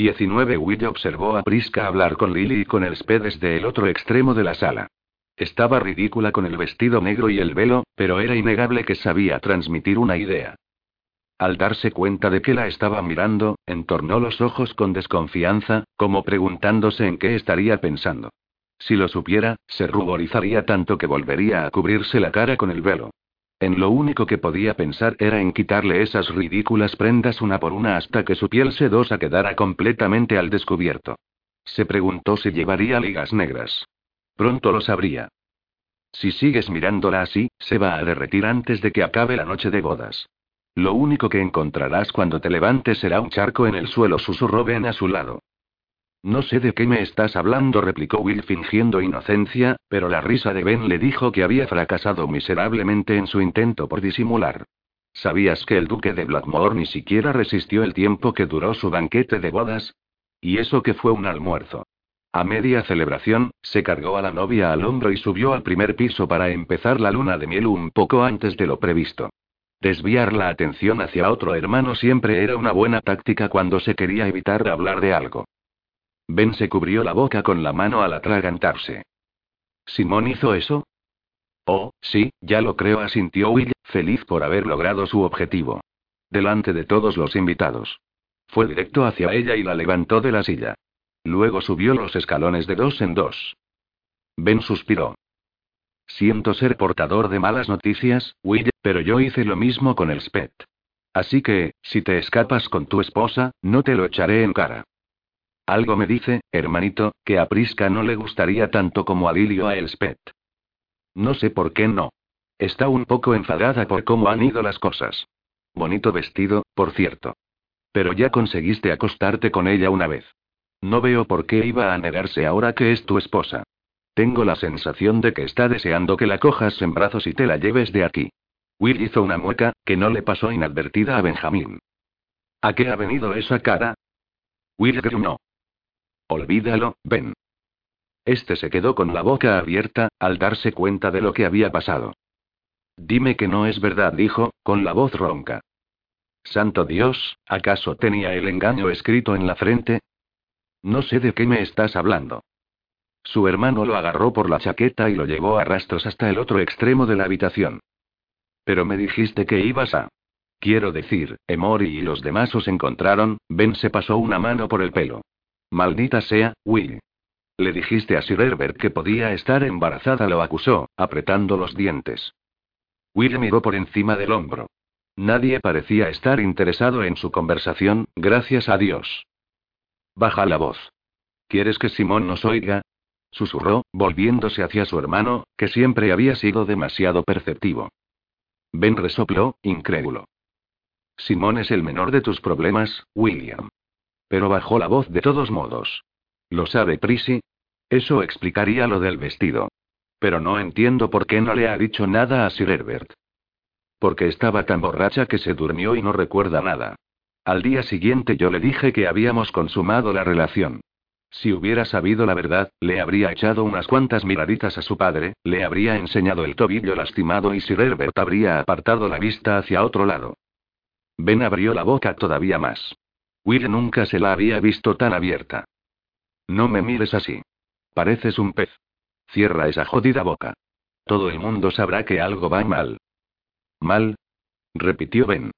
19 Will observó a Priska hablar con Lily y con el Sped desde el otro extremo de la sala. Estaba ridícula con el vestido negro y el velo, pero era innegable que sabía transmitir una idea. Al darse cuenta de que la estaba mirando, entornó los ojos con desconfianza, como preguntándose en qué estaría pensando. Si lo supiera, se ruborizaría tanto que volvería a cubrirse la cara con el velo. En lo único que podía pensar era en quitarle esas ridículas prendas una por una hasta que su piel sedosa quedara completamente al descubierto. Se preguntó si llevaría ligas negras. Pronto lo sabría. Si sigues mirándola así, se va a derretir antes de que acabe la noche de bodas. Lo único que encontrarás cuando te levantes será un charco en el suelo, susurró Ben a su lado. No sé de qué me estás hablando, replicó Will fingiendo inocencia, pero la risa de Ben le dijo que había fracasado miserablemente en su intento por disimular. ¿Sabías que el duque de Blackmore ni siquiera resistió el tiempo que duró su banquete de bodas? Y eso que fue un almuerzo. A media celebración, se cargó a la novia al hombro y subió al primer piso para empezar la luna de miel un poco antes de lo previsto. Desviar la atención hacia otro hermano siempre era una buena táctica cuando se quería evitar hablar de algo. Ben se cubrió la boca con la mano al atragantarse. ¿Simón hizo eso? Oh, sí, ya lo creo, asintió Will, feliz por haber logrado su objetivo. Delante de todos los invitados. Fue directo hacia ella y la levantó de la silla. Luego subió los escalones de dos en dos. Ben suspiró. Siento ser portador de malas noticias, Will, pero yo hice lo mismo con el Spet. Así que, si te escapas con tu esposa, no te lo echaré en cara. Algo me dice, hermanito, que a Prisca no le gustaría tanto como a Lilio a Elspeth. No sé por qué no. Está un poco enfadada por cómo han ido las cosas. Bonito vestido, por cierto. Pero ya conseguiste acostarte con ella una vez. No veo por qué iba a negarse ahora que es tu esposa. Tengo la sensación de que está deseando que la cojas en brazos y te la lleves de aquí. Will hizo una mueca, que no le pasó inadvertida a Benjamín. ¿A qué ha venido esa cara? Will gruñó. Olvídalo, Ben. Este se quedó con la boca abierta, al darse cuenta de lo que había pasado. Dime que no es verdad, dijo, con la voz ronca. Santo Dios, ¿acaso tenía el engaño escrito en la frente? No sé de qué me estás hablando. Su hermano lo agarró por la chaqueta y lo llevó a rastros hasta el otro extremo de la habitación. Pero me dijiste que ibas a... Quiero decir, Emory y los demás os encontraron, Ben se pasó una mano por el pelo. Maldita sea, Will. Le dijiste a Sir Herbert que podía estar embarazada, lo acusó, apretando los dientes. Will miró por encima del hombro. Nadie parecía estar interesado en su conversación, gracias a Dios. Baja la voz. ¿Quieres que Simón nos oiga? Susurró, volviéndose hacia su hermano, que siempre había sido demasiado perceptivo. Ben resopló, incrédulo. Simón es el menor de tus problemas, William. Pero bajó la voz de todos modos. ¿Lo sabe Prissy? Eso explicaría lo del vestido. Pero no entiendo por qué no le ha dicho nada a Sir Herbert. Porque estaba tan borracha que se durmió y no recuerda nada. Al día siguiente yo le dije que habíamos consumado la relación. Si hubiera sabido la verdad, le habría echado unas cuantas miraditas a su padre, le habría enseñado el tobillo lastimado y Sir Herbert habría apartado la vista hacia otro lado. Ben abrió la boca todavía más. Will nunca se la había visto tan abierta. No me mires así. Pareces un pez. Cierra esa jodida boca. Todo el mundo sabrá que algo va mal. ¿Mal? repitió Ben.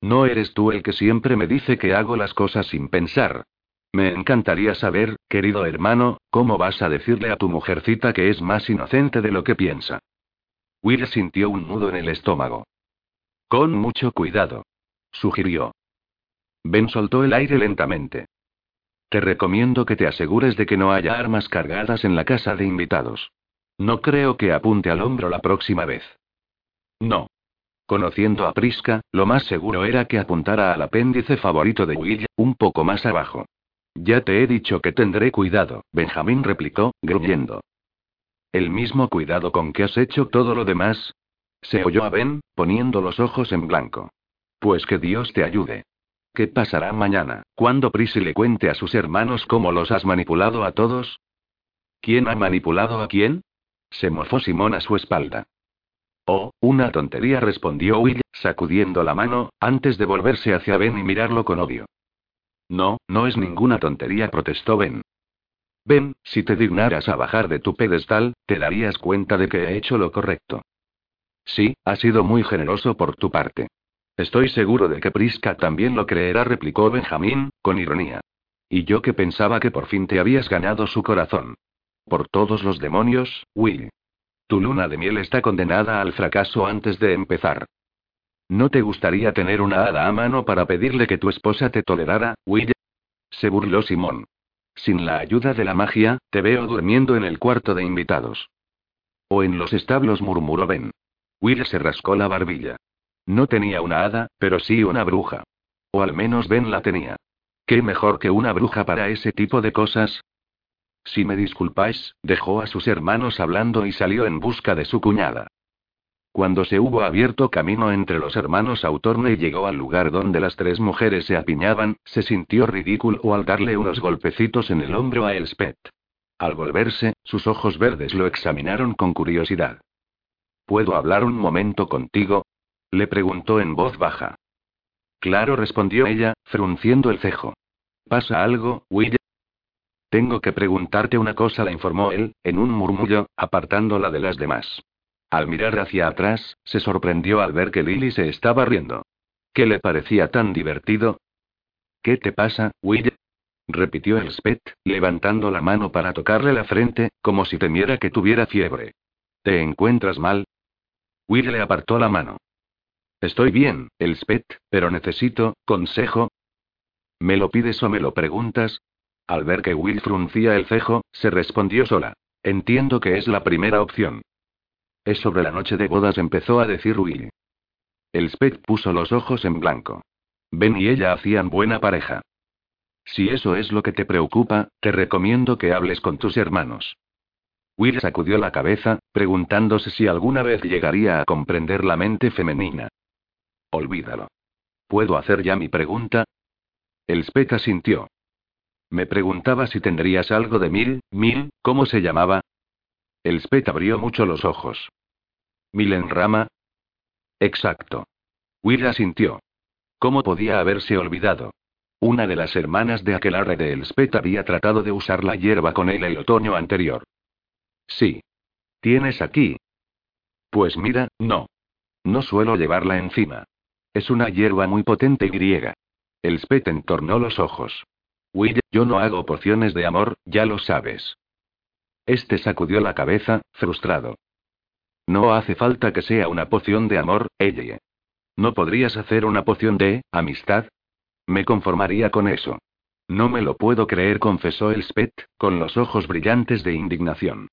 No eres tú el que siempre me dice que hago las cosas sin pensar. Me encantaría saber, querido hermano, cómo vas a decirle a tu mujercita que es más inocente de lo que piensa. Will sintió un nudo en el estómago. Con mucho cuidado. Sugirió. Ben soltó el aire lentamente. Te recomiendo que te asegures de que no haya armas cargadas en la casa de invitados. No creo que apunte al hombro la próxima vez. No. Conociendo a Prisca, lo más seguro era que apuntara al apéndice favorito de Will, un poco más abajo. Ya te he dicho que tendré cuidado, Benjamín replicó, gruñendo. ¿El mismo cuidado con que has hecho todo lo demás? Se oyó a Ben, poniendo los ojos en blanco. Pues que Dios te ayude. ¿Qué pasará mañana, cuando Prissy le cuente a sus hermanos cómo los has manipulado a todos? ¿Quién ha manipulado a quién? Se mofó Simón a su espalda. Oh, una tontería, respondió Will, sacudiendo la mano, antes de volverse hacia Ben y mirarlo con odio. No, no es ninguna tontería, protestó Ben. Ben, si te dignaras a bajar de tu pedestal, te darías cuenta de que he hecho lo correcto. Sí, ha sido muy generoso por tu parte. Estoy seguro de que Priska también lo creerá, replicó Benjamín, con ironía. Y yo que pensaba que por fin te habías ganado su corazón. Por todos los demonios, Will. Tu luna de miel está condenada al fracaso antes de empezar. ¿No te gustaría tener una hada a mano para pedirle que tu esposa te tolerara, Will? Se burló Simón. Sin la ayuda de la magia, te veo durmiendo en el cuarto de invitados. O en los establos, murmuró Ben. Will se rascó la barbilla. No tenía una hada, pero sí una bruja. O al menos Ben la tenía. ¿Qué mejor que una bruja para ese tipo de cosas? Si me disculpáis, dejó a sus hermanos hablando y salió en busca de su cuñada. Cuando se hubo abierto camino entre los hermanos Autorne y llegó al lugar donde las tres mujeres se apiñaban, se sintió ridículo al darle unos golpecitos en el hombro a Elspeth. Al volverse, sus ojos verdes lo examinaron con curiosidad. ¿Puedo hablar un momento contigo? Le preguntó en voz baja. Claro, respondió ella, frunciendo el cejo. ¿Pasa algo, Will? Tengo que preguntarte una cosa, la informó él, en un murmullo, apartándola de las demás. Al mirar hacia atrás, se sorprendió al ver que Lily se estaba riendo. ¿Qué le parecía tan divertido? ¿Qué te pasa, Will? repitió el Spet, levantando la mano para tocarle la frente, como si temiera que tuviera fiebre. ¿Te encuentras mal? Will le apartó la mano. Estoy bien, el Spet, pero necesito, consejo. ¿Me lo pides o me lo preguntas? Al ver que Will fruncía el cejo, se respondió sola. Entiendo que es la primera opción. Es sobre la noche de bodas, empezó a decir Will. El Spet puso los ojos en blanco. Ben y ella hacían buena pareja. Si eso es lo que te preocupa, te recomiendo que hables con tus hermanos. Will sacudió la cabeza, preguntándose si alguna vez llegaría a comprender la mente femenina. Olvídalo. ¿Puedo hacer ya mi pregunta? El Spet asintió. Me preguntaba si tendrías algo de mil, mil, ¿cómo se llamaba? El Spet abrió mucho los ojos. ¿Milenrama? Exacto. Will asintió. ¿Cómo podía haberse olvidado? Una de las hermanas de aquel arre de Elspeth había tratado de usar la hierba con él el otoño anterior. Sí. ¿Tienes aquí? Pues mira, no. No suelo llevarla encima. Es una hierba muy potente y griega. Elspeth entornó los ojos. Will, yo no hago pociones de amor, ya lo sabes. Este sacudió la cabeza, frustrado. No hace falta que sea una poción de amor, ella. ¿No podrías hacer una poción de amistad? Me conformaría con eso. No me lo puedo creer, confesó el Spet, con los ojos brillantes de indignación.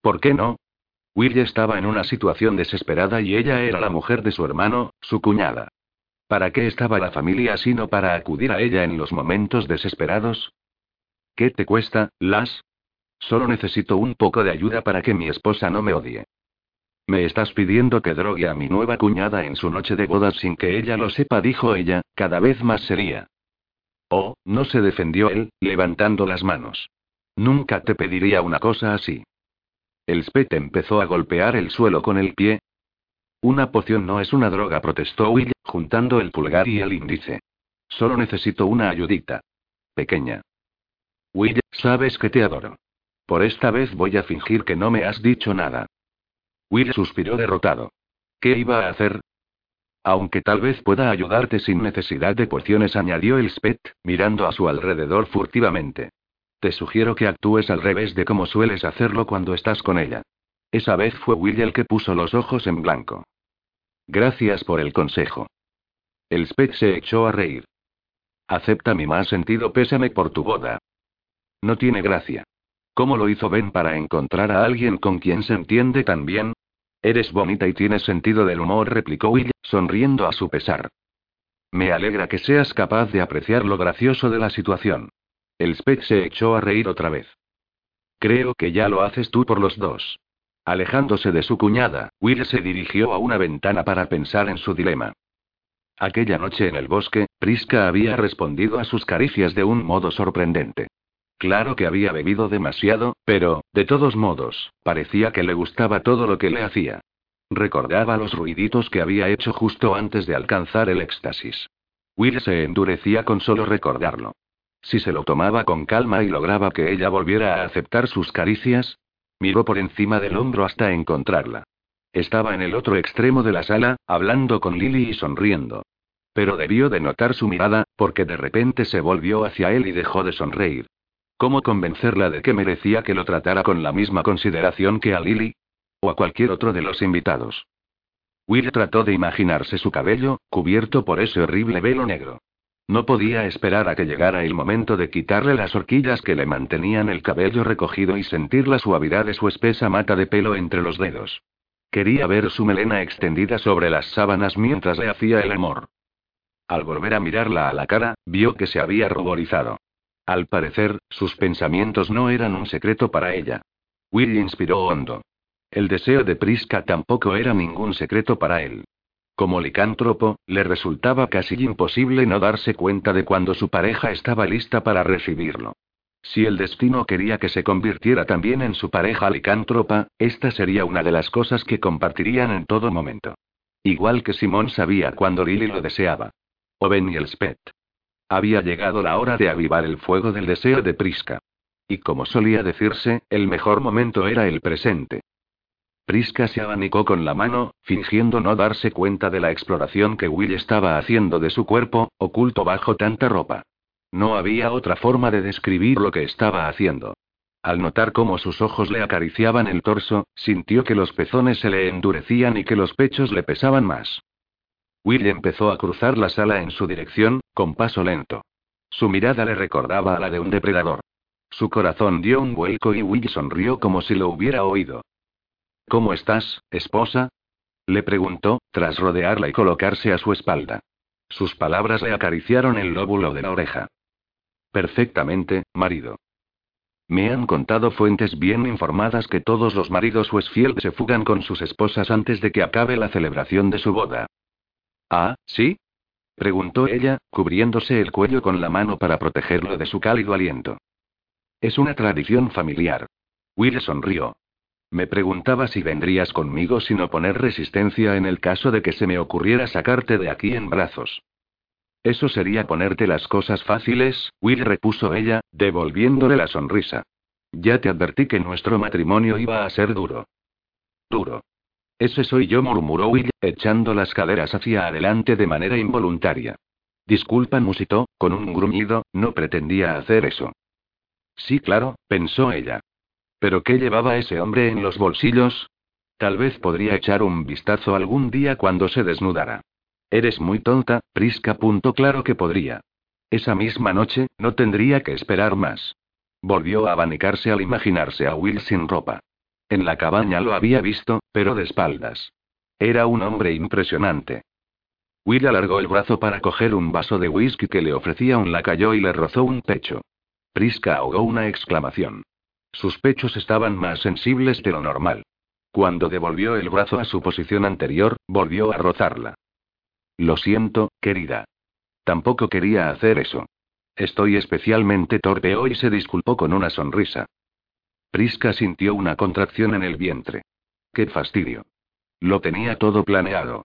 ¿Por qué no? Will estaba en una situación desesperada y ella era la mujer de su hermano, su cuñada. ¿Para qué estaba la familia sino para acudir a ella en los momentos desesperados? ¿Qué te cuesta, Las? Solo necesito un poco de ayuda para que mi esposa no me odie. Me estás pidiendo que drogue a mi nueva cuñada en su noche de bodas sin que ella lo sepa, dijo ella, cada vez más seria. Oh, no se defendió él, levantando las manos. Nunca te pediría una cosa así. El Spet empezó a golpear el suelo con el pie. Una poción no es una droga, protestó Will, juntando el pulgar y el índice. Solo necesito una ayudita. Pequeña. Will, sabes que te adoro. Por esta vez voy a fingir que no me has dicho nada. Will suspiró derrotado. ¿Qué iba a hacer? Aunque tal vez pueda ayudarte sin necesidad de pociones, añadió el Spet, mirando a su alrededor furtivamente. Te sugiero que actúes al revés de como sueles hacerlo cuando estás con ella. Esa vez fue Will el que puso los ojos en blanco. Gracias por el consejo. El Spet se echó a reír. Acepta mi más sentido pésame por tu boda. No tiene gracia. ¿Cómo lo hizo Ben para encontrar a alguien con quien se entiende tan bien? Eres bonita y tienes sentido del humor, replicó Will, sonriendo a su pesar. Me alegra que seas capaz de apreciar lo gracioso de la situación. El Spec se echó a reír otra vez. Creo que ya lo haces tú por los dos. Alejándose de su cuñada, Will se dirigió a una ventana para pensar en su dilema. Aquella noche en el bosque, Priska había respondido a sus caricias de un modo sorprendente. Claro que había bebido demasiado, pero, de todos modos, parecía que le gustaba todo lo que le hacía. Recordaba los ruiditos que había hecho justo antes de alcanzar el éxtasis. Will se endurecía con solo recordarlo. Si se lo tomaba con calma y lograba que ella volviera a aceptar sus caricias. Miró por encima del hombro hasta encontrarla. Estaba en el otro extremo de la sala, hablando con Lily y sonriendo. Pero debió de notar su mirada, porque de repente se volvió hacia él y dejó de sonreír. ¿Cómo convencerla de que merecía que lo tratara con la misma consideración que a Lily? O a cualquier otro de los invitados. Will trató de imaginarse su cabello, cubierto por ese horrible velo negro. No podía esperar a que llegara el momento de quitarle las horquillas que le mantenían el cabello recogido y sentir la suavidad de su espesa mata de pelo entre los dedos. Quería ver su melena extendida sobre las sábanas mientras le hacía el amor. Al volver a mirarla a la cara, vio que se había ruborizado. Al parecer, sus pensamientos no eran un secreto para ella. Will inspiró hondo. El deseo de Prisca tampoco era ningún secreto para él. Como licántropo, le resultaba casi imposible no darse cuenta de cuando su pareja estaba lista para recibirlo. Si el destino quería que se convirtiera también en su pareja licántropa, esta sería una de las cosas que compartirían en todo momento. Igual que Simón sabía cuando Lily lo deseaba. O Ben y el Spet. Había llegado la hora de avivar el fuego del deseo de Prisca. Y como solía decirse, el mejor momento era el presente. Prisca se abanicó con la mano, fingiendo no darse cuenta de la exploración que Will estaba haciendo de su cuerpo, oculto bajo tanta ropa. No había otra forma de describir lo que estaba haciendo. Al notar cómo sus ojos le acariciaban el torso, sintió que los pezones se le endurecían y que los pechos le pesaban más. Will empezó a cruzar la sala en su dirección, con paso lento. Su mirada le recordaba a la de un depredador. Su corazón dio un vuelco y Will sonrió como si lo hubiera oído. ¿Cómo estás, esposa? Le preguntó, tras rodearla y colocarse a su espalda. Sus palabras le acariciaron el lóbulo de la oreja. Perfectamente, marido. Me han contado fuentes bien informadas que todos los maridos Westfield se fugan con sus esposas antes de que acabe la celebración de su boda. Ah, ¿sí? preguntó ella, cubriéndose el cuello con la mano para protegerlo de su cálido aliento. Es una tradición familiar. Will sonrió. Me preguntaba si vendrías conmigo sin oponer resistencia en el caso de que se me ocurriera sacarte de aquí en brazos. Eso sería ponerte las cosas fáciles, Will repuso ella, devolviéndole la sonrisa. Ya te advertí que nuestro matrimonio iba a ser duro. Duro. Ese soy yo, murmuró Will, echando las caderas hacia adelante de manera involuntaria. Disculpa, musitó, con un gruñido, no pretendía hacer eso. Sí, claro, pensó ella. ¿Pero qué llevaba ese hombre en los bolsillos? Tal vez podría echar un vistazo algún día cuando se desnudara. Eres muy tonta, Prisca. Punto claro que podría. Esa misma noche, no tendría que esperar más. Volvió a abanicarse al imaginarse a Will sin ropa. En la cabaña lo había visto, pero de espaldas. Era un hombre impresionante. Will alargó el brazo para coger un vaso de whisky que le ofrecía un lacayo y le rozó un pecho. Prisca ahogó una exclamación. Sus pechos estaban más sensibles de lo normal. Cuando devolvió el brazo a su posición anterior, volvió a rozarla. Lo siento, querida. Tampoco quería hacer eso. Estoy especialmente torpe hoy, se disculpó con una sonrisa. Prisca sintió una contracción en el vientre. ¡Qué fastidio! Lo tenía todo planeado.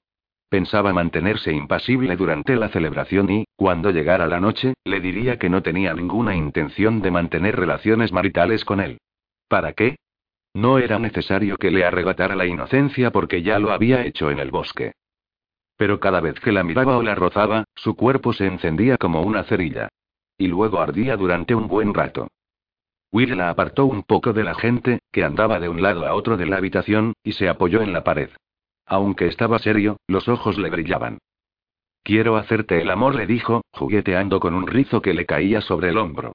Pensaba mantenerse impasible durante la celebración y, cuando llegara la noche, le diría que no tenía ninguna intención de mantener relaciones maritales con él. ¿Para qué? No era necesario que le arrebatara la inocencia porque ya lo había hecho en el bosque. Pero cada vez que la miraba o la rozaba, su cuerpo se encendía como una cerilla. Y luego ardía durante un buen rato. Will la apartó un poco de la gente, que andaba de un lado a otro de la habitación, y se apoyó en la pared. Aunque estaba serio, los ojos le brillaban. Quiero hacerte el amor, le dijo, jugueteando con un rizo que le caía sobre el hombro.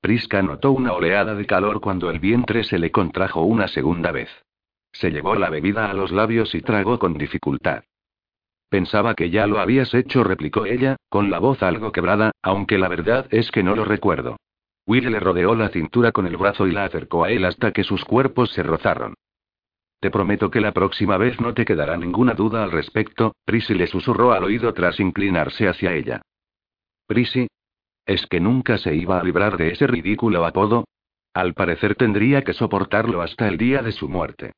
Prisca notó una oleada de calor cuando el vientre se le contrajo una segunda vez. Se llevó la bebida a los labios y tragó con dificultad. Pensaba que ya lo habías hecho, replicó ella, con la voz algo quebrada, aunque la verdad es que no lo recuerdo. Will le rodeó la cintura con el brazo y la acercó a él hasta que sus cuerpos se rozaron. Te prometo que la próxima vez no te quedará ninguna duda al respecto, Prissy le susurró al oído tras inclinarse hacia ella. Prissy. ¿Es que nunca se iba a librar de ese ridículo apodo? Al parecer tendría que soportarlo hasta el día de su muerte.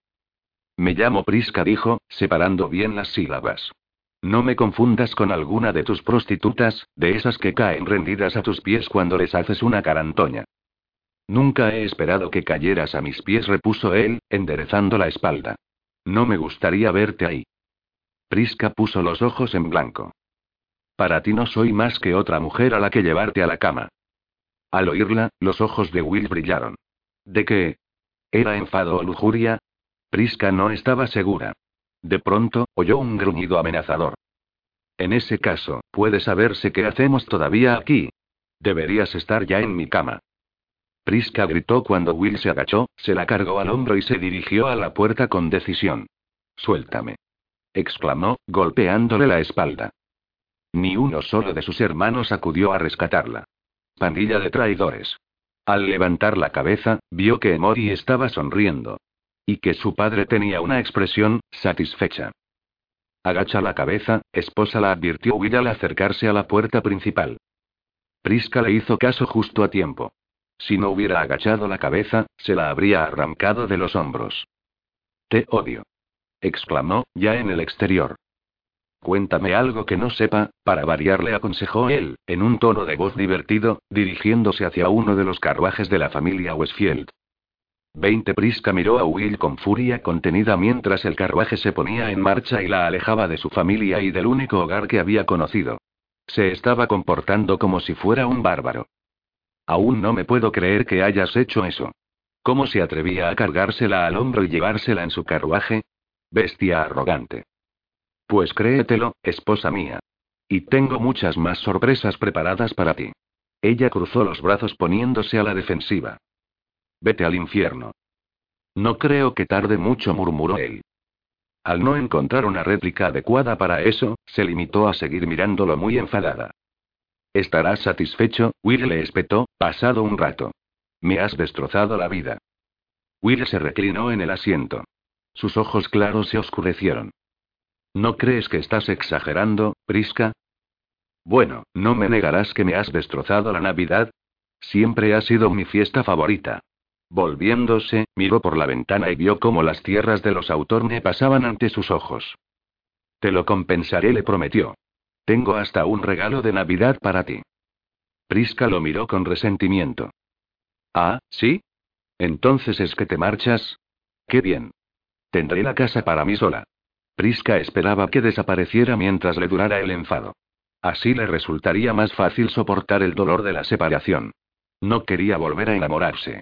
Me llamo Prisca, dijo, separando bien las sílabas. No me confundas con alguna de tus prostitutas, de esas que caen rendidas a tus pies cuando les haces una carantoña. Nunca he esperado que cayeras a mis pies, repuso él, enderezando la espalda. No me gustaría verte ahí. Prisca puso los ojos en blanco. Para ti no soy más que otra mujer a la que llevarte a la cama. Al oírla, los ojos de Will brillaron. ¿De qué? ¿Era enfado o lujuria? Prisca no estaba segura. De pronto, oyó un gruñido amenazador. En ese caso, puede saberse qué hacemos todavía aquí. Deberías estar ya en mi cama. Prisca gritó cuando Will se agachó, se la cargó al hombro y se dirigió a la puerta con decisión. Suéltame. exclamó, golpeándole la espalda. Ni uno solo de sus hermanos acudió a rescatarla. Pandilla de traidores. Al levantar la cabeza, vio que Emory estaba sonriendo. Y que su padre tenía una expresión, satisfecha. Agacha la cabeza, esposa la advirtió Will al acercarse a la puerta principal. Prisca le hizo caso justo a tiempo. Si no hubiera agachado la cabeza, se la habría arrancado de los hombros. Te odio. exclamó, ya en el exterior. Cuéntame algo que no sepa, para variar le aconsejó él, en un tono de voz divertido, dirigiéndose hacia uno de los carruajes de la familia Westfield. Veinte Prisca miró a Will con furia contenida mientras el carruaje se ponía en marcha y la alejaba de su familia y del único hogar que había conocido. Se estaba comportando como si fuera un bárbaro. Aún no me puedo creer que hayas hecho eso. ¿Cómo se atrevía a cargársela al hombro y llevársela en su carruaje? Bestia arrogante. Pues créetelo, esposa mía. Y tengo muchas más sorpresas preparadas para ti. Ella cruzó los brazos poniéndose a la defensiva. Vete al infierno. No creo que tarde mucho, murmuró él. Al no encontrar una réplica adecuada para eso, se limitó a seguir mirándolo muy enfadada. Estarás satisfecho, Will le espetó, pasado un rato. Me has destrozado la vida. Will se reclinó en el asiento. Sus ojos claros se oscurecieron. ¿No crees que estás exagerando, Prisca? Bueno, no me negarás que me has destrozado la Navidad. Siempre ha sido mi fiesta favorita. Volviéndose, miró por la ventana y vio cómo las tierras de los Autorne pasaban ante sus ojos. Te lo compensaré, le prometió. Tengo hasta un regalo de Navidad para ti. Prisca lo miró con resentimiento. Ah, ¿sí? Entonces es que te marchas. Qué bien. Tendré la casa para mí sola. Prisca esperaba que desapareciera mientras le durara el enfado. Así le resultaría más fácil soportar el dolor de la separación. No quería volver a enamorarse.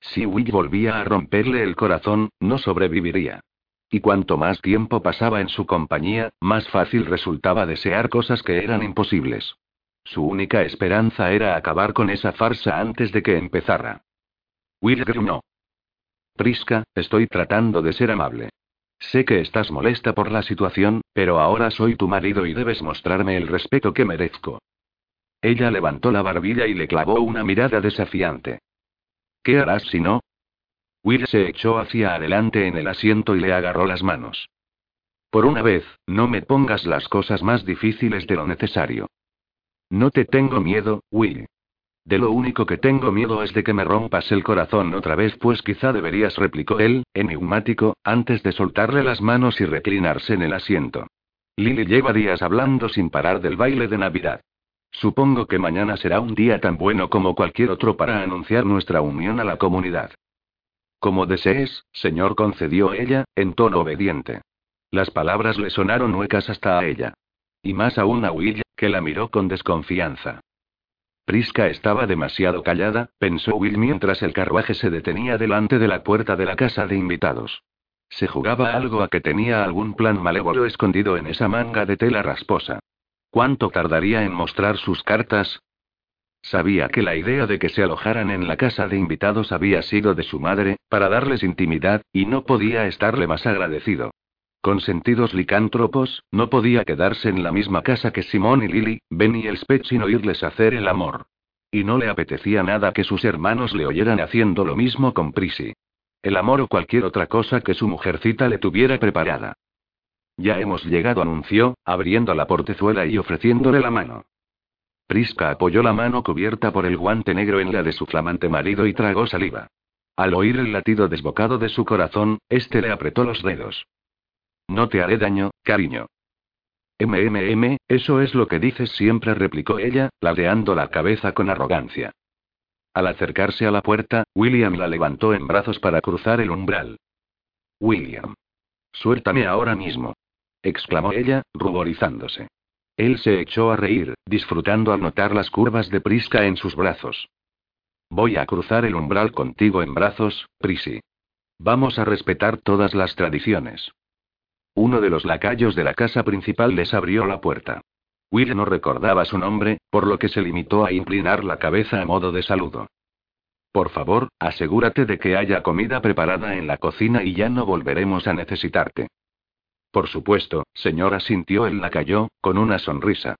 Si Will volvía a romperle el corazón, no sobreviviría. Y cuanto más tiempo pasaba en su compañía, más fácil resultaba desear cosas que eran imposibles. Su única esperanza era acabar con esa farsa antes de que empezara. Will no. Prisca, estoy tratando de ser amable. Sé que estás molesta por la situación, pero ahora soy tu marido y debes mostrarme el respeto que merezco. Ella levantó la barbilla y le clavó una mirada desafiante. ¿Qué harás si no? Will se echó hacia adelante en el asiento y le agarró las manos. Por una vez, no me pongas las cosas más difíciles de lo necesario. No te tengo miedo, Will. De lo único que tengo miedo es de que me rompas el corazón otra vez, pues quizá deberías, replicó él, enigmático, antes de soltarle las manos y reclinarse en el asiento. Lily lleva días hablando sin parar del baile de Navidad. Supongo que mañana será un día tan bueno como cualquier otro para anunciar nuestra unión a la comunidad. Como desees, señor, concedió ella, en tono obediente. Las palabras le sonaron huecas hasta a ella. Y más aún a Will, que la miró con desconfianza. Prisca estaba demasiado callada, pensó Will mientras el carruaje se detenía delante de la puerta de la casa de invitados. Se jugaba algo a que tenía algún plan malévolo escondido en esa manga de tela rasposa. ¿Cuánto tardaría en mostrar sus cartas? Sabía que la idea de que se alojaran en la casa de invitados había sido de su madre, para darles intimidad, y no podía estarle más agradecido. Con sentidos licántropos, no podía quedarse en la misma casa que Simón y Lily, Ben y el Spech sin oírles hacer el amor. Y no le apetecía nada que sus hermanos le oyeran haciendo lo mismo con Prissy. El amor o cualquier otra cosa que su mujercita le tuviera preparada. Ya hemos llegado, anunció, abriendo la portezuela y ofreciéndole la mano. Prisca apoyó la mano cubierta por el guante negro en la de su flamante marido y tragó saliva. Al oír el latido desbocado de su corazón, este le apretó los dedos. No te haré daño, cariño. MMM, eso es lo que dices siempre, replicó ella, ladeando la cabeza con arrogancia. Al acercarse a la puerta, William la levantó en brazos para cruzar el umbral. William. Suéltame ahora mismo. exclamó ella, ruborizándose. Él se echó a reír, disfrutando al notar las curvas de Prisca en sus brazos. Voy a cruzar el umbral contigo en brazos, Prisi. Vamos a respetar todas las tradiciones. Uno de los lacayos de la casa principal les abrió la puerta. Will no recordaba su nombre, por lo que se limitó a inclinar la cabeza a modo de saludo. Por favor, asegúrate de que haya comida preparada en la cocina y ya no volveremos a necesitarte. Por supuesto, señora, sintió el lacayo, con una sonrisa.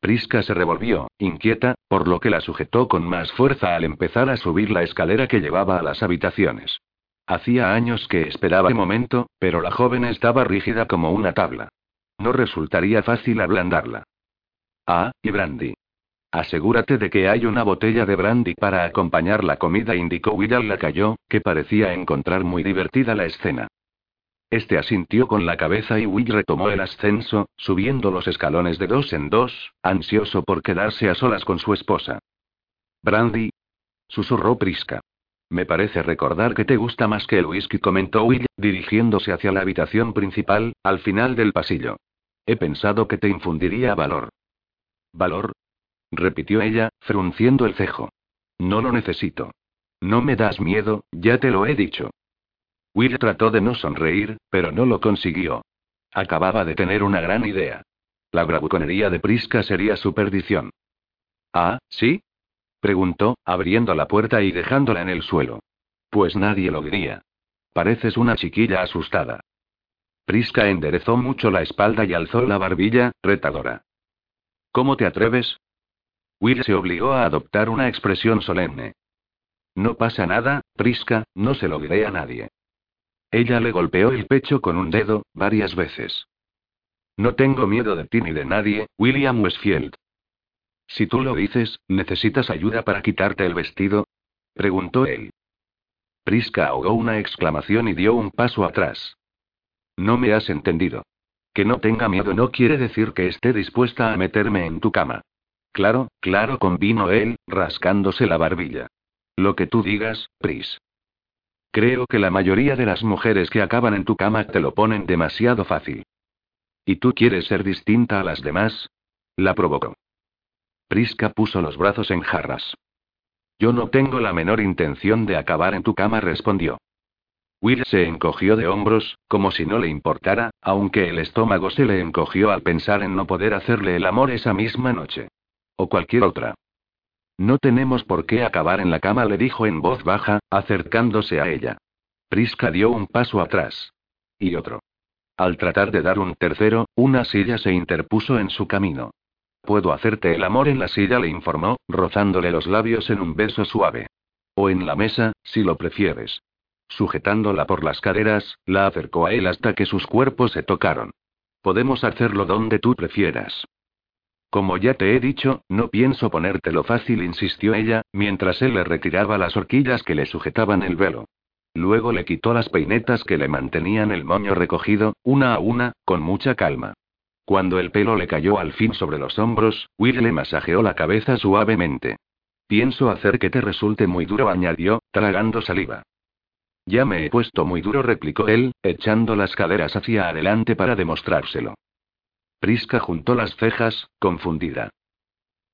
Prisca se revolvió, inquieta, por lo que la sujetó con más fuerza al empezar a subir la escalera que llevaba a las habitaciones. Hacía años que esperaba el momento, pero la joven estaba rígida como una tabla. No resultaría fácil ablandarla. Ah, y brandy. Asegúrate de que hay una botella de brandy para acompañar la comida, indicó Will la cayó, que parecía encontrar muy divertida la escena. Este asintió con la cabeza y Will retomó el ascenso, subiendo los escalones de dos en dos, ansioso por quedarse a solas con su esposa. Brandy. Susurró Prisca. Me parece recordar que te gusta más que el whisky, comentó Will, dirigiéndose hacia la habitación principal, al final del pasillo. He pensado que te infundiría valor. ¿Valor? repitió ella, frunciendo el cejo. No lo necesito. No me das miedo, ya te lo he dicho. Will trató de no sonreír, pero no lo consiguió. Acababa de tener una gran idea. La bravuconería de Prisca sería su perdición. Ah, ¿sí? Preguntó, abriendo la puerta y dejándola en el suelo. Pues nadie lo diría. Pareces una chiquilla asustada. Prisca enderezó mucho la espalda y alzó la barbilla, retadora. ¿Cómo te atreves? Will se obligó a adoptar una expresión solemne. No pasa nada, Prisca, no se lo diré a nadie. Ella le golpeó el pecho con un dedo, varias veces. No tengo miedo de ti ni de nadie, William Westfield. Si tú lo dices, ¿necesitas ayuda para quitarte el vestido? preguntó él. Prisca ahogó una exclamación y dio un paso atrás. No me has entendido. Que no tenga miedo no quiere decir que esté dispuesta a meterme en tu cama. Claro, claro, convino él, rascándose la barbilla. Lo que tú digas, Pris. Creo que la mayoría de las mujeres que acaban en tu cama te lo ponen demasiado fácil. ¿Y tú quieres ser distinta a las demás? La provocó. Prisca puso los brazos en jarras. Yo no tengo la menor intención de acabar en tu cama, respondió. Will se encogió de hombros, como si no le importara, aunque el estómago se le encogió al pensar en no poder hacerle el amor esa misma noche. O cualquier otra. No tenemos por qué acabar en la cama, le dijo en voz baja, acercándose a ella. Prisca dio un paso atrás. Y otro. Al tratar de dar un tercero, una silla se interpuso en su camino. Puedo hacerte el amor en la silla, le informó, rozándole los labios en un beso suave. O en la mesa, si lo prefieres. Sujetándola por las caderas, la acercó a él hasta que sus cuerpos se tocaron. Podemos hacerlo donde tú prefieras. Como ya te he dicho, no pienso ponértelo fácil, insistió ella, mientras él le retiraba las horquillas que le sujetaban el velo. Luego le quitó las peinetas que le mantenían el moño recogido, una a una, con mucha calma. Cuando el pelo le cayó al fin sobre los hombros, Will le masajeó la cabeza suavemente. Pienso hacer que te resulte muy duro, añadió, tragando saliva. Ya me he puesto muy duro, replicó él, echando las caderas hacia adelante para demostrárselo. Prisca juntó las cejas, confundida.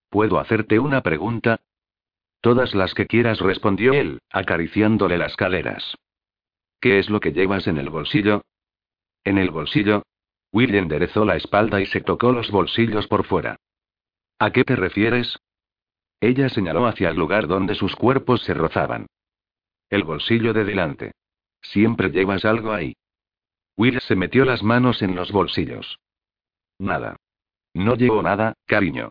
¿Puedo hacerte una pregunta? Todas las que quieras, respondió él, acariciándole las caderas. ¿Qué es lo que llevas en el bolsillo? ¿En el bolsillo? Will enderezó la espalda y se tocó los bolsillos por fuera. ¿A qué te refieres? Ella señaló hacia el lugar donde sus cuerpos se rozaban. El bolsillo de delante. Siempre llevas algo ahí. Will se metió las manos en los bolsillos. Nada. No llevo nada, cariño.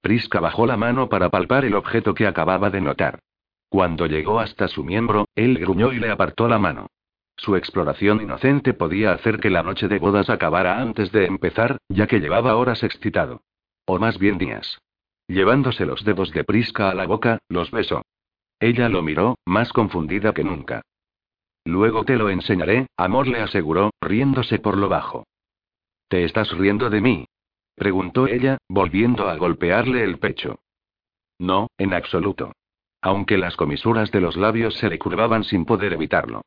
Prisca bajó la mano para palpar el objeto que acababa de notar. Cuando llegó hasta su miembro, él gruñó y le apartó la mano. Su exploración inocente podía hacer que la noche de bodas acabara antes de empezar, ya que llevaba horas excitado. O más bien días. Llevándose los dedos de Prisca a la boca, los besó. Ella lo miró, más confundida que nunca. Luego te lo enseñaré, amor le aseguró, riéndose por lo bajo. ¿Te estás riendo de mí? preguntó ella, volviendo a golpearle el pecho. No, en absoluto. Aunque las comisuras de los labios se le curvaban sin poder evitarlo.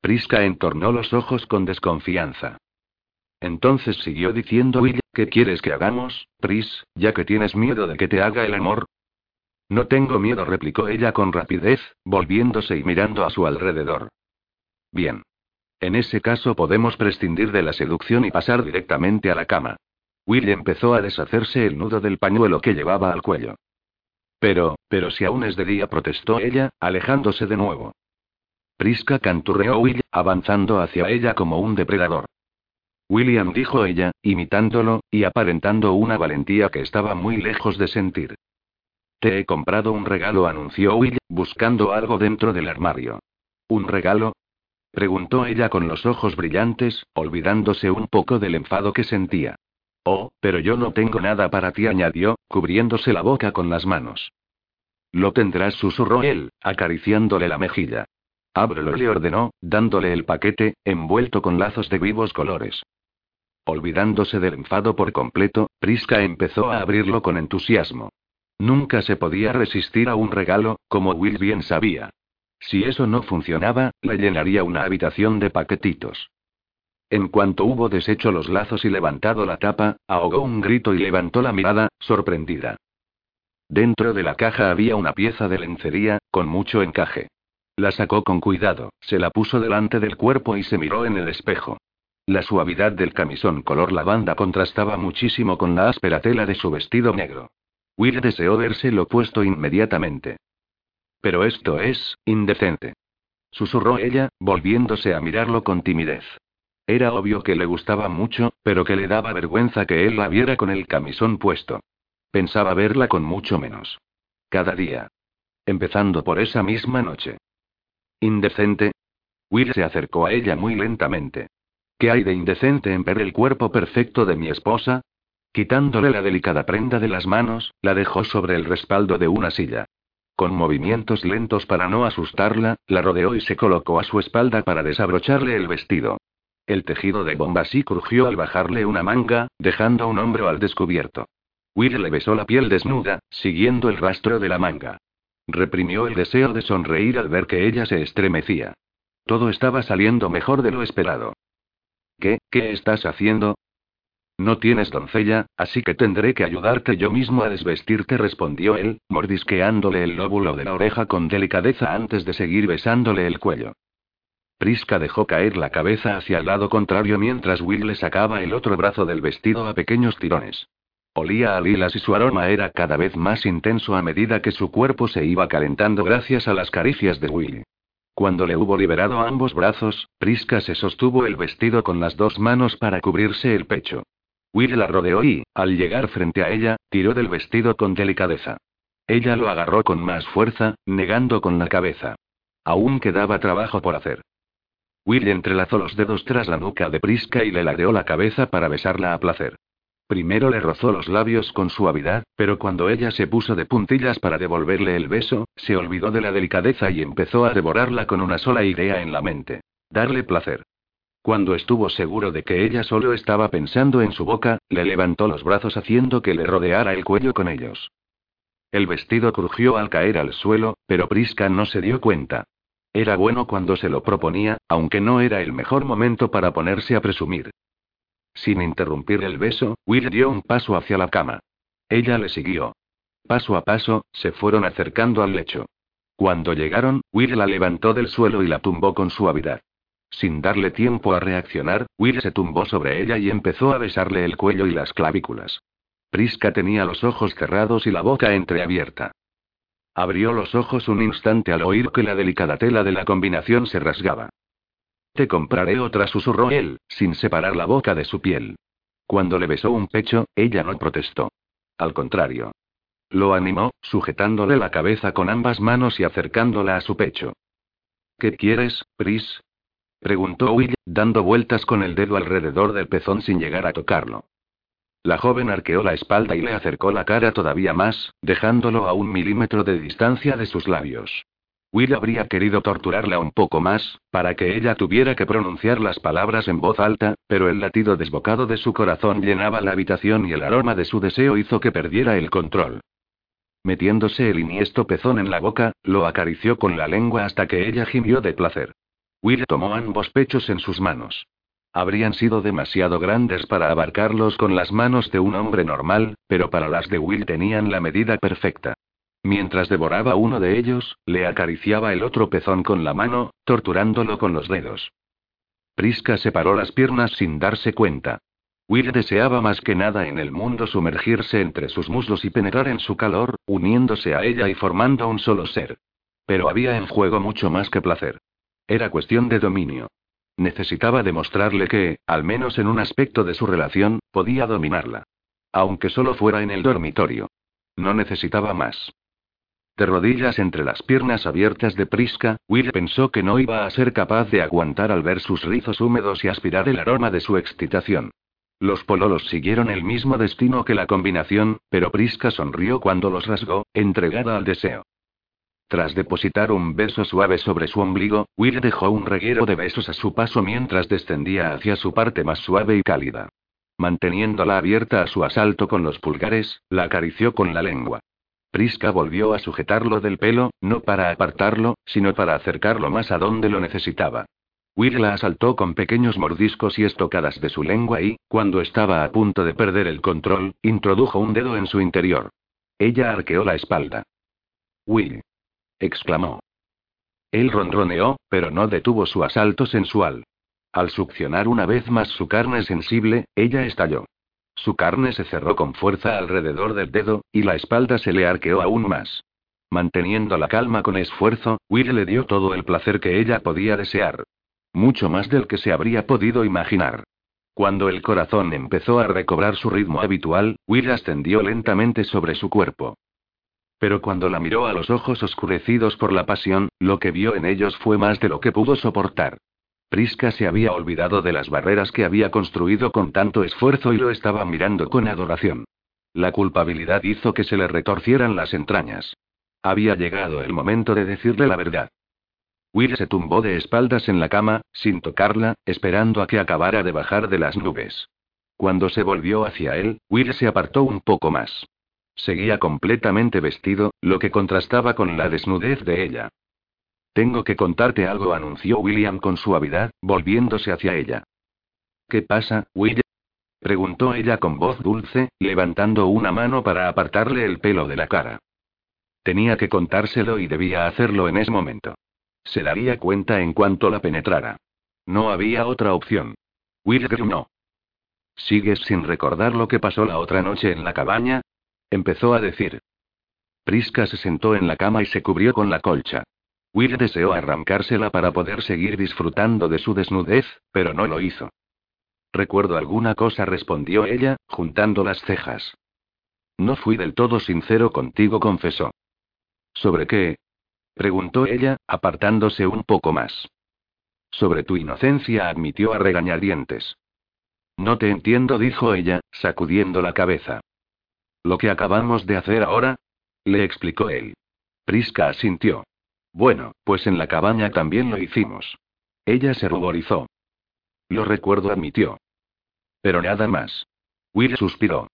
Prisca entornó los ojos con desconfianza. Entonces siguió diciendo Will, ¿qué quieres que hagamos, Pris, ya que tienes miedo de que te haga el amor? No tengo miedo, replicó ella con rapidez, volviéndose y mirando a su alrededor. Bien. En ese caso podemos prescindir de la seducción y pasar directamente a la cama. Will empezó a deshacerse el nudo del pañuelo que llevaba al cuello. Pero, pero si aún es de día, protestó ella, alejándose de nuevo. Prisca canturreó Will, avanzando hacia ella como un depredador. William dijo ella, imitándolo, y aparentando una valentía que estaba muy lejos de sentir. Te he comprado un regalo, anunció Will, buscando algo dentro del armario. ¿Un regalo? Preguntó ella con los ojos brillantes, olvidándose un poco del enfado que sentía. Oh, pero yo no tengo nada para ti, añadió, cubriéndose la boca con las manos. Lo tendrás, susurró él, acariciándole la mejilla. Ábrelo, le ordenó, dándole el paquete, envuelto con lazos de vivos colores. Olvidándose del enfado por completo, Prisca empezó a abrirlo con entusiasmo. Nunca se podía resistir a un regalo, como Will bien sabía. Si eso no funcionaba, le llenaría una habitación de paquetitos. En cuanto hubo deshecho los lazos y levantado la tapa, ahogó un grito y levantó la mirada, sorprendida. Dentro de la caja había una pieza de lencería, con mucho encaje. La sacó con cuidado, se la puso delante del cuerpo y se miró en el espejo. La suavidad del camisón color lavanda contrastaba muchísimo con la áspera tela de su vestido negro. Will deseó verse lo puesto inmediatamente. Pero esto es, indecente. Susurró ella, volviéndose a mirarlo con timidez. Era obvio que le gustaba mucho, pero que le daba vergüenza que él la viera con el camisón puesto. Pensaba verla con mucho menos. Cada día. Empezando por esa misma noche. ¿Indecente? Will se acercó a ella muy lentamente. ¿Qué hay de indecente en ver el cuerpo perfecto de mi esposa? Quitándole la delicada prenda de las manos, la dejó sobre el respaldo de una silla. Con movimientos lentos para no asustarla, la rodeó y se colocó a su espalda para desabrocharle el vestido. El tejido de Bombasí crujió al bajarle una manga, dejando un hombro al descubierto. Will le besó la piel desnuda, siguiendo el rastro de la manga. Reprimió el deseo de sonreír al ver que ella se estremecía. Todo estaba saliendo mejor de lo esperado. ¿Qué, qué estás haciendo? No tienes doncella, así que tendré que ayudarte yo mismo a desvestirte, respondió él, mordisqueándole el lóbulo de la oreja con delicadeza antes de seguir besándole el cuello. Prisca dejó caer la cabeza hacia el lado contrario mientras Will le sacaba el otro brazo del vestido a pequeños tirones. Olía a lilas y su aroma era cada vez más intenso a medida que su cuerpo se iba calentando gracias a las caricias de Will. Cuando le hubo liberado ambos brazos, Prisca se sostuvo el vestido con las dos manos para cubrirse el pecho. Will la rodeó y, al llegar frente a ella, tiró del vestido con delicadeza. Ella lo agarró con más fuerza, negando con la cabeza. Aún quedaba trabajo por hacer. Will entrelazó los dedos tras la nuca de Prisca y le ladeó la cabeza para besarla a placer. Primero le rozó los labios con suavidad, pero cuando ella se puso de puntillas para devolverle el beso, se olvidó de la delicadeza y empezó a devorarla con una sola idea en la mente. Darle placer. Cuando estuvo seguro de que ella solo estaba pensando en su boca, le levantó los brazos haciendo que le rodeara el cuello con ellos. El vestido crujió al caer al suelo, pero Prisca no se dio cuenta. Era bueno cuando se lo proponía, aunque no era el mejor momento para ponerse a presumir. Sin interrumpir el beso, Will dio un paso hacia la cama. Ella le siguió. Paso a paso, se fueron acercando al lecho. Cuando llegaron, Will la levantó del suelo y la tumbó con suavidad. Sin darle tiempo a reaccionar, Will se tumbó sobre ella y empezó a besarle el cuello y las clavículas. Prisca tenía los ojos cerrados y la boca entreabierta. Abrió los ojos un instante al oír que la delicada tela de la combinación se rasgaba. Te compraré otra, susurró él, sin separar la boca de su piel. Cuando le besó un pecho, ella no protestó. Al contrario. Lo animó, sujetándole la cabeza con ambas manos y acercándola a su pecho. ¿Qué quieres, Pris? Preguntó Will, dando vueltas con el dedo alrededor del pezón sin llegar a tocarlo. La joven arqueó la espalda y le acercó la cara todavía más, dejándolo a un milímetro de distancia de sus labios. Will habría querido torturarla un poco más, para que ella tuviera que pronunciar las palabras en voz alta, pero el latido desbocado de su corazón llenaba la habitación y el aroma de su deseo hizo que perdiera el control. Metiéndose el iniesto pezón en la boca, lo acarició con la lengua hasta que ella gimió de placer. Will tomó ambos pechos en sus manos. Habrían sido demasiado grandes para abarcarlos con las manos de un hombre normal, pero para las de Will tenían la medida perfecta. Mientras devoraba uno de ellos, le acariciaba el otro pezón con la mano, torturándolo con los dedos. Prisca separó las piernas sin darse cuenta. Will deseaba más que nada en el mundo sumergirse entre sus muslos y penetrar en su calor, uniéndose a ella y formando un solo ser. Pero había en juego mucho más que placer. Era cuestión de dominio. Necesitaba demostrarle que, al menos en un aspecto de su relación, podía dominarla. Aunque solo fuera en el dormitorio. No necesitaba más. De rodillas entre las piernas abiertas de Prisca, Will pensó que no iba a ser capaz de aguantar al ver sus rizos húmedos y aspirar el aroma de su excitación. Los pololos siguieron el mismo destino que la combinación, pero Prisca sonrió cuando los rasgó, entregada al deseo. Tras depositar un beso suave sobre su ombligo, Will dejó un reguero de besos a su paso mientras descendía hacia su parte más suave y cálida. Manteniéndola abierta a su asalto con los pulgares, la acarició con la lengua. Prisca volvió a sujetarlo del pelo, no para apartarlo, sino para acercarlo más a donde lo necesitaba. Will la asaltó con pequeños mordiscos y estocadas de su lengua y, cuando estaba a punto de perder el control, introdujo un dedo en su interior. Ella arqueó la espalda. Will. Exclamó. Él ronroneó, pero no detuvo su asalto sensual. Al succionar una vez más su carne sensible, ella estalló. Su carne se cerró con fuerza alrededor del dedo, y la espalda se le arqueó aún más. Manteniendo la calma con esfuerzo, Will le dio todo el placer que ella podía desear. Mucho más del que se habría podido imaginar. Cuando el corazón empezó a recobrar su ritmo habitual, Will ascendió lentamente sobre su cuerpo. Pero cuando la miró a los ojos oscurecidos por la pasión, lo que vio en ellos fue más de lo que pudo soportar. Prisca se había olvidado de las barreras que había construido con tanto esfuerzo y lo estaba mirando con adoración. La culpabilidad hizo que se le retorcieran las entrañas. Había llegado el momento de decirle la verdad. Will se tumbó de espaldas en la cama, sin tocarla, esperando a que acabara de bajar de las nubes. Cuando se volvió hacia él, Will se apartó un poco más. Seguía completamente vestido, lo que contrastaba con la desnudez de ella. Tengo que contarte algo, anunció William con suavidad, volviéndose hacia ella. ¿Qué pasa, William? preguntó ella con voz dulce, levantando una mano para apartarle el pelo de la cara. Tenía que contárselo y debía hacerlo en ese momento. Se daría cuenta en cuanto la penetrara. No había otra opción. Will no. ¿Sigues sin recordar lo que pasó la otra noche en la cabaña? Empezó a decir. Prisca se sentó en la cama y se cubrió con la colcha. Will deseó arrancársela para poder seguir disfrutando de su desnudez, pero no lo hizo. Recuerdo alguna cosa, respondió ella, juntando las cejas. No fui del todo sincero contigo, confesó. ¿Sobre qué? preguntó ella, apartándose un poco más. Sobre tu inocencia, admitió a regañadientes. No te entiendo, dijo ella, sacudiendo la cabeza. Lo que acabamos de hacer ahora, le explicó él. Prisca asintió. Bueno, pues en la cabaña también lo hicimos. Ella se ruborizó. Lo recuerdo, admitió. Pero nada más. Will suspiró.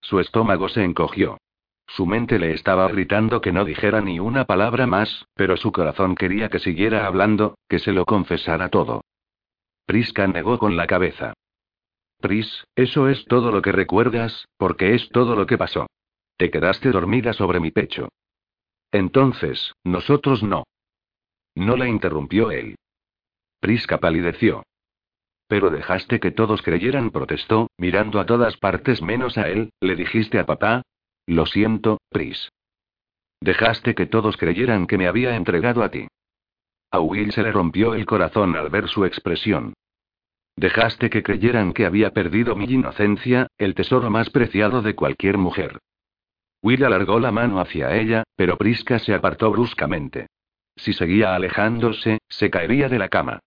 Su estómago se encogió. Su mente le estaba gritando que no dijera ni una palabra más, pero su corazón quería que siguiera hablando, que se lo confesara todo. Prisca negó con la cabeza. Pris, eso es todo lo que recuerdas, porque es todo lo que pasó. Te quedaste dormida sobre mi pecho. Entonces, nosotros no. No la interrumpió él. Prisca palideció. Pero dejaste que todos creyeran, protestó, mirando a todas partes menos a él, le dijiste a papá. Lo siento, Pris. Dejaste que todos creyeran que me había entregado a ti. A Will se le rompió el corazón al ver su expresión. Dejaste que creyeran que había perdido mi inocencia, el tesoro más preciado de cualquier mujer. Will alargó la mano hacia ella, pero Prisca se apartó bruscamente. Si seguía alejándose, se caería de la cama.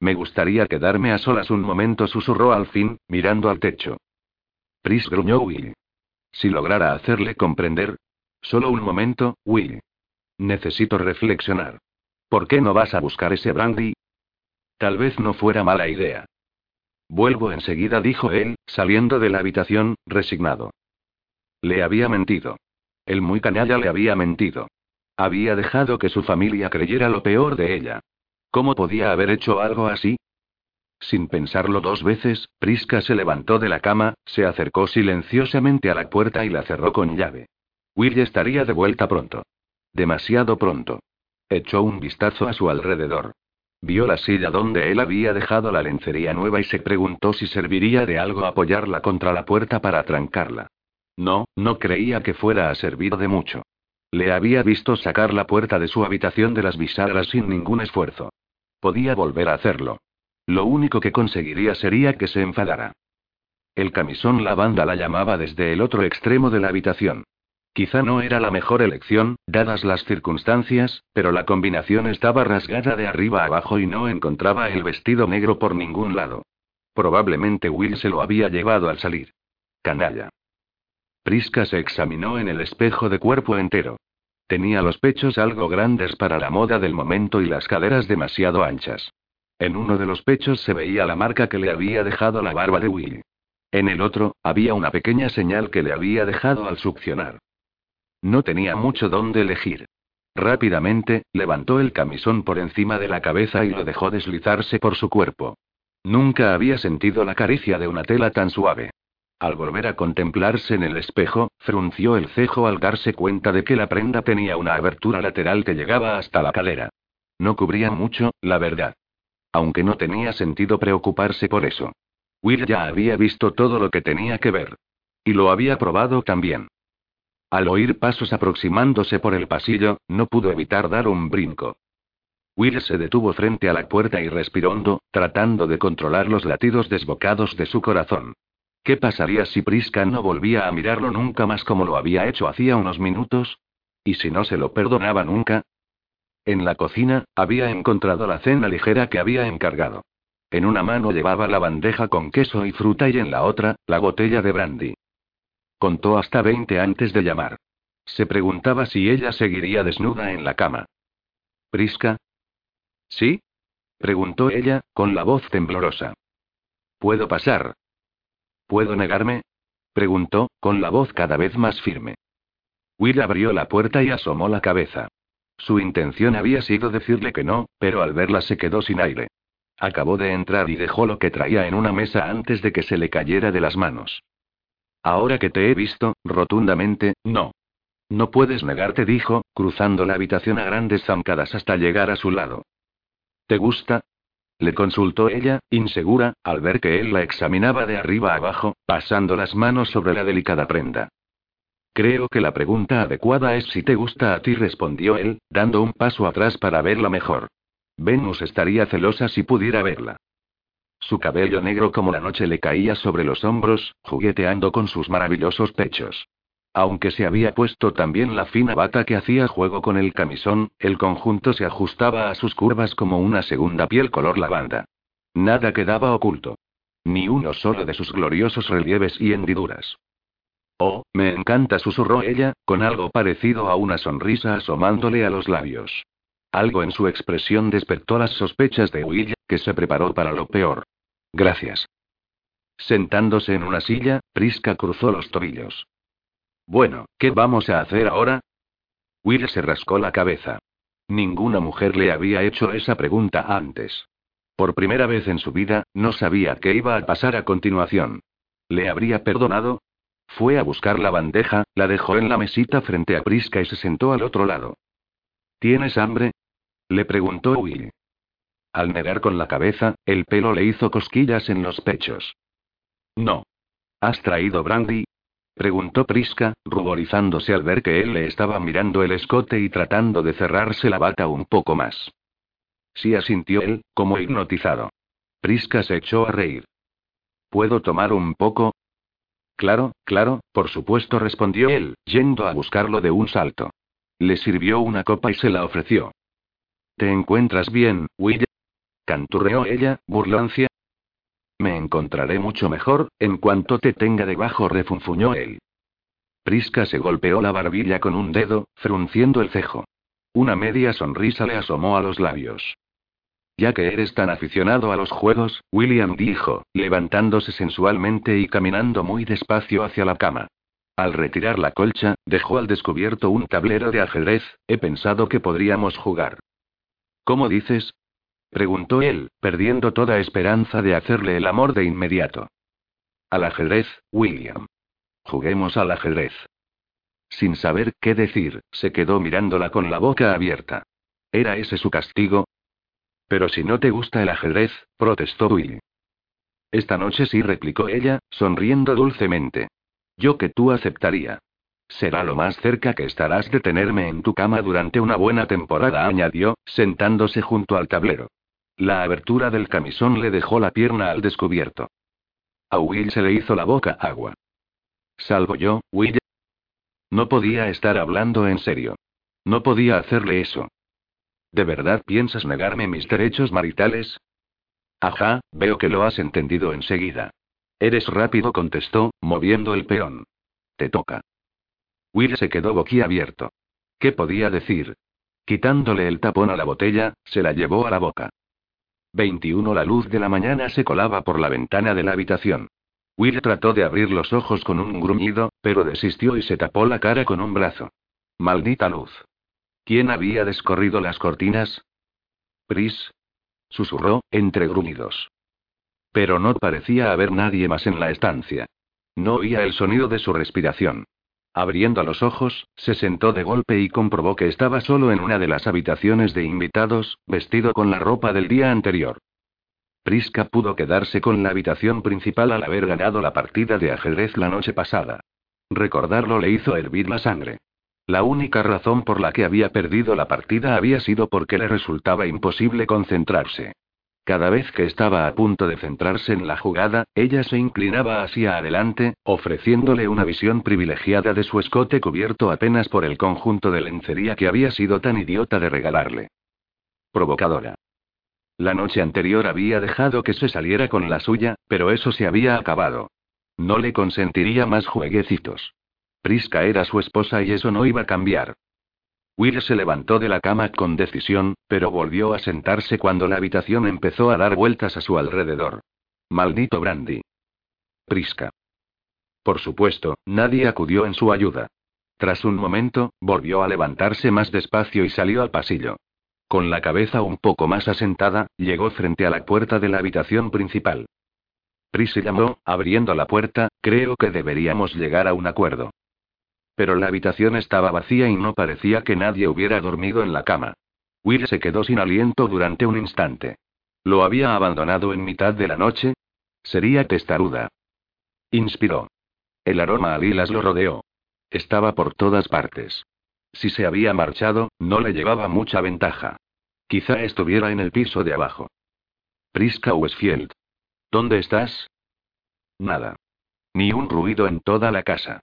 Me gustaría quedarme a solas un momento, susurró al fin, mirando al techo. Pris gruñó Will. Si lograra hacerle comprender. Solo un momento, Will. Necesito reflexionar. ¿Por qué no vas a buscar ese brandy? Tal vez no fuera mala idea. Vuelvo enseguida, dijo él, saliendo de la habitación, resignado. Le había mentido. El muy canalla le había mentido. Había dejado que su familia creyera lo peor de ella. ¿Cómo podía haber hecho algo así? Sin pensarlo dos veces, Prisca se levantó de la cama, se acercó silenciosamente a la puerta y la cerró con llave. Will estaría de vuelta pronto. Demasiado pronto. Echó un vistazo a su alrededor. Vio la silla donde él había dejado la lencería nueva y se preguntó si serviría de algo apoyarla contra la puerta para trancarla. No, no creía que fuera a servir de mucho. Le había visto sacar la puerta de su habitación de las bisagras sin ningún esfuerzo. Podía volver a hacerlo. Lo único que conseguiría sería que se enfadara. El camisón lavanda la llamaba desde el otro extremo de la habitación. Quizá no era la mejor elección, dadas las circunstancias, pero la combinación estaba rasgada de arriba abajo y no encontraba el vestido negro por ningún lado. Probablemente Will se lo había llevado al salir. Canalla. Prisca se examinó en el espejo de cuerpo entero. Tenía los pechos algo grandes para la moda del momento y las caderas demasiado anchas. En uno de los pechos se veía la marca que le había dejado la barba de Will. En el otro, había una pequeña señal que le había dejado al succionar. No tenía mucho dónde elegir. Rápidamente, levantó el camisón por encima de la cabeza y lo dejó deslizarse por su cuerpo. Nunca había sentido la caricia de una tela tan suave. Al volver a contemplarse en el espejo, frunció el cejo al darse cuenta de que la prenda tenía una abertura lateral que llegaba hasta la cadera. No cubría mucho, la verdad. Aunque no tenía sentido preocuparse por eso. Will ya había visto todo lo que tenía que ver. Y lo había probado también. Al oír pasos aproximándose por el pasillo, no pudo evitar dar un brinco. Will se detuvo frente a la puerta y respiró hondo, tratando de controlar los latidos desbocados de su corazón. ¿Qué pasaría si Prisca no volvía a mirarlo nunca más como lo había hecho hacía unos minutos? ¿Y si no se lo perdonaba nunca? En la cocina, había encontrado la cena ligera que había encargado. En una mano llevaba la bandeja con queso y fruta y en la otra, la botella de brandy. Contó hasta 20 antes de llamar. Se preguntaba si ella seguiría desnuda en la cama. ¿Prisca? ¿Sí? preguntó ella, con la voz temblorosa. ¿Puedo pasar? ¿Puedo negarme? preguntó, con la voz cada vez más firme. Will abrió la puerta y asomó la cabeza. Su intención había sido decirle que no, pero al verla se quedó sin aire. Acabó de entrar y dejó lo que traía en una mesa antes de que se le cayera de las manos. Ahora que te he visto, rotundamente, no. No puedes negarte, dijo, cruzando la habitación a grandes zancadas hasta llegar a su lado. ¿Te gusta? Le consultó ella, insegura, al ver que él la examinaba de arriba abajo, pasando las manos sobre la delicada prenda. Creo que la pregunta adecuada es si te gusta a ti, respondió él, dando un paso atrás para verla mejor. Venus estaría celosa si pudiera verla. Su cabello negro como la noche le caía sobre los hombros, jugueteando con sus maravillosos pechos. Aunque se había puesto también la fina bata que hacía juego con el camisón, el conjunto se ajustaba a sus curvas como una segunda piel color lavanda. Nada quedaba oculto. Ni uno solo de sus gloriosos relieves y hendiduras. Oh, me encanta, susurró ella, con algo parecido a una sonrisa asomándole a los labios. Algo en su expresión despertó las sospechas de Will, que se preparó para lo peor. Gracias. Sentándose en una silla, Prisca cruzó los tobillos. Bueno, ¿qué vamos a hacer ahora? Will se rascó la cabeza. Ninguna mujer le había hecho esa pregunta antes. Por primera vez en su vida, no sabía qué iba a pasar a continuación. ¿Le habría perdonado? Fue a buscar la bandeja, la dejó en la mesita frente a Prisca y se sentó al otro lado. ¿Tienes hambre? Le preguntó Will. Al negar con la cabeza, el pelo le hizo cosquillas en los pechos. No. ¿Has traído brandy? preguntó Prisca, ruborizándose al ver que él le estaba mirando el escote y tratando de cerrarse la bata un poco más. Sí asintió él, como hipnotizado. Prisca se echó a reír. ¿Puedo tomar un poco? Claro, claro, por supuesto, respondió él, yendo a buscarlo de un salto. Le sirvió una copa y se la ofreció. ¿Te encuentras bien, Will? Canturreó ella, burlancia. Me encontraré mucho mejor, en cuanto te tenga debajo, refunfuñó él. Prisca se golpeó la barbilla con un dedo, frunciendo el cejo. Una media sonrisa le asomó a los labios. Ya que eres tan aficionado a los juegos, William dijo, levantándose sensualmente y caminando muy despacio hacia la cama. Al retirar la colcha, dejó al descubierto un tablero de ajedrez, he pensado que podríamos jugar. ¿Cómo dices? Preguntó él, perdiendo toda esperanza de hacerle el amor de inmediato. Al ajedrez, William. Juguemos al ajedrez. Sin saber qué decir, se quedó mirándola con la boca abierta. ¿Era ese su castigo? Pero si no te gusta el ajedrez, protestó Willy. Esta noche sí, replicó ella, sonriendo dulcemente. Yo que tú aceptaría. Será lo más cerca que estarás de tenerme en tu cama durante una buena temporada, añadió, sentándose junto al tablero. La abertura del camisón le dejó la pierna al descubierto. A Will se le hizo la boca agua. Salvo yo, Will. No podía estar hablando en serio. No podía hacerle eso. ¿De verdad piensas negarme mis derechos maritales? Ajá, veo que lo has entendido enseguida. Eres rápido, contestó, moviendo el peón. Te toca. Will se quedó boquiabierto. ¿Qué podía decir? Quitándole el tapón a la botella, se la llevó a la boca. 21 La luz de la mañana se colaba por la ventana de la habitación. Will trató de abrir los ojos con un gruñido, pero desistió y se tapó la cara con un brazo. Maldita luz. ¿Quién había descorrido las cortinas? Pris. Susurró, entre gruñidos. Pero no parecía haber nadie más en la estancia. No oía el sonido de su respiración. Abriendo los ojos, se sentó de golpe y comprobó que estaba solo en una de las habitaciones de invitados, vestido con la ropa del día anterior. Priska pudo quedarse con la habitación principal al haber ganado la partida de ajedrez la noche pasada. Recordarlo le hizo hervir la sangre. La única razón por la que había perdido la partida había sido porque le resultaba imposible concentrarse. Cada vez que estaba a punto de centrarse en la jugada, ella se inclinaba hacia adelante, ofreciéndole una visión privilegiada de su escote cubierto apenas por el conjunto de lencería que había sido tan idiota de regalarle. Provocadora. La noche anterior había dejado que se saliera con la suya, pero eso se había acabado. No le consentiría más jueguecitos. Priska era su esposa y eso no iba a cambiar. Will se levantó de la cama con decisión, pero volvió a sentarse cuando la habitación empezó a dar vueltas a su alrededor. Maldito Brandy. Priska. Por supuesto, nadie acudió en su ayuda. Tras un momento, volvió a levantarse más despacio y salió al pasillo. Con la cabeza un poco más asentada, llegó frente a la puerta de la habitación principal. Pris llamó, abriendo la puerta, creo que deberíamos llegar a un acuerdo. Pero la habitación estaba vacía y no parecía que nadie hubiera dormido en la cama. Will se quedó sin aliento durante un instante. ¿Lo había abandonado en mitad de la noche? Sería testaruda. Inspiró. El aroma a lilas lo rodeó. Estaba por todas partes. Si se había marchado, no le llevaba mucha ventaja. Quizá estuviera en el piso de abajo. Priska Westfield. ¿Dónde estás? Nada. Ni un ruido en toda la casa.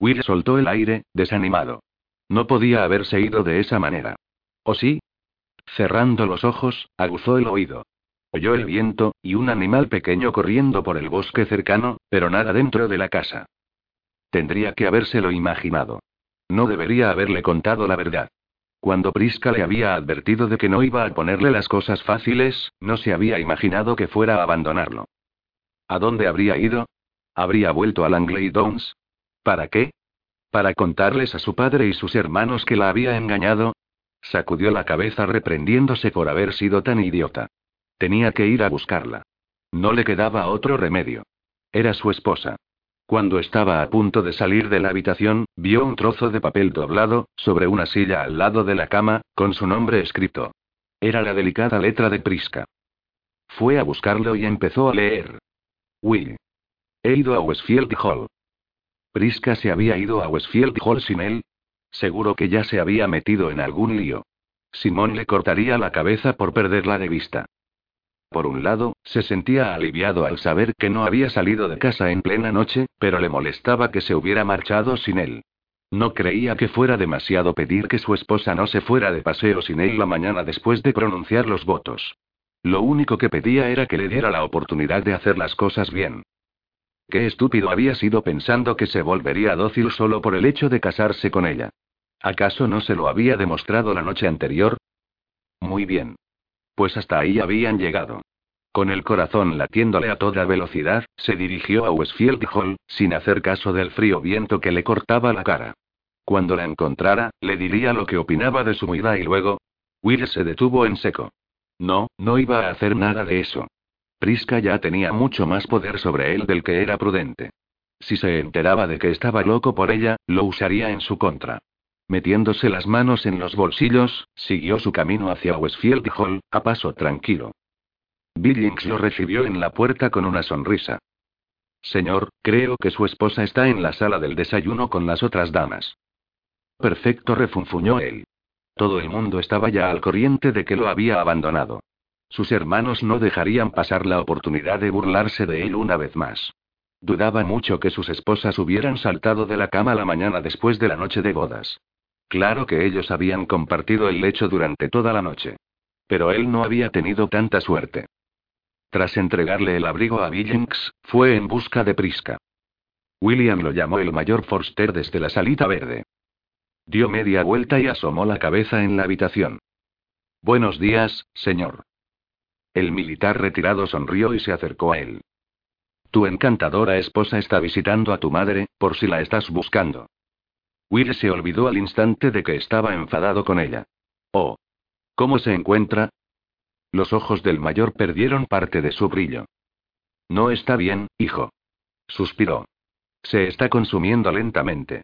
Will soltó el aire, desanimado. No podía haberse ido de esa manera. ¿O sí? Cerrando los ojos, aguzó el oído. Oyó el viento, y un animal pequeño corriendo por el bosque cercano, pero nada dentro de la casa. Tendría que habérselo imaginado. No debería haberle contado la verdad. Cuando Priska le había advertido de que no iba a ponerle las cosas fáciles, no se había imaginado que fuera a abandonarlo. ¿A dónde habría ido? ¿Habría vuelto a Langley Downs? ¿Para qué? ¿Para contarles a su padre y sus hermanos que la había engañado? Sacudió la cabeza reprendiéndose por haber sido tan idiota. Tenía que ir a buscarla. No le quedaba otro remedio. Era su esposa. Cuando estaba a punto de salir de la habitación, vio un trozo de papel doblado, sobre una silla al lado de la cama, con su nombre escrito. Era la delicada letra de Prisca. Fue a buscarlo y empezó a leer. Will. He ido a Westfield Hall. Priska se había ido a Westfield Hall sin él. Seguro que ya se había metido en algún lío. Simón le cortaría la cabeza por perderla de vista. Por un lado, se sentía aliviado al saber que no había salido de casa en plena noche, pero le molestaba que se hubiera marchado sin él. No creía que fuera demasiado pedir que su esposa no se fuera de paseo sin él la mañana después de pronunciar los votos. Lo único que pedía era que le diera la oportunidad de hacer las cosas bien. Qué estúpido había sido pensando que se volvería dócil solo por el hecho de casarse con ella. ¿Acaso no se lo había demostrado la noche anterior? Muy bien. Pues hasta ahí habían llegado. Con el corazón latiéndole a toda velocidad, se dirigió a Westfield Hall, sin hacer caso del frío viento que le cortaba la cara. Cuando la encontrara, le diría lo que opinaba de su huida y luego. Will se detuvo en seco. No, no iba a hacer nada de eso. Priska ya tenía mucho más poder sobre él del que era prudente. Si se enteraba de que estaba loco por ella, lo usaría en su contra. Metiéndose las manos en los bolsillos, siguió su camino hacia Westfield Hall, a paso tranquilo. Billings lo recibió en la puerta con una sonrisa. Señor, creo que su esposa está en la sala del desayuno con las otras damas. Perfecto, refunfuñó él. Todo el mundo estaba ya al corriente de que lo había abandonado. Sus hermanos no dejarían pasar la oportunidad de burlarse de él una vez más. Dudaba mucho que sus esposas hubieran saltado de la cama la mañana después de la noche de bodas. Claro que ellos habían compartido el lecho durante toda la noche. Pero él no había tenido tanta suerte. Tras entregarle el abrigo a Billings, fue en busca de Prisca. William lo llamó el mayor Forster desde la salita verde. Dio media vuelta y asomó la cabeza en la habitación. Buenos días, señor. El militar retirado sonrió y se acercó a él. Tu encantadora esposa está visitando a tu madre, por si la estás buscando. Will se olvidó al instante de que estaba enfadado con ella. Oh. ¿Cómo se encuentra? Los ojos del mayor perdieron parte de su brillo. No está bien, hijo. Suspiró. Se está consumiendo lentamente.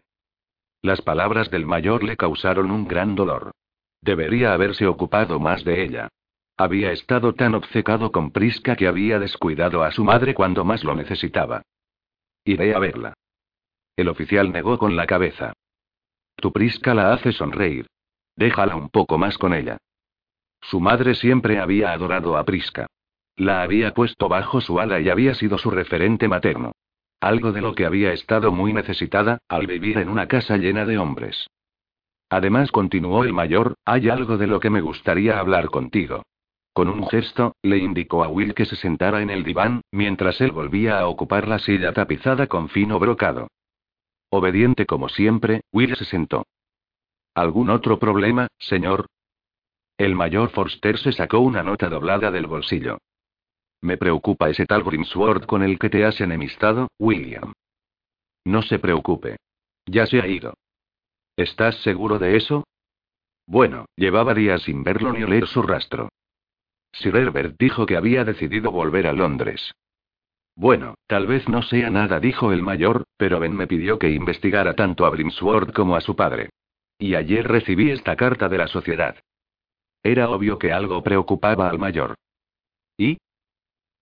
Las palabras del mayor le causaron un gran dolor. Debería haberse ocupado más de ella. Había estado tan obcecado con Prisca que había descuidado a su madre cuando más lo necesitaba. Iré a verla. El oficial negó con la cabeza. Tu Prisca la hace sonreír. Déjala un poco más con ella. Su madre siempre había adorado a Prisca. La había puesto bajo su ala y había sido su referente materno. Algo de lo que había estado muy necesitada, al vivir en una casa llena de hombres. Además, continuó el mayor, hay algo de lo que me gustaría hablar contigo. Con un gesto, le indicó a Will que se sentara en el diván, mientras él volvía a ocupar la silla tapizada con fino brocado. Obediente como siempre, Will se sentó. ¿Algún otro problema, señor? El mayor Forster se sacó una nota doblada del bolsillo. Me preocupa ese tal Grimsworth con el que te has enemistado, William. No se preocupe. Ya se ha ido. ¿Estás seguro de eso? Bueno, llevaba días sin verlo ni oler su rastro. Sir Herbert dijo que había decidido volver a Londres. Bueno, tal vez no sea nada, dijo el mayor, pero Ben me pidió que investigara tanto a Brimsworth como a su padre. Y ayer recibí esta carta de la sociedad. Era obvio que algo preocupaba al mayor. ¿Y?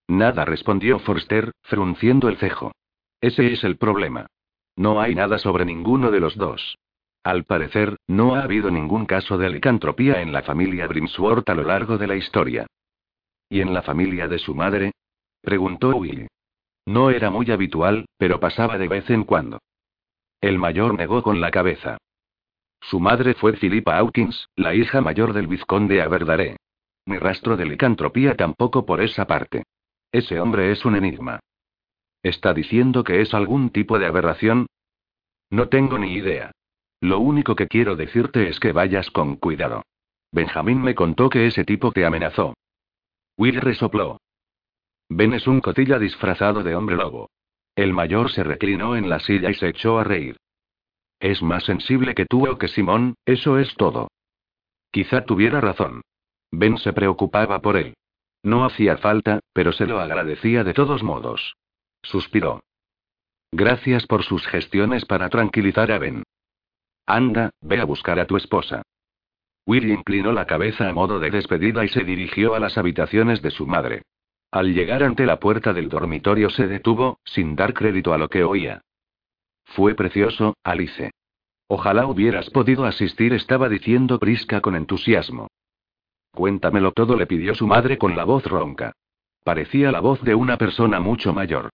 Nada, respondió Forster, frunciendo el cejo. Ese es el problema. No hay nada sobre ninguno de los dos. Al parecer, no ha habido ningún caso de licantropía en la familia Brimsworth a lo largo de la historia. ¿Y en la familia de su madre? preguntó Will. No era muy habitual, pero pasaba de vez en cuando. El mayor negó con la cabeza. Su madre fue Philippa Hawkins, la hija mayor del vizconde Aberdaré. Ni rastro de licantropía tampoco por esa parte. Ese hombre es un enigma. ¿Está diciendo que es algún tipo de aberración? No tengo ni idea. Lo único que quiero decirte es que vayas con cuidado. Benjamín me contó que ese tipo te amenazó. Will resopló. Ben es un cotilla disfrazado de hombre lobo. El mayor se reclinó en la silla y se echó a reír. Es más sensible que tú o que Simón, eso es todo. Quizá tuviera razón. Ben se preocupaba por él. No hacía falta, pero se lo agradecía de todos modos. Suspiró. Gracias por sus gestiones para tranquilizar a Ben. Anda, ve a buscar a tu esposa. Will inclinó la cabeza a modo de despedida y se dirigió a las habitaciones de su madre. Al llegar ante la puerta del dormitorio se detuvo, sin dar crédito a lo que oía. Fue precioso, Alice. Ojalá hubieras podido asistir, estaba diciendo Prisca con entusiasmo. Cuéntamelo todo, le pidió su madre con la voz ronca. Parecía la voz de una persona mucho mayor.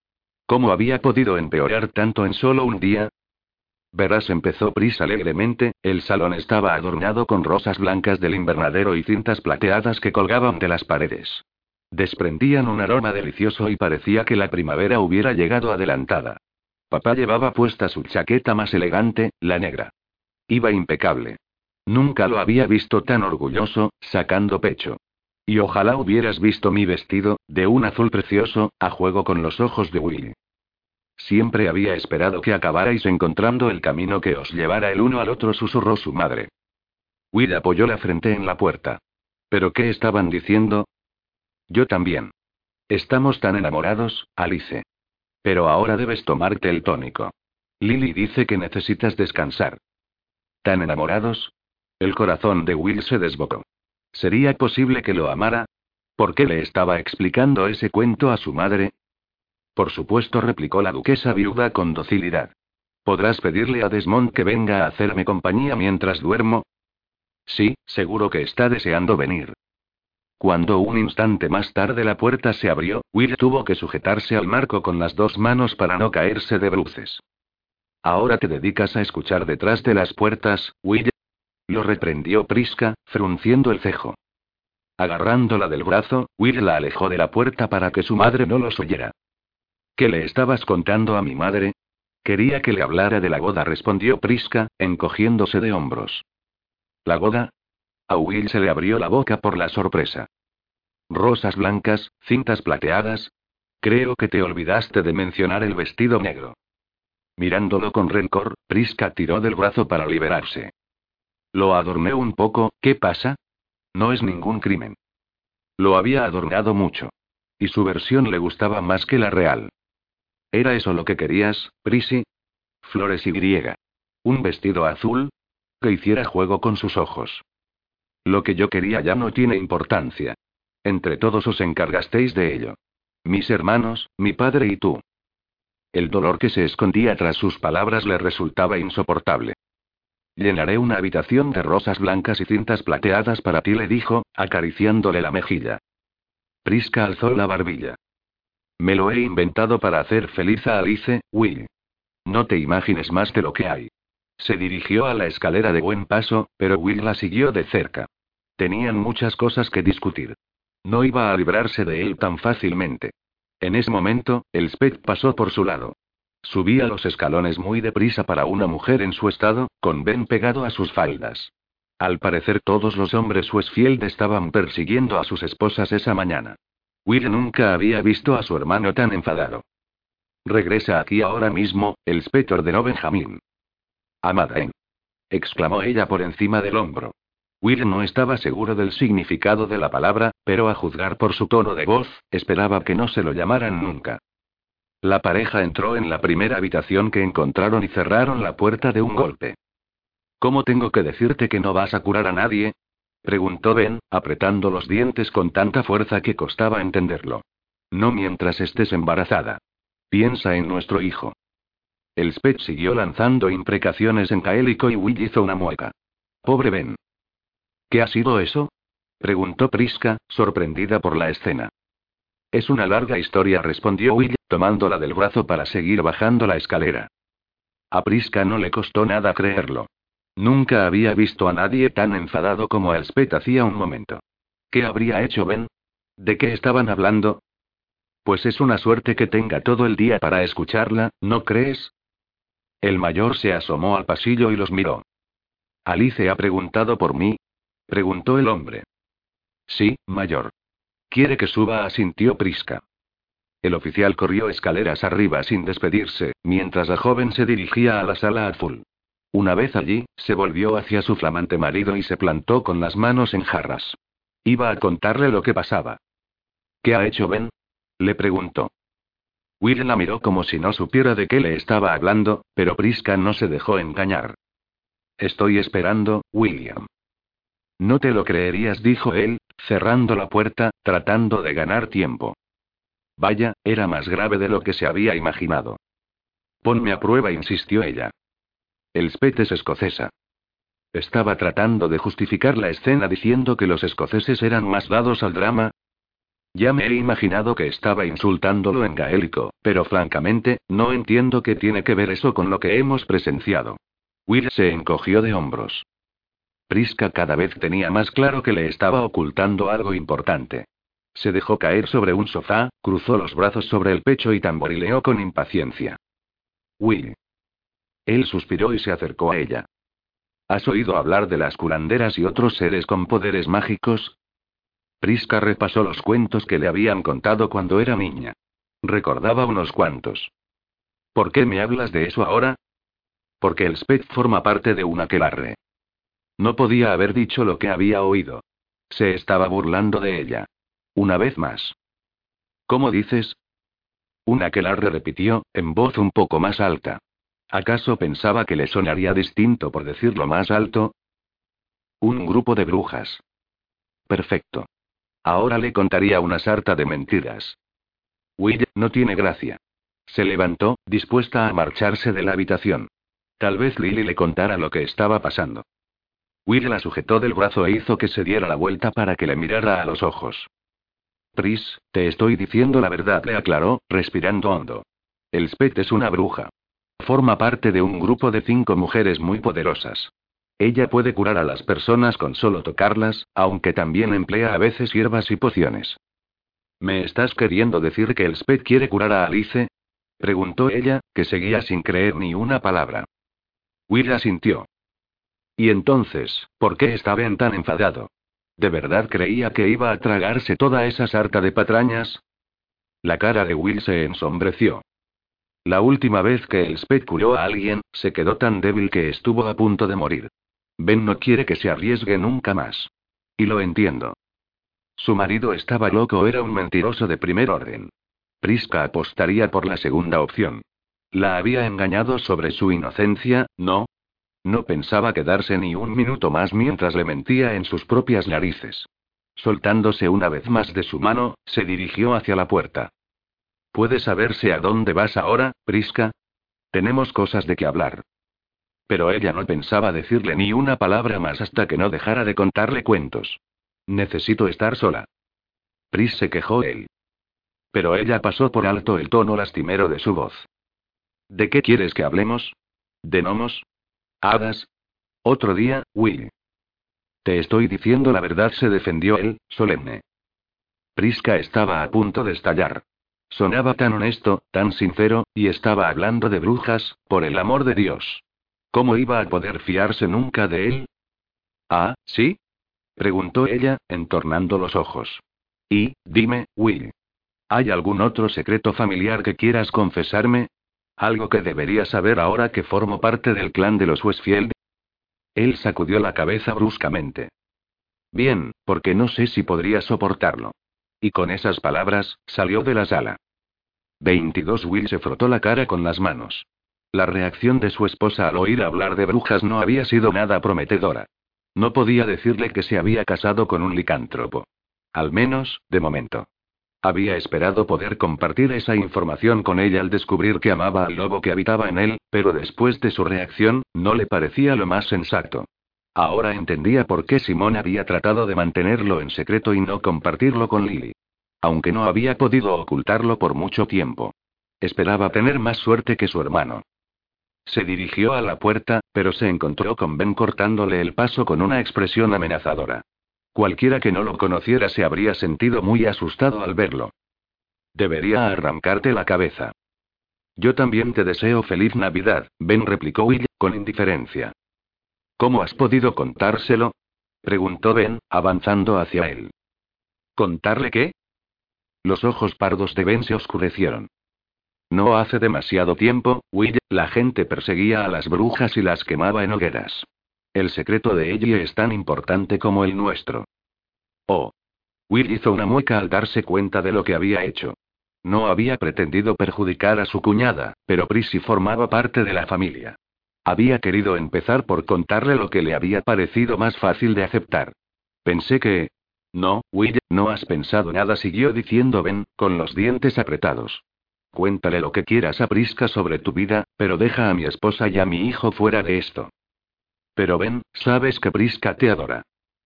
¿Cómo había podido empeorar tanto en solo un día? Verás, empezó Pris alegremente, el salón estaba adornado con rosas blancas del invernadero y cintas plateadas que colgaban de las paredes. Desprendían un aroma delicioso y parecía que la primavera hubiera llegado adelantada. Papá llevaba puesta su chaqueta más elegante, la negra. Iba impecable. Nunca lo había visto tan orgulloso, sacando pecho. Y ojalá hubieras visto mi vestido, de un azul precioso, a juego con los ojos de Willy. Siempre había esperado que acabarais encontrando el camino que os llevara el uno al otro, susurró su madre. Will apoyó la frente en la puerta. ¿Pero qué estaban diciendo? Yo también. Estamos tan enamorados, Alice. Pero ahora debes tomarte el tónico. Lily dice que necesitas descansar. ¿Tan enamorados? El corazón de Will se desbocó. ¿Sería posible que lo amara? ¿Por qué le estaba explicando ese cuento a su madre? Por supuesto, replicó la duquesa viuda con docilidad. ¿Podrás pedirle a Desmond que venga a hacerme compañía mientras duermo? Sí, seguro que está deseando venir. Cuando un instante más tarde la puerta se abrió, Will tuvo que sujetarse al marco con las dos manos para no caerse de bruces. Ahora te dedicas a escuchar detrás de las puertas, Will. Lo reprendió Prisca, frunciendo el cejo. Agarrándola del brazo, Will la alejó de la puerta para que su madre no los oyera. ¿Qué le estabas contando a mi madre? Quería que le hablara de la boda, respondió Prisca, encogiéndose de hombros. ¿La boda? A Will se le abrió la boca por la sorpresa. Rosas blancas, cintas plateadas. Creo que te olvidaste de mencionar el vestido negro. Mirándolo con rencor, Prisca tiró del brazo para liberarse. Lo adorné un poco, ¿qué pasa? No es ningún crimen. Lo había adornado mucho. Y su versión le gustaba más que la real. ¿Era eso lo que querías, Prisi? Flores y griega. ¿Un vestido azul? Que hiciera juego con sus ojos. Lo que yo quería ya no tiene importancia. Entre todos os encargasteis de ello. Mis hermanos, mi padre y tú. El dolor que se escondía tras sus palabras le resultaba insoportable. Llenaré una habitación de rosas blancas y cintas plateadas para ti, le dijo, acariciándole la mejilla. Prisca alzó la barbilla. Me lo he inventado para hacer feliz a Alice, Will. No te imagines más de lo que hay. Se dirigió a la escalera de buen paso, pero Will la siguió de cerca. Tenían muchas cosas que discutir. No iba a librarse de él tan fácilmente. En ese momento, el Sped pasó por su lado. Subía los escalones muy deprisa para una mujer en su estado, con Ben pegado a sus faldas. Al parecer todos los hombres Westfield estaban persiguiendo a sus esposas esa mañana. Will nunca había visto a su hermano tan enfadado. Regresa aquí ahora mismo, el ordenó Benjamín. Amada, ¿eh? exclamó ella por encima del hombro. Will no estaba seguro del significado de la palabra, pero a juzgar por su tono de voz, esperaba que no se lo llamaran nunca. La pareja entró en la primera habitación que encontraron y cerraron la puerta de un golpe. ¿Cómo tengo que decirte que no vas a curar a nadie? Preguntó Ben, apretando los dientes con tanta fuerza que costaba entenderlo. No mientras estés embarazada. Piensa en nuestro hijo. El Spet siguió lanzando imprecaciones en gaélico y Will hizo una mueca. Pobre Ben. ¿Qué ha sido eso? preguntó Prisca, sorprendida por la escena. Es una larga historia, respondió Will, tomándola del brazo para seguir bajando la escalera. A Prisca no le costó nada creerlo. Nunca había visto a nadie tan enfadado como Elspeth hacía un momento. ¿Qué habría hecho Ben? ¿De qué estaban hablando? Pues es una suerte que tenga todo el día para escucharla, ¿no crees? El mayor se asomó al pasillo y los miró. Alice ha preguntado por mí. Preguntó el hombre. Sí, mayor. Quiere que suba, asintió Prisca. El oficial corrió escaleras arriba sin despedirse, mientras la joven se dirigía a la sala azul. Una vez allí, se volvió hacia su flamante marido y se plantó con las manos en jarras. Iba a contarle lo que pasaba. ¿Qué ha hecho Ben? le preguntó. Will la miró como si no supiera de qué le estaba hablando, pero Prisca no se dejó engañar. Estoy esperando, William. No te lo creerías, dijo él, cerrando la puerta, tratando de ganar tiempo. Vaya, era más grave de lo que se había imaginado. Ponme a prueba, insistió ella. El Spet es escocesa. Estaba tratando de justificar la escena diciendo que los escoceses eran más dados al drama. Ya me he imaginado que estaba insultándolo en gaélico, pero francamente, no entiendo qué tiene que ver eso con lo que hemos presenciado. Will se encogió de hombros. Prisca cada vez tenía más claro que le estaba ocultando algo importante. Se dejó caer sobre un sofá, cruzó los brazos sobre el pecho y tamborileó con impaciencia. Will. Él suspiró y se acercó a ella. ¿Has oído hablar de las curanderas y otros seres con poderes mágicos? Prisca repasó los cuentos que le habían contado cuando era niña. Recordaba unos cuantos. ¿Por qué me hablas de eso ahora? Porque el Spec forma parte de un aquelarre. No podía haber dicho lo que había oído. Se estaba burlando de ella. Una vez más. ¿Cómo dices? Un aquelarre repitió, en voz un poco más alta. ¿Acaso pensaba que le sonaría distinto por decirlo más alto? Un grupo de brujas. Perfecto. Ahora le contaría una sarta de mentiras. Will no tiene gracia. Se levantó, dispuesta a marcharse de la habitación. Tal vez Lily le contara lo que estaba pasando. Will la sujetó del brazo e hizo que se diera la vuelta para que le mirara a los ojos. Pris, te estoy diciendo la verdad, le aclaró, respirando hondo. El Spet es una bruja. Forma parte de un grupo de cinco mujeres muy poderosas. Ella puede curar a las personas con solo tocarlas, aunque también emplea a veces hierbas y pociones. ¿Me estás queriendo decir que el Spet quiere curar a Alice? preguntó ella, que seguía sin creer ni una palabra. Will asintió. ¿Y entonces, por qué estaba tan enfadado? ¿De verdad creía que iba a tragarse toda esa sarta de patrañas? La cara de Will se ensombreció. La última vez que el Spet curó a alguien, se quedó tan débil que estuvo a punto de morir. Ben no quiere que se arriesgue nunca más. Y lo entiendo. Su marido estaba loco, era un mentiroso de primer orden. Prisca apostaría por la segunda opción. La había engañado sobre su inocencia, ¿no? No pensaba quedarse ni un minuto más mientras le mentía en sus propias narices. Soltándose una vez más de su mano, se dirigió hacia la puerta. ¿Puede saberse a dónde vas ahora, Prisca? Tenemos cosas de que hablar. Pero ella no pensaba decirle ni una palabra más hasta que no dejara de contarle cuentos. Necesito estar sola. Pris se quejó él. Pero ella pasó por alto el tono lastimero de su voz. ¿De qué quieres que hablemos? ¿De gnomos? ¿Hadas? Otro día, Will. Te estoy diciendo la verdad, se defendió él, solemne. Prisca estaba a punto de estallar. Sonaba tan honesto, tan sincero, y estaba hablando de brujas, por el amor de Dios. ¿Cómo iba a poder fiarse nunca de él? Ah, ¿sí? preguntó ella, entornando los ojos. Y, dime, Will. ¿Hay algún otro secreto familiar que quieras confesarme? ¿Algo que debería saber ahora que formo parte del clan de los Westfield? Él sacudió la cabeza bruscamente. Bien, porque no sé si podría soportarlo. Y con esas palabras, salió de la sala. 22 Will se frotó la cara con las manos. La reacción de su esposa al oír hablar de brujas no había sido nada prometedora. No podía decirle que se había casado con un licántropo. Al menos, de momento. Había esperado poder compartir esa información con ella al descubrir que amaba al lobo que habitaba en él, pero después de su reacción, no le parecía lo más sensato. Ahora entendía por qué Simón había tratado de mantenerlo en secreto y no compartirlo con Lily. Aunque no había podido ocultarlo por mucho tiempo. Esperaba tener más suerte que su hermano. Se dirigió a la puerta, pero se encontró con Ben cortándole el paso con una expresión amenazadora. Cualquiera que no lo conociera se habría sentido muy asustado al verlo. Debería arrancarte la cabeza. Yo también te deseo feliz Navidad, Ben replicó Will, con indiferencia. ¿Cómo has podido contárselo? preguntó Ben, avanzando hacia él. ¿Contarle qué? Los ojos pardos de Ben se oscurecieron. No hace demasiado tiempo, Will, la gente perseguía a las brujas y las quemaba en hogueras. El secreto de ella es tan importante como el nuestro. Oh. Will hizo una mueca al darse cuenta de lo que había hecho. No había pretendido perjudicar a su cuñada, pero Prissy formaba parte de la familia. Había querido empezar por contarle lo que le había parecido más fácil de aceptar. Pensé que... No, Will, no has pensado nada, siguió diciendo Ben, con los dientes apretados. Cuéntale lo que quieras a Prisca sobre tu vida, pero deja a mi esposa y a mi hijo fuera de esto. Pero Ben, sabes que Prisca te adora.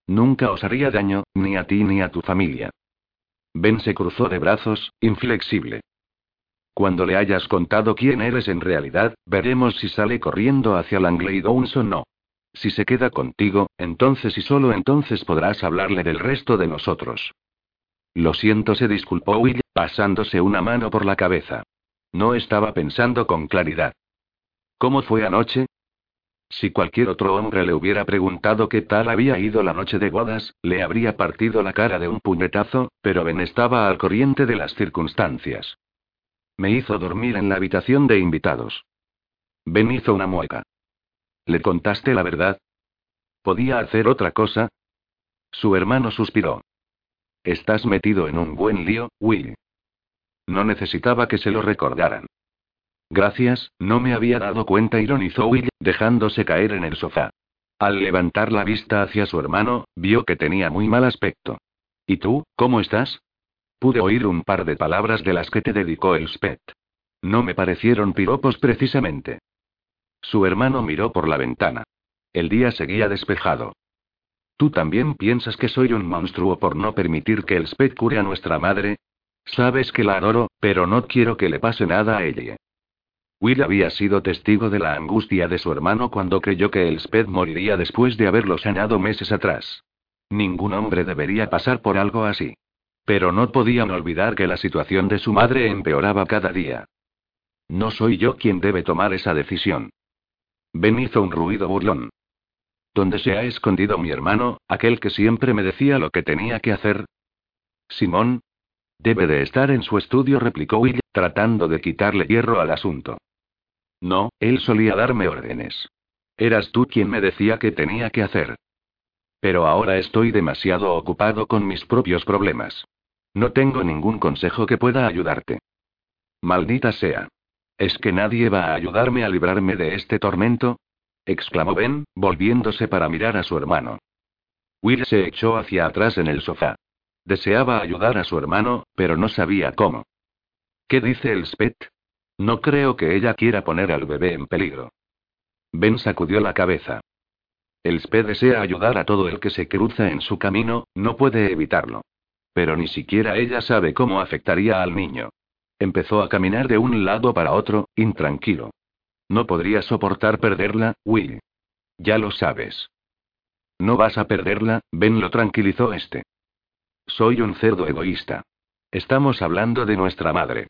Nunca os haría daño, ni a ti ni a tu familia. Ben se cruzó de brazos, inflexible. Cuando le hayas contado quién eres en realidad, veremos si sale corriendo hacia Langley Downs o no. Si se queda contigo, entonces y solo entonces podrás hablarle del resto de nosotros. Lo siento, se disculpó Will, pasándose una mano por la cabeza. No estaba pensando con claridad. ¿Cómo fue anoche? Si cualquier otro hombre le hubiera preguntado qué tal había ido la noche de bodas, le habría partido la cara de un puñetazo, pero Ben estaba al corriente de las circunstancias. Me hizo dormir en la habitación de invitados. Ben hizo una mueca. ¿Le contaste la verdad? ¿Podía hacer otra cosa? Su hermano suspiró. Estás metido en un buen lío, Will. No necesitaba que se lo recordaran. Gracias, no me había dado cuenta, ironizó Will, dejándose caer en el sofá. Al levantar la vista hacia su hermano, vio que tenía muy mal aspecto. ¿Y tú, cómo estás? Pude oír un par de palabras de las que te dedicó el Spet. No me parecieron piropos precisamente. Su hermano miró por la ventana. El día seguía despejado. ¿Tú también piensas que soy un monstruo por no permitir que el Spet cure a nuestra madre? Sabes que la adoro, pero no quiero que le pase nada a ella. Will había sido testigo de la angustia de su hermano cuando creyó que el Sped moriría después de haberlo sanado meses atrás. Ningún hombre debería pasar por algo así. Pero no podían olvidar que la situación de su madre empeoraba cada día. No soy yo quien debe tomar esa decisión. Ben hizo un ruido burlón. ¿Dónde se ha escondido mi hermano, aquel que siempre me decía lo que tenía que hacer? Simón. Debe de estar en su estudio, replicó Will, tratando de quitarle hierro al asunto. No, él solía darme órdenes. Eras tú quien me decía que tenía que hacer. Pero ahora estoy demasiado ocupado con mis propios problemas. No tengo ningún consejo que pueda ayudarte. Maldita sea. ¿Es que nadie va a ayudarme a librarme de este tormento? exclamó Ben, volviéndose para mirar a su hermano. Will se echó hacia atrás en el sofá. Deseaba ayudar a su hermano, pero no sabía cómo. ¿Qué dice el Spet? No creo que ella quiera poner al bebé en peligro. Ben sacudió la cabeza. El SPE desea ayudar a todo el que se cruza en su camino, no puede evitarlo. Pero ni siquiera ella sabe cómo afectaría al niño. Empezó a caminar de un lado para otro, intranquilo. No podría soportar perderla, Will. Ya lo sabes. No vas a perderla, Ben lo tranquilizó este. Soy un cerdo egoísta. Estamos hablando de nuestra madre.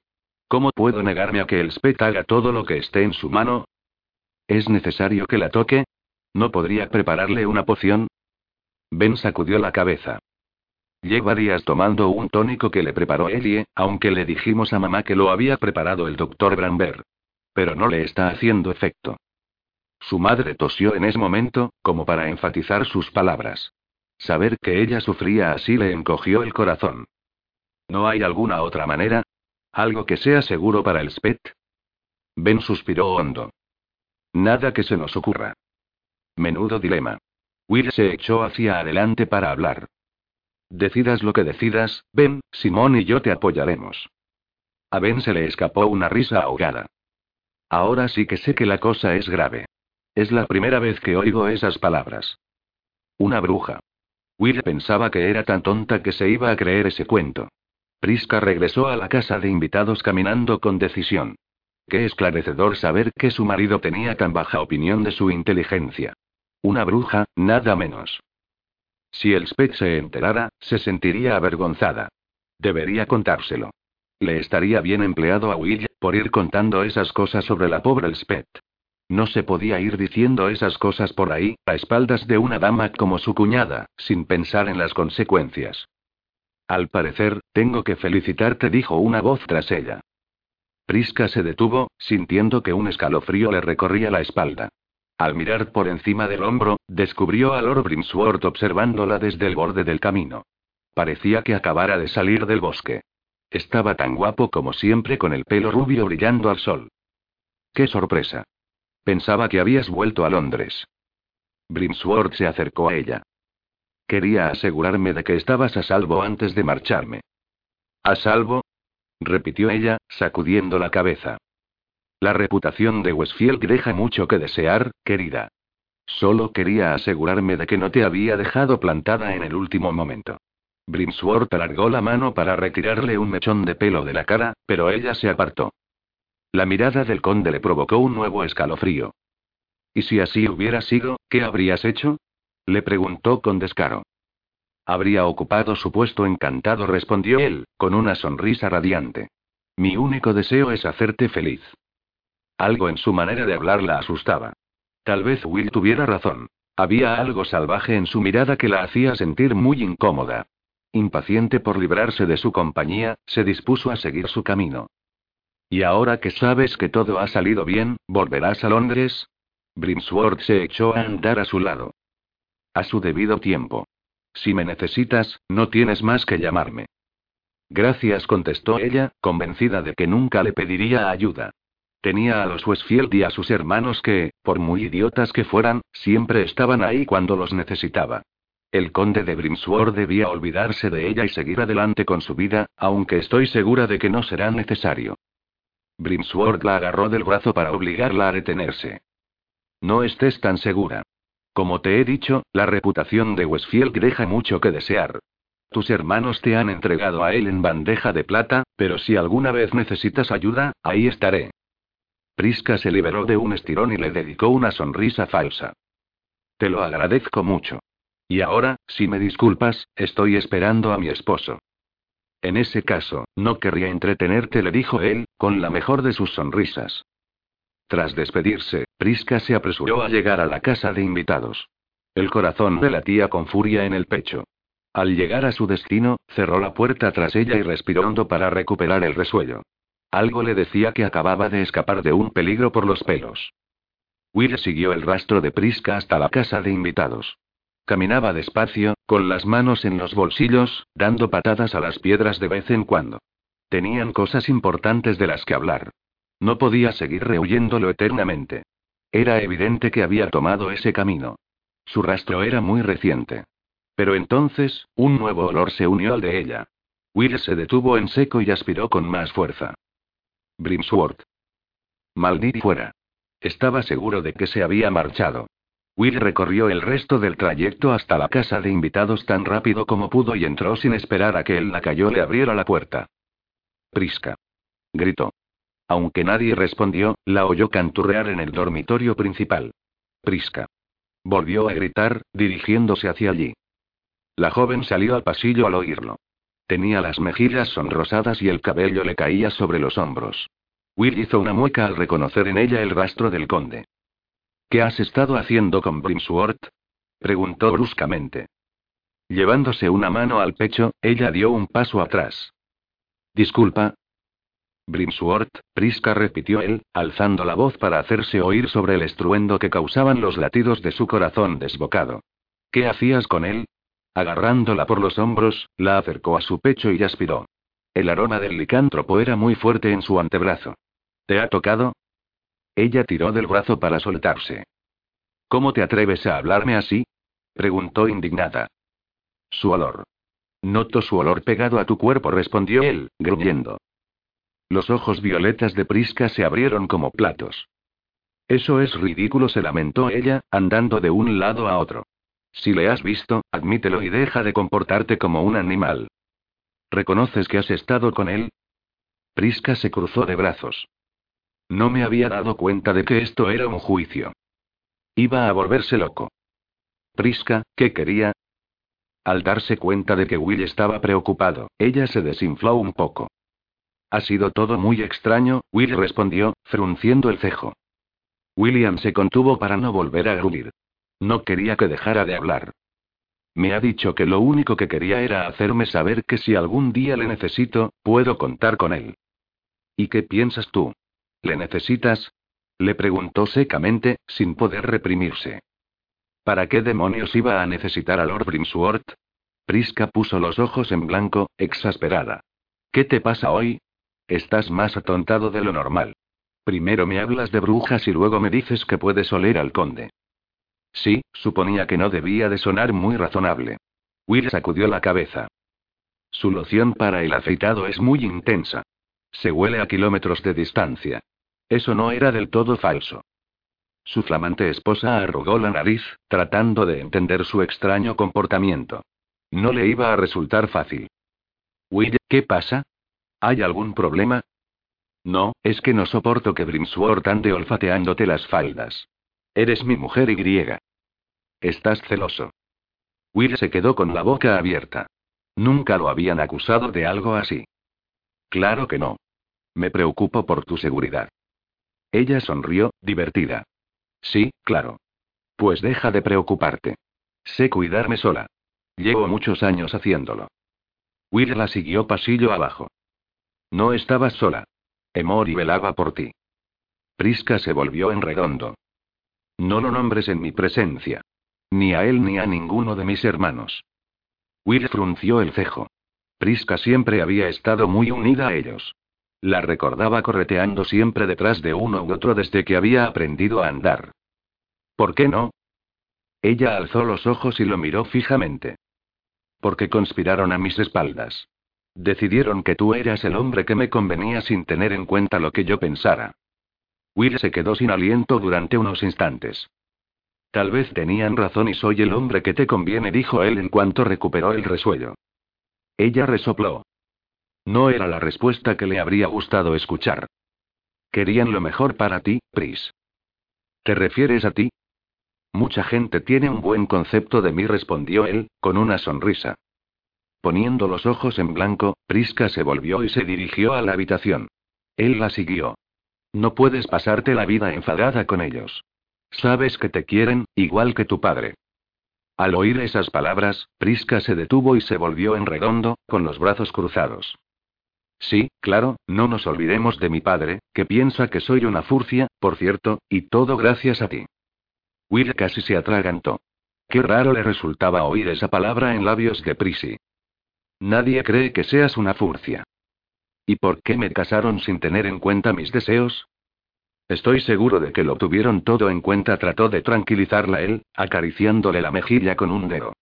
¿Cómo puedo negarme a que el Spet haga todo lo que esté en su mano? ¿Es necesario que la toque? ¿No podría prepararle una poción? Ben sacudió la cabeza. Lleva días tomando un tónico que le preparó Ellie, aunque le dijimos a mamá que lo había preparado el doctor Bramber. Pero no le está haciendo efecto. Su madre tosió en ese momento, como para enfatizar sus palabras. Saber que ella sufría así le encogió el corazón. ¿No hay alguna otra manera? ¿Algo que sea seguro para el SPET? Ben suspiró hondo. Nada que se nos ocurra. Menudo dilema. Will se echó hacia adelante para hablar. Decidas lo que decidas, Ben, Simón y yo te apoyaremos. A Ben se le escapó una risa ahogada. Ahora sí que sé que la cosa es grave. Es la primera vez que oigo esas palabras. Una bruja. Will pensaba que era tan tonta que se iba a creer ese cuento. Prisca regresó a la casa de invitados caminando con decisión. Qué esclarecedor saber que su marido tenía tan baja opinión de su inteligencia. Una bruja, nada menos. Si el Spet se enterara, se sentiría avergonzada. Debería contárselo. Le estaría bien empleado a Will por ir contando esas cosas sobre la pobre Elspeth. No se podía ir diciendo esas cosas por ahí, a espaldas de una dama como su cuñada, sin pensar en las consecuencias. Al parecer, tengo que felicitarte, dijo una voz tras ella. Prisca se detuvo, sintiendo que un escalofrío le recorría la espalda. Al mirar por encima del hombro, descubrió a Lord Brimsworth observándola desde el borde del camino. Parecía que acabara de salir del bosque. Estaba tan guapo como siempre con el pelo rubio brillando al sol. ¡Qué sorpresa! Pensaba que habías vuelto a Londres. Brimsworth se acercó a ella. Quería asegurarme de que estabas a salvo antes de marcharme. ¿A salvo? repitió ella, sacudiendo la cabeza. La reputación de Westfield deja mucho que desear, querida. Solo quería asegurarme de que no te había dejado plantada en el último momento. Brimsworth alargó la mano para retirarle un mechón de pelo de la cara, pero ella se apartó. La mirada del conde le provocó un nuevo escalofrío. ¿Y si así hubiera sido, qué habrías hecho? Le preguntó con descaro. Habría ocupado su puesto encantado, respondió él, con una sonrisa radiante. Mi único deseo es hacerte feliz. Algo en su manera de hablar la asustaba. Tal vez Will tuviera razón. Había algo salvaje en su mirada que la hacía sentir muy incómoda. Impaciente por librarse de su compañía, se dispuso a seguir su camino. ¿Y ahora que sabes que todo ha salido bien, volverás a Londres? Brimsworth se echó a andar a su lado. A su debido tiempo. Si me necesitas, no tienes más que llamarme. Gracias, contestó ella, convencida de que nunca le pediría ayuda. Tenía a los Westfield y a sus hermanos que, por muy idiotas que fueran, siempre estaban ahí cuando los necesitaba. El conde de Brimsworth debía olvidarse de ella y seguir adelante con su vida, aunque estoy segura de que no será necesario. Brimsworth la agarró del brazo para obligarla a detenerse. No estés tan segura. Como te he dicho, la reputación de Westfield deja mucho que desear. Tus hermanos te han entregado a él en bandeja de plata, pero si alguna vez necesitas ayuda, ahí estaré. Prisca se liberó de un estirón y le dedicó una sonrisa falsa. Te lo agradezco mucho. Y ahora, si me disculpas, estoy esperando a mi esposo. En ese caso, no querría entretenerte, le dijo él, con la mejor de sus sonrisas. Tras despedirse, Prisca se apresuró a llegar a la casa de invitados. El corazón le latía con furia en el pecho. Al llegar a su destino, cerró la puerta tras ella y respiró hondo para recuperar el resuello. Algo le decía que acababa de escapar de un peligro por los pelos. Will siguió el rastro de Prisca hasta la casa de invitados. Caminaba despacio, con las manos en los bolsillos, dando patadas a las piedras de vez en cuando. Tenían cosas importantes de las que hablar. No podía seguir rehuyéndolo eternamente. Era evidente que había tomado ese camino. Su rastro era muy reciente. Pero entonces, un nuevo olor se unió al de ella. Will se detuvo en seco y aspiró con más fuerza. Brimsworth. Maldito fuera. Estaba seguro de que se había marchado. Will recorrió el resto del trayecto hasta la casa de invitados tan rápido como pudo y entró sin esperar a que el lacayo le abriera la puerta. Prisca. Gritó. Aunque nadie respondió, la oyó canturrear en el dormitorio principal. Prisca. Volvió a gritar, dirigiéndose hacia allí. La joven salió al pasillo al oírlo. Tenía las mejillas sonrosadas y el cabello le caía sobre los hombros. Will hizo una mueca al reconocer en ella el rastro del conde. ¿Qué has estado haciendo con Brimsworth? preguntó bruscamente. Llevándose una mano al pecho, ella dio un paso atrás. Disculpa. Brimsworth, Prisca repitió él, alzando la voz para hacerse oír sobre el estruendo que causaban los latidos de su corazón desbocado. ¿Qué hacías con él? Agarrándola por los hombros, la acercó a su pecho y aspiró. El aroma del licántropo era muy fuerte en su antebrazo. ¿Te ha tocado? Ella tiró del brazo para soltarse. ¿Cómo te atreves a hablarme así? preguntó indignada. Su olor. Noto su olor pegado a tu cuerpo, respondió él, gruñendo. Los ojos violetas de Prisca se abrieron como platos. Eso es ridículo, se lamentó ella, andando de un lado a otro. Si le has visto, admítelo y deja de comportarte como un animal. ¿Reconoces que has estado con él? Prisca se cruzó de brazos. No me había dado cuenta de que esto era un juicio. Iba a volverse loco. Prisca, ¿qué quería? Al darse cuenta de que Will estaba preocupado, ella se desinfló un poco. Ha sido todo muy extraño, Will respondió, frunciendo el cejo. William se contuvo para no volver a gruñir. No quería que dejara de hablar. Me ha dicho que lo único que quería era hacerme saber que si algún día le necesito, puedo contar con él. ¿Y qué piensas tú? ¿Le necesitas? Le preguntó secamente, sin poder reprimirse. ¿Para qué demonios iba a necesitar a Lord Brimsworth? Prisca puso los ojos en blanco, exasperada. ¿Qué te pasa hoy? Estás más atontado de lo normal. Primero me hablas de brujas y luego me dices que puedes oler al conde. Sí, suponía que no debía de sonar muy razonable. Will sacudió la cabeza. Su loción para el afeitado es muy intensa. Se huele a kilómetros de distancia. Eso no era del todo falso. Su flamante esposa arrugó la nariz, tratando de entender su extraño comportamiento. No le iba a resultar fácil. Will, ¿qué pasa? ¿Hay algún problema? No, es que no soporto que Brimsworth ande olfateándote las faldas. Eres mi mujer y griega. Estás celoso. Will se quedó con la boca abierta. Nunca lo habían acusado de algo así. Claro que no. Me preocupo por tu seguridad. Ella sonrió, divertida. Sí, claro. Pues deja de preocuparte. Sé cuidarme sola. Llevo muchos años haciéndolo. Will la siguió pasillo abajo. No estabas sola. Emory velaba por ti. Prisca se volvió en redondo. No lo nombres en mi presencia. Ni a él ni a ninguno de mis hermanos. Will frunció el cejo. Prisca siempre había estado muy unida a ellos. La recordaba correteando siempre detrás de uno u otro desde que había aprendido a andar. ¿Por qué no? Ella alzó los ojos y lo miró fijamente. Porque conspiraron a mis espaldas. Decidieron que tú eras el hombre que me convenía sin tener en cuenta lo que yo pensara. Will se quedó sin aliento durante unos instantes. Tal vez tenían razón y soy el hombre que te conviene, dijo él en cuanto recuperó el resuello. Ella resopló. No era la respuesta que le habría gustado escuchar. Querían lo mejor para ti, Pris. ¿Te refieres a ti? Mucha gente tiene un buen concepto de mí, respondió él, con una sonrisa. Poniendo los ojos en blanco, Prisca se volvió y se dirigió a la habitación. Él la siguió. No puedes pasarte la vida enfadada con ellos. Sabes que te quieren, igual que tu padre. Al oír esas palabras, Prisca se detuvo y se volvió en redondo, con los brazos cruzados. Sí, claro, no nos olvidemos de mi padre, que piensa que soy una furcia, por cierto, y todo gracias a ti. Will casi se atragantó. Qué raro le resultaba oír esa palabra en labios de Prissy. Nadie cree que seas una furcia. ¿Y por qué me casaron sin tener en cuenta mis deseos? Estoy seguro de que lo tuvieron todo en cuenta, trató de tranquilizarla él, acariciándole la mejilla con un dedo.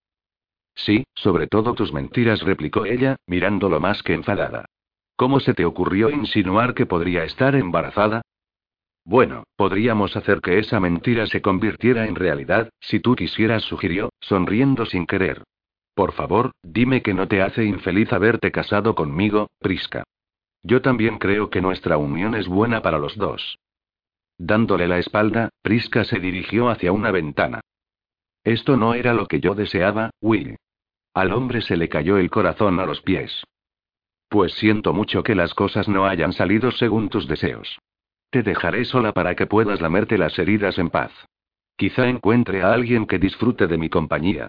Sí, sobre todo tus mentiras, replicó ella, mirándolo más que enfadada. ¿Cómo se te ocurrió insinuar que podría estar embarazada? Bueno, podríamos hacer que esa mentira se convirtiera en realidad, si tú quisieras, sugirió, sonriendo sin querer. Por favor, dime que no te hace infeliz haberte casado conmigo, Prisca. Yo también creo que nuestra unión es buena para los dos. Dándole la espalda, Prisca se dirigió hacia una ventana. Esto no era lo que yo deseaba, Will. Al hombre se le cayó el corazón a los pies. Pues siento mucho que las cosas no hayan salido según tus deseos. Te dejaré sola para que puedas lamerte las heridas en paz. Quizá encuentre a alguien que disfrute de mi compañía.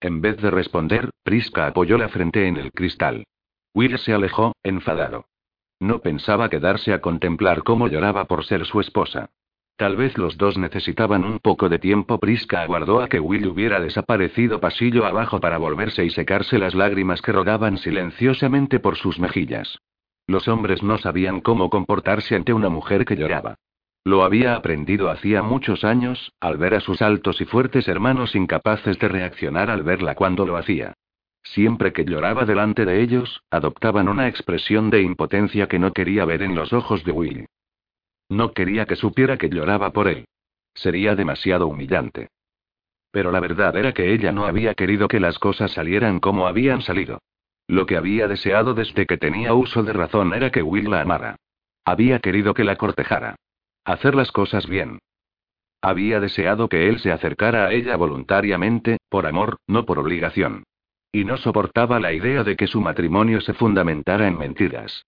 En vez de responder, Prisca apoyó la frente en el cristal. Will se alejó, enfadado. No pensaba quedarse a contemplar cómo lloraba por ser su esposa. Tal vez los dos necesitaban un poco de tiempo. Prisca aguardó a que Will hubiera desaparecido pasillo abajo para volverse y secarse las lágrimas que rodaban silenciosamente por sus mejillas. Los hombres no sabían cómo comportarse ante una mujer que lloraba. Lo había aprendido hacía muchos años, al ver a sus altos y fuertes hermanos incapaces de reaccionar al verla cuando lo hacía. Siempre que lloraba delante de ellos, adoptaban una expresión de impotencia que no quería ver en los ojos de Willy. No quería que supiera que lloraba por él. Sería demasiado humillante. Pero la verdad era que ella no había querido que las cosas salieran como habían salido. Lo que había deseado desde que tenía uso de razón era que Will la amara. Había querido que la cortejara. Hacer las cosas bien. Había deseado que él se acercara a ella voluntariamente, por amor, no por obligación. Y no soportaba la idea de que su matrimonio se fundamentara en mentiras.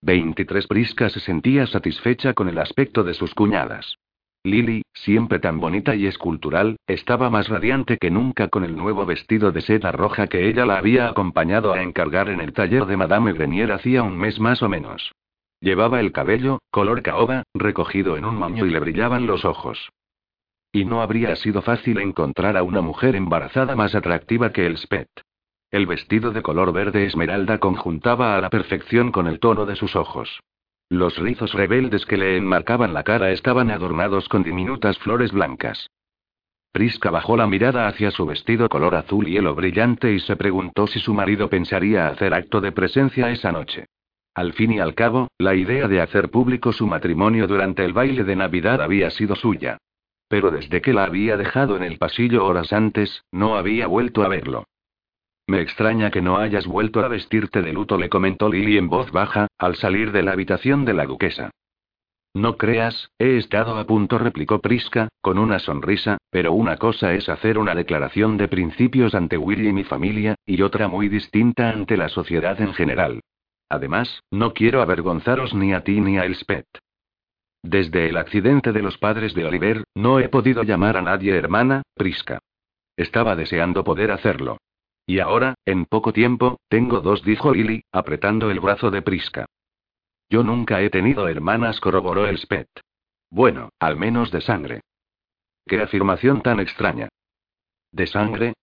23 Prisca se sentía satisfecha con el aspecto de sus cuñadas. Lily, siempre tan bonita y escultural, estaba más radiante que nunca con el nuevo vestido de seda roja que ella la había acompañado a encargar en el taller de Madame Grenier hacía un mes más o menos. Llevaba el cabello, color caoba, recogido en un maño y le brillaban los ojos. Y no habría sido fácil encontrar a una mujer embarazada más atractiva que el Spet. El vestido de color verde esmeralda conjuntaba a la perfección con el tono de sus ojos. Los rizos rebeldes que le enmarcaban la cara estaban adornados con diminutas flores blancas. Prisca bajó la mirada hacia su vestido color azul hielo brillante y se preguntó si su marido pensaría hacer acto de presencia esa noche. Al fin y al cabo, la idea de hacer público su matrimonio durante el baile de Navidad había sido suya. Pero desde que la había dejado en el pasillo horas antes, no había vuelto a verlo. Me extraña que no hayas vuelto a vestirte de luto, le comentó Lily en voz baja, al salir de la habitación de la duquesa. No creas, he estado a punto, replicó Prisca, con una sonrisa, pero una cosa es hacer una declaración de principios ante Willy y mi familia, y otra muy distinta ante la sociedad en general. Además, no quiero avergonzaros ni a ti ni a Elspeth. Desde el accidente de los padres de Oliver, no he podido llamar a nadie hermana, Prisca. Estaba deseando poder hacerlo. Y ahora, en poco tiempo, tengo dos, dijo Lily, apretando el brazo de Prisca. Yo nunca he tenido hermanas, corroboró el Spet. Bueno, al menos de sangre. Qué afirmación tan extraña. ¿De sangre?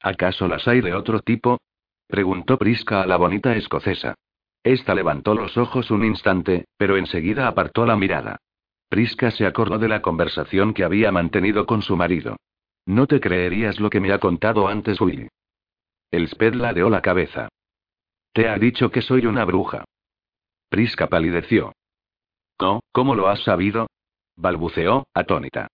¿Acaso las hay de otro tipo? preguntó Prisca a la bonita escocesa. Esta levantó los ojos un instante, pero enseguida apartó la mirada. Prisca se acordó de la conversación que había mantenido con su marido. No te creerías lo que me ha contado antes Will. El Sped ladeó la cabeza. Te ha dicho que soy una bruja. Prisca palideció. No, ¿cómo lo has sabido? balbuceó, atónita.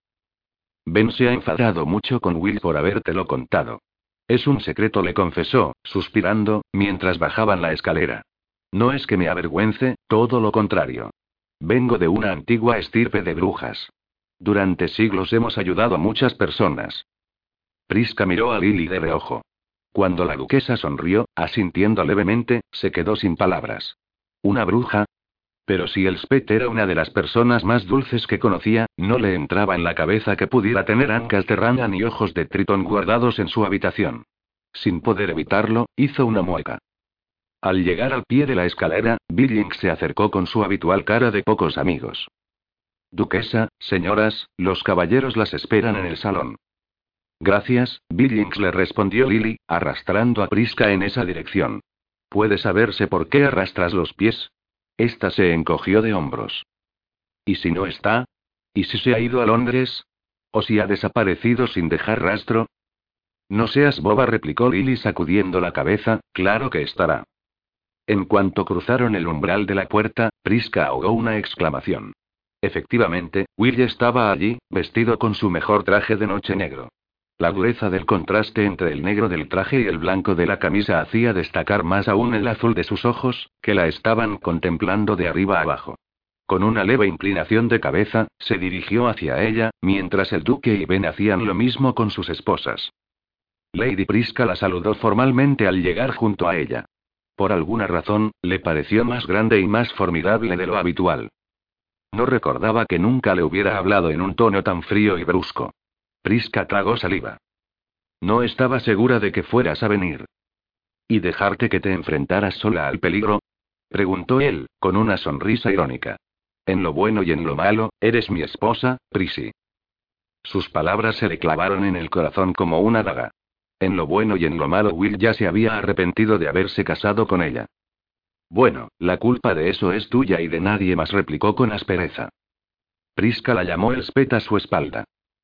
Ben se ha enfadado mucho con Will por habértelo contado. Es un secreto, le confesó, suspirando, mientras bajaban la escalera. No es que me avergüence, todo lo contrario. Vengo de una antigua estirpe de brujas. Durante siglos hemos ayudado a muchas personas. Prisca miró a Lily de reojo. Cuando la duquesa sonrió, asintiendo levemente, se quedó sin palabras. ¿Una bruja? Pero si el Spet era una de las personas más dulces que conocía, no le entraba en la cabeza que pudiera tener ancas de rana ni ojos de tritón guardados en su habitación. Sin poder evitarlo, hizo una mueca. Al llegar al pie de la escalera, Billings se acercó con su habitual cara de pocos amigos. Duquesa, señoras, los caballeros las esperan en el salón. Gracias, Billings le respondió Lily, arrastrando a Prisca en esa dirección. ¿Puede saberse por qué arrastras los pies? Esta se encogió de hombros. ¿Y si no está? ¿Y si se ha ido a Londres? ¿O si ha desaparecido sin dejar rastro? No seas boba, replicó Lily sacudiendo la cabeza, claro que estará. En cuanto cruzaron el umbral de la puerta, Prisca ahogó una exclamación. Efectivamente, Will estaba allí, vestido con su mejor traje de noche negro. La dureza del contraste entre el negro del traje y el blanco de la camisa hacía destacar más aún el azul de sus ojos, que la estaban contemplando de arriba abajo. Con una leve inclinación de cabeza, se dirigió hacia ella, mientras el duque y Ben hacían lo mismo con sus esposas. Lady Prisca la saludó formalmente al llegar junto a ella. Por alguna razón, le pareció más grande y más formidable de lo habitual. No recordaba que nunca le hubiera hablado en un tono tan frío y brusco. Prisca tragó saliva. No estaba segura de que fueras a venir. ¿Y dejarte que te enfrentaras sola al peligro? preguntó él, con una sonrisa irónica. En lo bueno y en lo malo, eres mi esposa, Prisi. Sus palabras se le clavaron en el corazón como una daga. En lo bueno y en lo malo, Will ya se había arrepentido de haberse casado con ella. Bueno, la culpa de eso es tuya y de nadie más, replicó con aspereza. Prisca la llamó el spet a su espalda.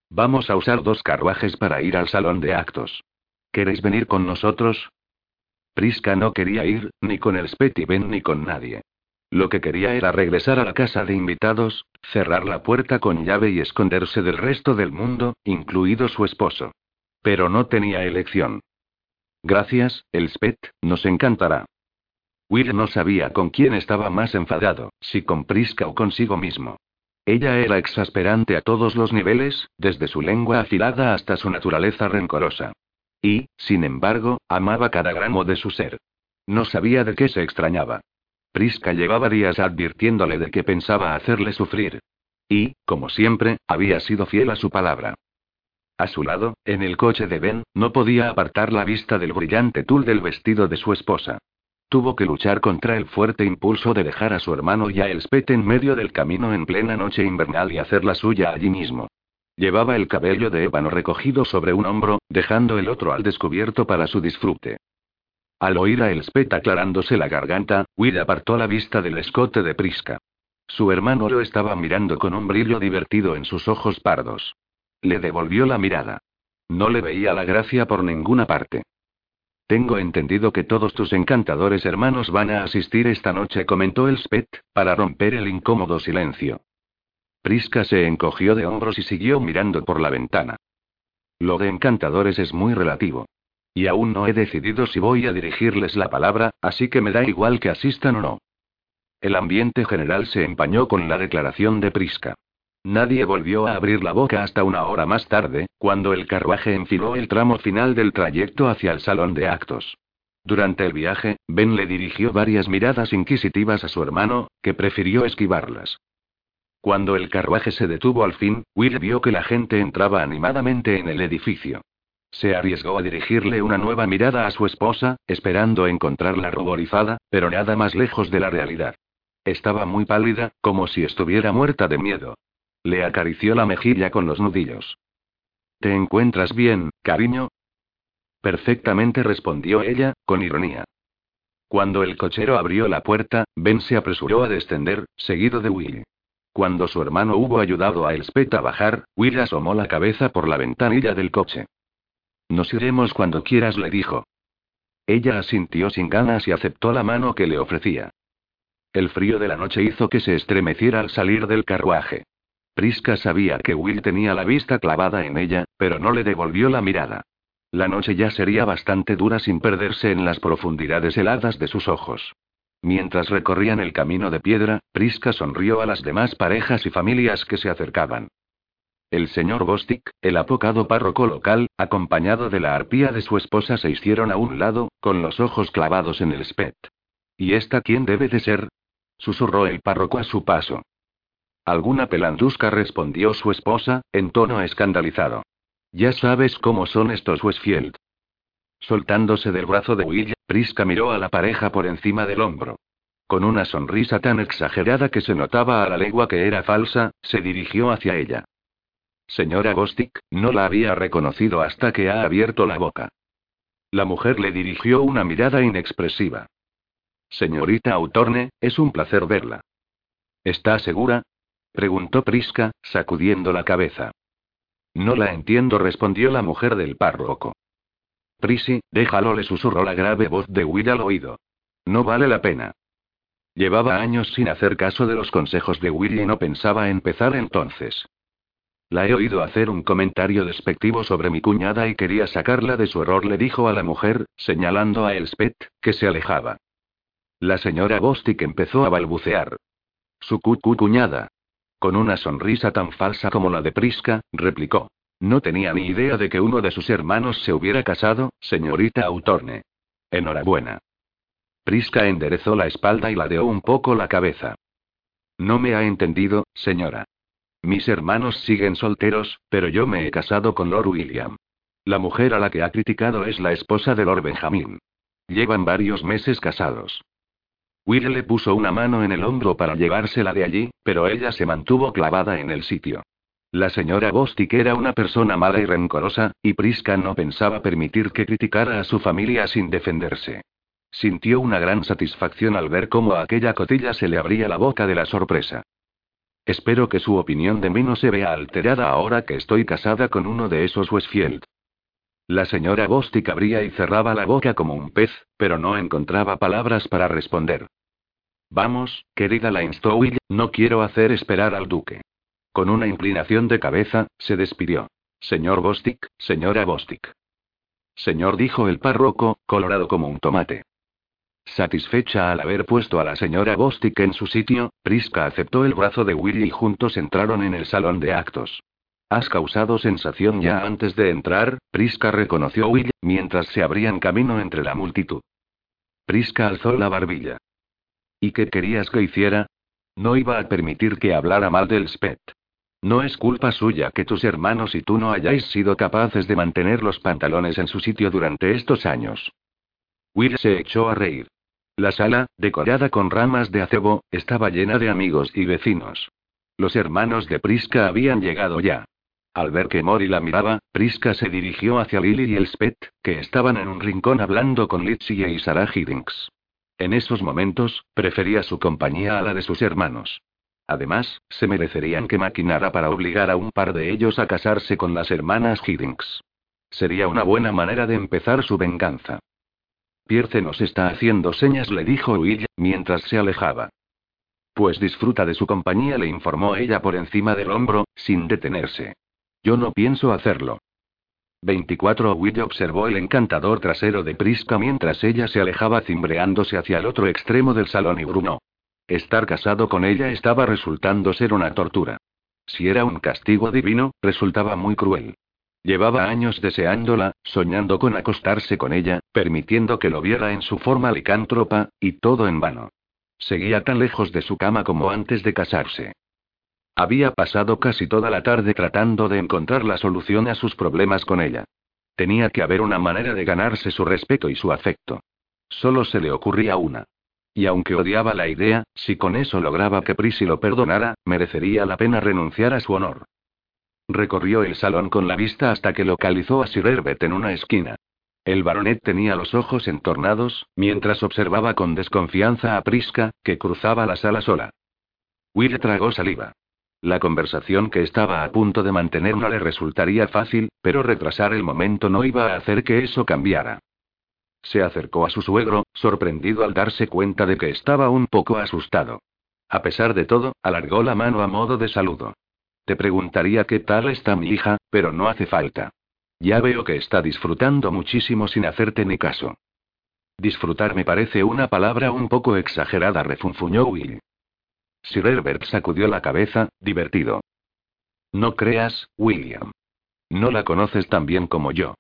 Vamos a usar dos carruajes para ir al salón de actos. ¿Queréis venir con nosotros? Prisca no quería ir, ni con el Spet y Ben ni con nadie. Lo que quería era regresar a la casa de invitados, cerrar la puerta con llave y esconderse del resto del mundo, incluido su esposo. Pero no tenía elección. Gracias, el Spet, nos encantará. Will no sabía con quién estaba más enfadado, si con Prisca o consigo mismo. Ella era exasperante a todos los niveles, desde su lengua afilada hasta su naturaleza rencorosa. Y, sin embargo, amaba cada gramo de su ser. No sabía de qué se extrañaba. Prisca llevaba días advirtiéndole de que pensaba hacerle sufrir. Y, como siempre, había sido fiel a su palabra. A su lado, en el coche de Ben, no podía apartar la vista del brillante tul del vestido de su esposa. Tuvo que luchar contra el fuerte impulso de dejar a su hermano y a Elspeth en medio del camino en plena noche invernal y hacer la suya allí mismo. Llevaba el cabello de ébano recogido sobre un hombro, dejando el otro al descubierto para su disfrute. Al oír a Elspeth aclarándose la garganta, Will apartó la vista del escote de Prisca. Su hermano lo estaba mirando con un brillo divertido en sus ojos pardos. Le devolvió la mirada. No le veía la gracia por ninguna parte. Tengo entendido que todos tus encantadores hermanos van a asistir esta noche, comentó el Spet, para romper el incómodo silencio. Prisca se encogió de hombros y siguió mirando por la ventana. Lo de encantadores es muy relativo. Y aún no he decidido si voy a dirigirles la palabra, así que me da igual que asistan o no. El ambiente general se empañó con la declaración de Prisca. Nadie volvió a abrir la boca hasta una hora más tarde, cuando el carruaje enfiló el tramo final del trayecto hacia el salón de actos. Durante el viaje, Ben le dirigió varias miradas inquisitivas a su hermano, que prefirió esquivarlas. Cuando el carruaje se detuvo al fin, Will vio que la gente entraba animadamente en el edificio. Se arriesgó a dirigirle una nueva mirada a su esposa, esperando encontrarla ruborizada, pero nada más lejos de la realidad. Estaba muy pálida, como si estuviera muerta de miedo. Le acarició la mejilla con los nudillos. ¿Te encuentras bien, cariño? Perfectamente respondió ella, con ironía. Cuando el cochero abrió la puerta, Ben se apresuró a descender, seguido de Will. Cuando su hermano hubo ayudado a Elspeth a bajar, Will asomó la cabeza por la ventanilla del coche. Nos iremos cuando quieras, le dijo. Ella asintió sin ganas y aceptó la mano que le ofrecía. El frío de la noche hizo que se estremeciera al salir del carruaje. Prisca sabía que Will tenía la vista clavada en ella, pero no le devolvió la mirada. La noche ya sería bastante dura sin perderse en las profundidades heladas de sus ojos. Mientras recorrían el camino de piedra, Prisca sonrió a las demás parejas y familias que se acercaban. El señor Bostic, el apocado párroco local, acompañado de la arpía de su esposa, se hicieron a un lado, con los ojos clavados en el spet. ¿Y esta quién debe de ser? susurró el párroco a su paso. Alguna pelandusca respondió su esposa, en tono escandalizado. Ya sabes cómo son estos Westfield. Soltándose del brazo de Will, Prisca miró a la pareja por encima del hombro. Con una sonrisa tan exagerada que se notaba a la lengua que era falsa, se dirigió hacia ella. Señora Bostic, no la había reconocido hasta que ha abierto la boca. La mujer le dirigió una mirada inexpresiva. Señorita Autorne, es un placer verla. ¿Está segura? Preguntó Prisca, sacudiendo la cabeza. No la entiendo, respondió la mujer del párroco. Prisi, déjalo, le susurró la grave voz de Will al oído. No vale la pena. Llevaba años sin hacer caso de los consejos de Will y no pensaba empezar entonces. La he oído hacer un comentario despectivo sobre mi cuñada y quería sacarla de su error, le dijo a la mujer, señalando a Elspeth, que se alejaba. La señora Bostic empezó a balbucear. Su cucu cuñada. Con una sonrisa tan falsa como la de Prisca, replicó. No tenía ni idea de que uno de sus hermanos se hubiera casado, señorita Autorne. Enhorabuena. Prisca enderezó la espalda y ladeó un poco la cabeza. No me ha entendido, señora. Mis hermanos siguen solteros, pero yo me he casado con Lord William. La mujer a la que ha criticado es la esposa de Lord Benjamin. Llevan varios meses casados. Will le puso una mano en el hombro para llevársela de allí, pero ella se mantuvo clavada en el sitio. La señora Bostic era una persona mala y rencorosa, y Prisca no pensaba permitir que criticara a su familia sin defenderse. Sintió una gran satisfacción al ver cómo a aquella cotilla se le abría la boca de la sorpresa. Espero que su opinión de mí no se vea alterada ahora que estoy casada con uno de esos Westfield. La señora Bostic abría y cerraba la boca como un pez, pero no encontraba palabras para responder. Vamos, querida, la instó no quiero hacer esperar al duque. Con una inclinación de cabeza, se despidió. Señor Bostic, señora Bostic. Señor, dijo el párroco, colorado como un tomate. Satisfecha al haber puesto a la señora Bostic en su sitio, Prisca aceptó el brazo de Willy y juntos entraron en el salón de actos. Has causado sensación ya antes de entrar, Prisca reconoció a Will, mientras se abrían camino entre la multitud. Prisca alzó la barbilla. ¿Y qué querías que hiciera? No iba a permitir que hablara mal del Spet. No es culpa suya que tus hermanos y tú no hayáis sido capaces de mantener los pantalones en su sitio durante estos años. Will se echó a reír. La sala, decorada con ramas de acebo, estaba llena de amigos y vecinos. Los hermanos de Prisca habían llegado ya. Al ver que Mori la miraba, Prisca se dirigió hacia Lily y Elspeth, que estaban en un rincón hablando con Litsie y Sarah Hiddings. En esos momentos, prefería su compañía a la de sus hermanos. Además, se merecerían que maquinara para obligar a un par de ellos a casarse con las hermanas Hiddings. Sería una buena manera de empezar su venganza. Pierce nos está haciendo señas, le dijo Will, mientras se alejaba. Pues disfruta de su compañía, le informó ella por encima del hombro, sin detenerse. Yo no pienso hacerlo. 24 Will observó el encantador trasero de Prisca mientras ella se alejaba cimbreándose hacia el otro extremo del salón y Bruno. Estar casado con ella estaba resultando ser una tortura. Si era un castigo divino, resultaba muy cruel. Llevaba años deseándola, soñando con acostarse con ella, permitiendo que lo viera en su forma licántropa, y todo en vano. Seguía tan lejos de su cama como antes de casarse. Había pasado casi toda la tarde tratando de encontrar la solución a sus problemas con ella. Tenía que haber una manera de ganarse su respeto y su afecto. Solo se le ocurría una. Y aunque odiaba la idea, si con eso lograba que Prissy lo perdonara, merecería la pena renunciar a su honor. Recorrió el salón con la vista hasta que localizó a Sir Herbert en una esquina. El baronet tenía los ojos entornados, mientras observaba con desconfianza a Prisca, que cruzaba la sala sola. Will tragó saliva. La conversación que estaba a punto de mantener no le resultaría fácil, pero retrasar el momento no iba a hacer que eso cambiara. Se acercó a su suegro, sorprendido al darse cuenta de que estaba un poco asustado. A pesar de todo, alargó la mano a modo de saludo. Te preguntaría qué tal está mi hija, pero no hace falta. Ya veo que está disfrutando muchísimo sin hacerte ni caso. Disfrutar me parece una palabra un poco exagerada, refunfuñó Will. Sir Herbert sacudió la cabeza, divertido. No creas, William. No la conoces tan bien como yo.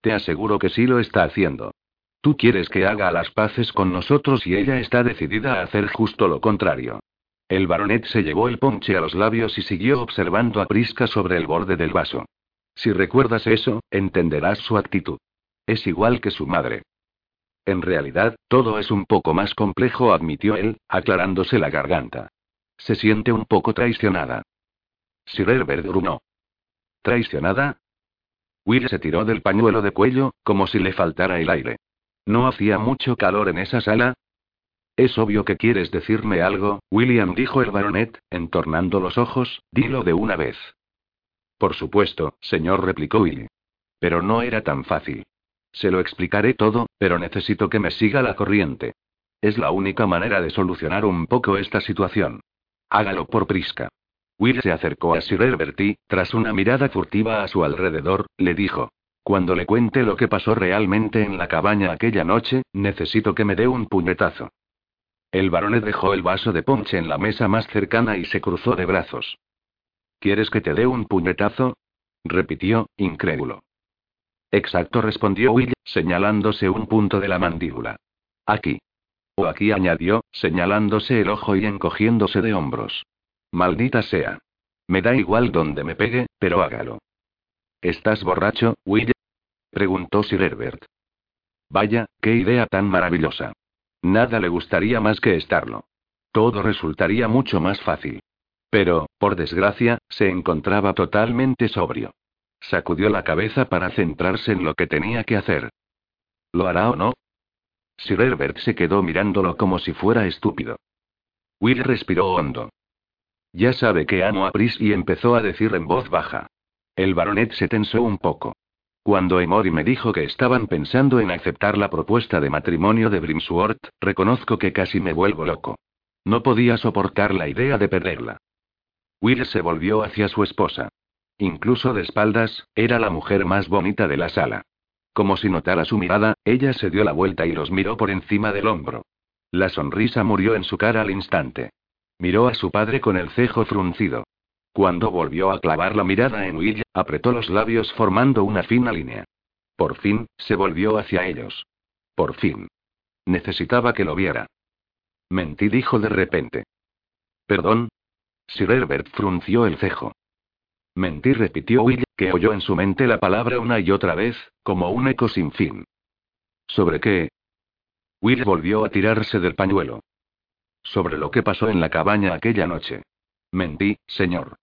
Te aseguro que sí lo está haciendo. Tú quieres que haga las paces con nosotros y ella está decidida a hacer justo lo contrario. El baronet se llevó el ponche a los labios y siguió observando a Prisca sobre el borde del vaso. Si recuerdas eso, entenderás su actitud. Es igual que su madre. En realidad, todo es un poco más complejo, admitió él, aclarándose la garganta. Se siente un poco traicionada. Sir Herbert grunó. ¿Traicionada? Will se tiró del pañuelo de cuello, como si le faltara el aire. ¿No hacía mucho calor en esa sala? Es obvio que quieres decirme algo, William dijo el baronet, entornando los ojos, dilo de una vez. Por supuesto, señor, replicó Will. Pero no era tan fácil. Se lo explicaré todo, pero necesito que me siga la corriente. Es la única manera de solucionar un poco esta situación. Hágalo por Prisca. Will se acercó a Sir Herbert y, tras una mirada furtiva a su alrededor, le dijo: Cuando le cuente lo que pasó realmente en la cabaña aquella noche, necesito que me dé un puñetazo. El baronet dejó el vaso de ponche en la mesa más cercana y se cruzó de brazos. ¿Quieres que te dé un puñetazo? repitió, incrédulo. Exacto, respondió Will, señalándose un punto de la mandíbula. Aquí. O aquí añadió, señalándose el ojo y encogiéndose de hombros. Maldita sea. Me da igual donde me pegue, pero hágalo. ¿Estás borracho, Will? preguntó Sir Herbert. Vaya, qué idea tan maravillosa. Nada le gustaría más que estarlo. Todo resultaría mucho más fácil. Pero, por desgracia, se encontraba totalmente sobrio. Sacudió la cabeza para centrarse en lo que tenía que hacer. ¿Lo hará o no? Sir Herbert se quedó mirándolo como si fuera estúpido. Will respiró hondo. Ya sabe que amo a Pris y empezó a decir en voz baja. El baronet se tensó un poco. Cuando Emory me dijo que estaban pensando en aceptar la propuesta de matrimonio de Brimsworth, reconozco que casi me vuelvo loco. No podía soportar la idea de perderla. Will se volvió hacia su esposa. Incluso de espaldas, era la mujer más bonita de la sala. Como si notara su mirada, ella se dio la vuelta y los miró por encima del hombro. La sonrisa murió en su cara al instante. Miró a su padre con el cejo fruncido. Cuando volvió a clavar la mirada en Will, apretó los labios formando una fina línea. Por fin, se volvió hacia ellos. Por fin. Necesitaba que lo viera. Mentí, dijo de repente. Perdón. Sir Herbert frunció el cejo. Mentí, repitió Will, que oyó en su mente la palabra una y otra vez, como un eco sin fin. ¿Sobre qué? Will volvió a tirarse del pañuelo. Sobre lo que pasó en la cabaña aquella noche. Mentí, señor.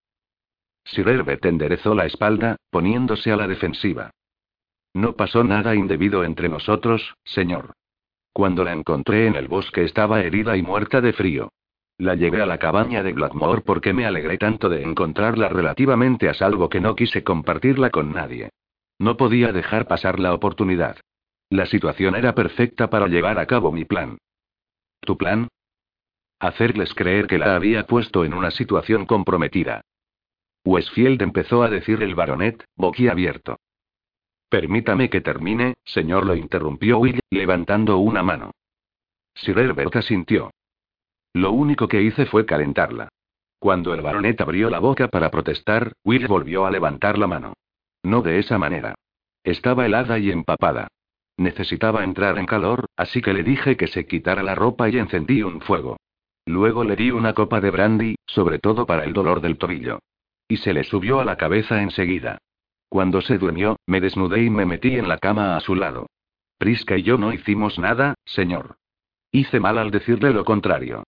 Sir Herbert enderezó la espalda, poniéndose a la defensiva. No pasó nada indebido entre nosotros, señor. Cuando la encontré en el bosque estaba herida y muerta de frío. La llevé a la cabaña de Blackmore porque me alegré tanto de encontrarla relativamente a salvo que no quise compartirla con nadie. No podía dejar pasar la oportunidad. La situación era perfecta para llevar a cabo mi plan. ¿Tu plan? Hacerles creer que la había puesto en una situación comprometida. Westfield empezó a decir el baronet, boquiabierto. Permítame que termine, señor, lo interrumpió Will, levantando una mano. Sir Herbert asintió. Lo único que hice fue calentarla. Cuando el baronet abrió la boca para protestar, Will volvió a levantar la mano. No de esa manera. Estaba helada y empapada. Necesitaba entrar en calor, así que le dije que se quitara la ropa y encendí un fuego. Luego le di una copa de brandy, sobre todo para el dolor del tobillo. Y se le subió a la cabeza enseguida. Cuando se durmió, me desnudé y me metí en la cama a su lado. Prisca y yo no hicimos nada, señor. Hice mal al decirle lo contrario.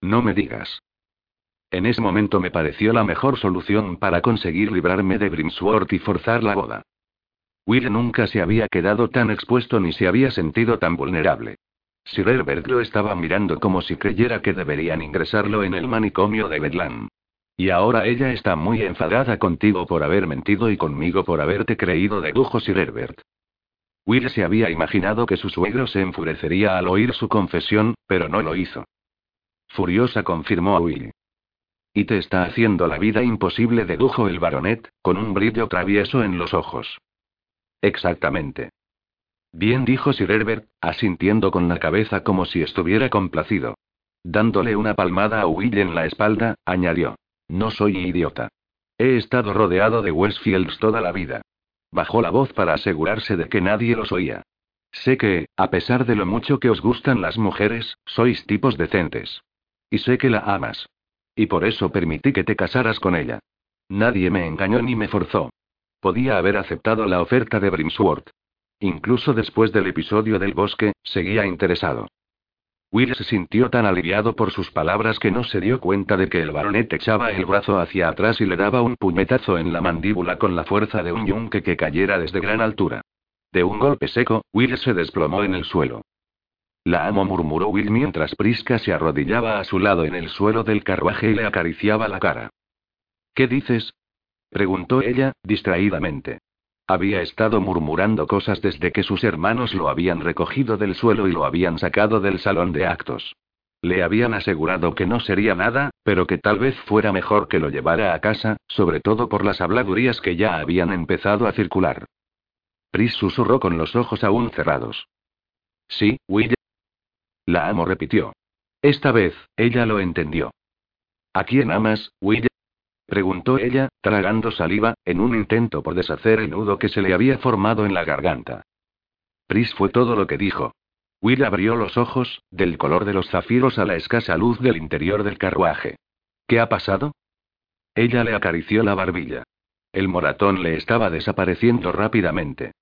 No me digas. En ese momento me pareció la mejor solución para conseguir librarme de Brimsworth y forzar la boda. Will nunca se había quedado tan expuesto ni se había sentido tan vulnerable. Sir Herbert lo estaba mirando como si creyera que deberían ingresarlo en el manicomio de Bedlam. Y ahora ella está muy enfadada contigo por haber mentido y conmigo por haberte creído, dedujo Sir Herbert. Will se había imaginado que su suegro se enfurecería al oír su confesión, pero no lo hizo. Furiosa confirmó a Will. Y te está haciendo la vida imposible, dedujo el baronet, con un brillo travieso en los ojos. Exactamente. Bien, dijo Sir Herbert, asintiendo con la cabeza como si estuviera complacido. Dándole una palmada a Will en la espalda, añadió. No soy idiota. He estado rodeado de Westfields toda la vida. Bajó la voz para asegurarse de que nadie los oía. Sé que, a pesar de lo mucho que os gustan las mujeres, sois tipos decentes. Y sé que la amas. Y por eso permití que te casaras con ella. Nadie me engañó ni me forzó. Podía haber aceptado la oferta de Brimsworth. Incluso después del episodio del bosque, seguía interesado. Will se sintió tan aliviado por sus palabras que no se dio cuenta de que el baronet echaba el brazo hacia atrás y le daba un puñetazo en la mandíbula con la fuerza de un yunque que cayera desde gran altura. De un golpe seco, Will se desplomó en el suelo. La amo murmuró Will mientras Prisca se arrodillaba a su lado en el suelo del carruaje y le acariciaba la cara. ¿Qué dices? preguntó ella, distraídamente. Había estado murmurando cosas desde que sus hermanos lo habían recogido del suelo y lo habían sacado del salón de actos. Le habían asegurado que no sería nada, pero que tal vez fuera mejor que lo llevara a casa, sobre todo por las habladurías que ya habían empezado a circular. Pris susurró con los ojos aún cerrados. Sí, Will. La amo repitió. Esta vez, ella lo entendió. ¿A quién amas, Will? Preguntó ella, tragando saliva, en un intento por deshacer el nudo que se le había formado en la garganta. Pris fue todo lo que dijo. Will abrió los ojos, del color de los zafiros a la escasa luz del interior del carruaje. ¿Qué ha pasado? Ella le acarició la barbilla. El moratón le estaba desapareciendo rápidamente.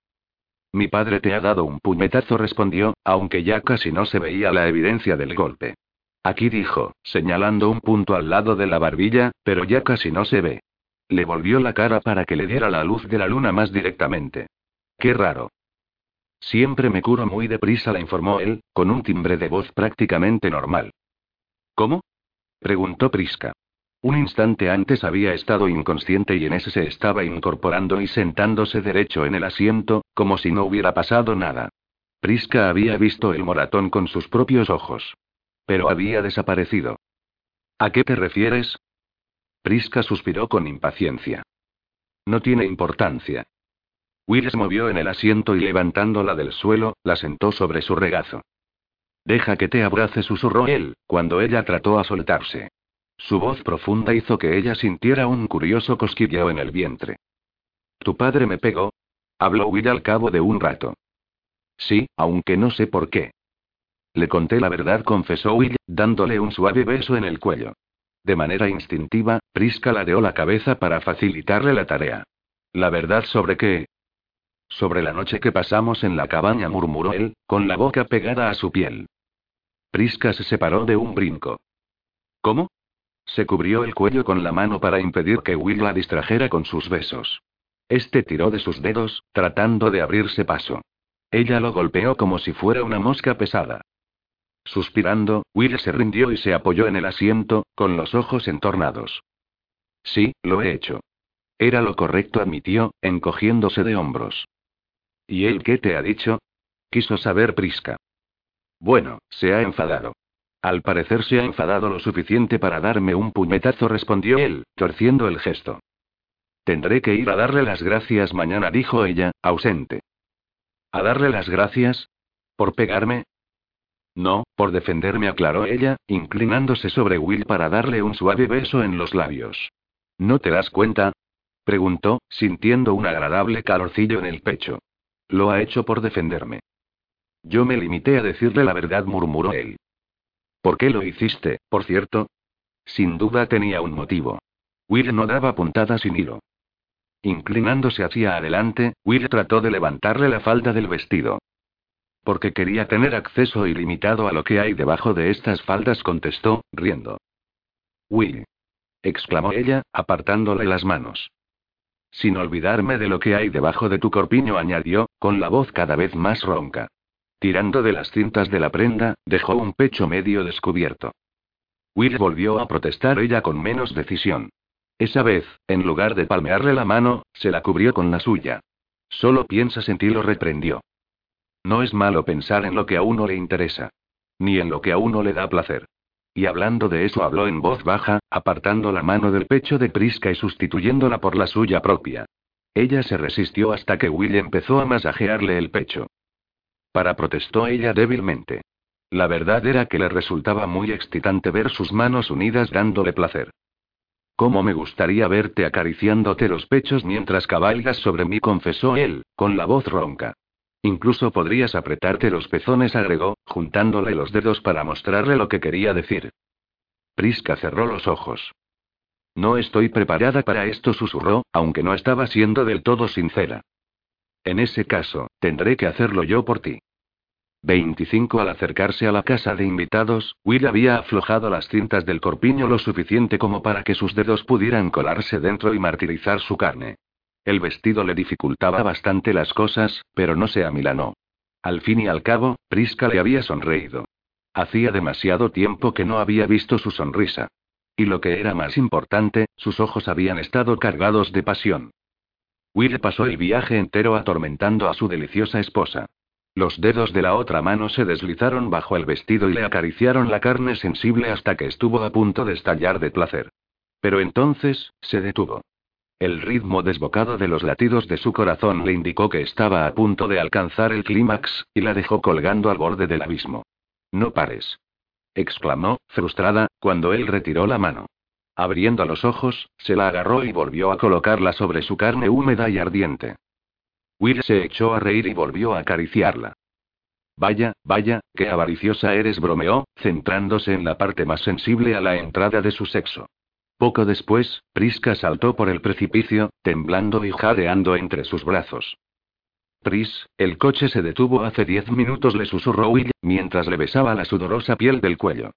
Mi padre te ha dado un puñetazo, respondió, aunque ya casi no se veía la evidencia del golpe. Aquí dijo, señalando un punto al lado de la barbilla, pero ya casi no se ve. Le volvió la cara para que le diera la luz de la luna más directamente. Qué raro. Siempre me curo muy deprisa, le informó él, con un timbre de voz prácticamente normal. ¿Cómo? preguntó Prisca. Un instante antes había estado inconsciente y en ese se estaba incorporando y sentándose derecho en el asiento, como si no hubiera pasado nada. Prisca había visto el moratón con sus propios ojos. Pero había desaparecido. ¿A qué te refieres? Prisca suspiró con impaciencia. No tiene importancia. Will se movió en el asiento y levantándola del suelo, la sentó sobre su regazo. Deja que te abrace, susurró él, cuando ella trató a soltarse. Su voz profunda hizo que ella sintiera un curioso cosquilleo en el vientre. ¿Tu padre me pegó? Habló Will al cabo de un rato. Sí, aunque no sé por qué. Le conté la verdad, confesó Will, dándole un suave beso en el cuello. De manera instintiva, Prisca ladeó la cabeza para facilitarle la tarea. ¿La verdad sobre qué? Sobre la noche que pasamos en la cabaña, murmuró él, con la boca pegada a su piel. Prisca se separó de un brinco. ¿Cómo? Se cubrió el cuello con la mano para impedir que Will la distrajera con sus besos. Este tiró de sus dedos, tratando de abrirse paso. Ella lo golpeó como si fuera una mosca pesada. Suspirando, Will se rindió y se apoyó en el asiento, con los ojos entornados. Sí, lo he hecho. Era lo correcto, admitió, encogiéndose de hombros. ¿Y él qué te ha dicho? Quiso saber Prisca. Bueno, se ha enfadado. Al parecer se ha enfadado lo suficiente para darme un puñetazo, respondió él, torciendo el gesto. Tendré que ir a darle las gracias mañana, dijo ella, ausente. ¿A darle las gracias? ¿Por pegarme? No, por defenderme, aclaró ella, inclinándose sobre Will para darle un suave beso en los labios. ¿No te das cuenta? preguntó, sintiendo un agradable calorcillo en el pecho. Lo ha hecho por defenderme. Yo me limité a decirle la verdad, murmuró él. ¿Por qué lo hiciste, por cierto? Sin duda tenía un motivo. Will no daba puntada sin hilo. Inclinándose hacia adelante, Will trató de levantarle la falda del vestido. Porque quería tener acceso ilimitado a lo que hay debajo de estas faldas, contestó, riendo. Will. exclamó ella, apartándole las manos. Sin olvidarme de lo que hay debajo de tu corpiño, añadió, con la voz cada vez más ronca. Tirando de las cintas de la prenda, dejó un pecho medio descubierto. Will volvió a protestar ella con menos decisión. Esa vez, en lugar de palmearle la mano, se la cubrió con la suya. Solo piensas en ti, lo reprendió. No es malo pensar en lo que a uno le interesa. Ni en lo que a uno le da placer. Y hablando de eso habló en voz baja, apartando la mano del pecho de Prisca y sustituyéndola por la suya propia. Ella se resistió hasta que Will empezó a masajearle el pecho. Para protestó ella débilmente. La verdad era que le resultaba muy excitante ver sus manos unidas dándole placer. ¿Cómo me gustaría verte acariciándote los pechos mientras cabalgas sobre mí? confesó él, con la voz ronca. Incluso podrías apretarte los pezones, agregó, juntándole los dedos para mostrarle lo que quería decir. Prisca cerró los ojos. No estoy preparada para esto, susurró, aunque no estaba siendo del todo sincera. En ese caso, tendré que hacerlo yo por ti. 25 Al acercarse a la casa de invitados, Will había aflojado las cintas del corpiño lo suficiente como para que sus dedos pudieran colarse dentro y martirizar su carne. El vestido le dificultaba bastante las cosas, pero no se amilanó. Al fin y al cabo, Prisca le había sonreído. Hacía demasiado tiempo que no había visto su sonrisa. Y lo que era más importante, sus ojos habían estado cargados de pasión. Will pasó el viaje entero atormentando a su deliciosa esposa. Los dedos de la otra mano se deslizaron bajo el vestido y le acariciaron la carne sensible hasta que estuvo a punto de estallar de placer. Pero entonces, se detuvo. El ritmo desbocado de los latidos de su corazón le indicó que estaba a punto de alcanzar el clímax, y la dejó colgando al borde del abismo. No pares. exclamó, frustrada, cuando él retiró la mano. Abriendo los ojos, se la agarró y volvió a colocarla sobre su carne húmeda y ardiente. Will se echó a reír y volvió a acariciarla. Vaya, vaya, qué avariciosa eres, bromeó, centrándose en la parte más sensible a la entrada de su sexo. Poco después, Prisca saltó por el precipicio, temblando y jadeando entre sus brazos. Pris, el coche se detuvo hace diez minutos, le susurró Will, mientras le besaba la sudorosa piel del cuello.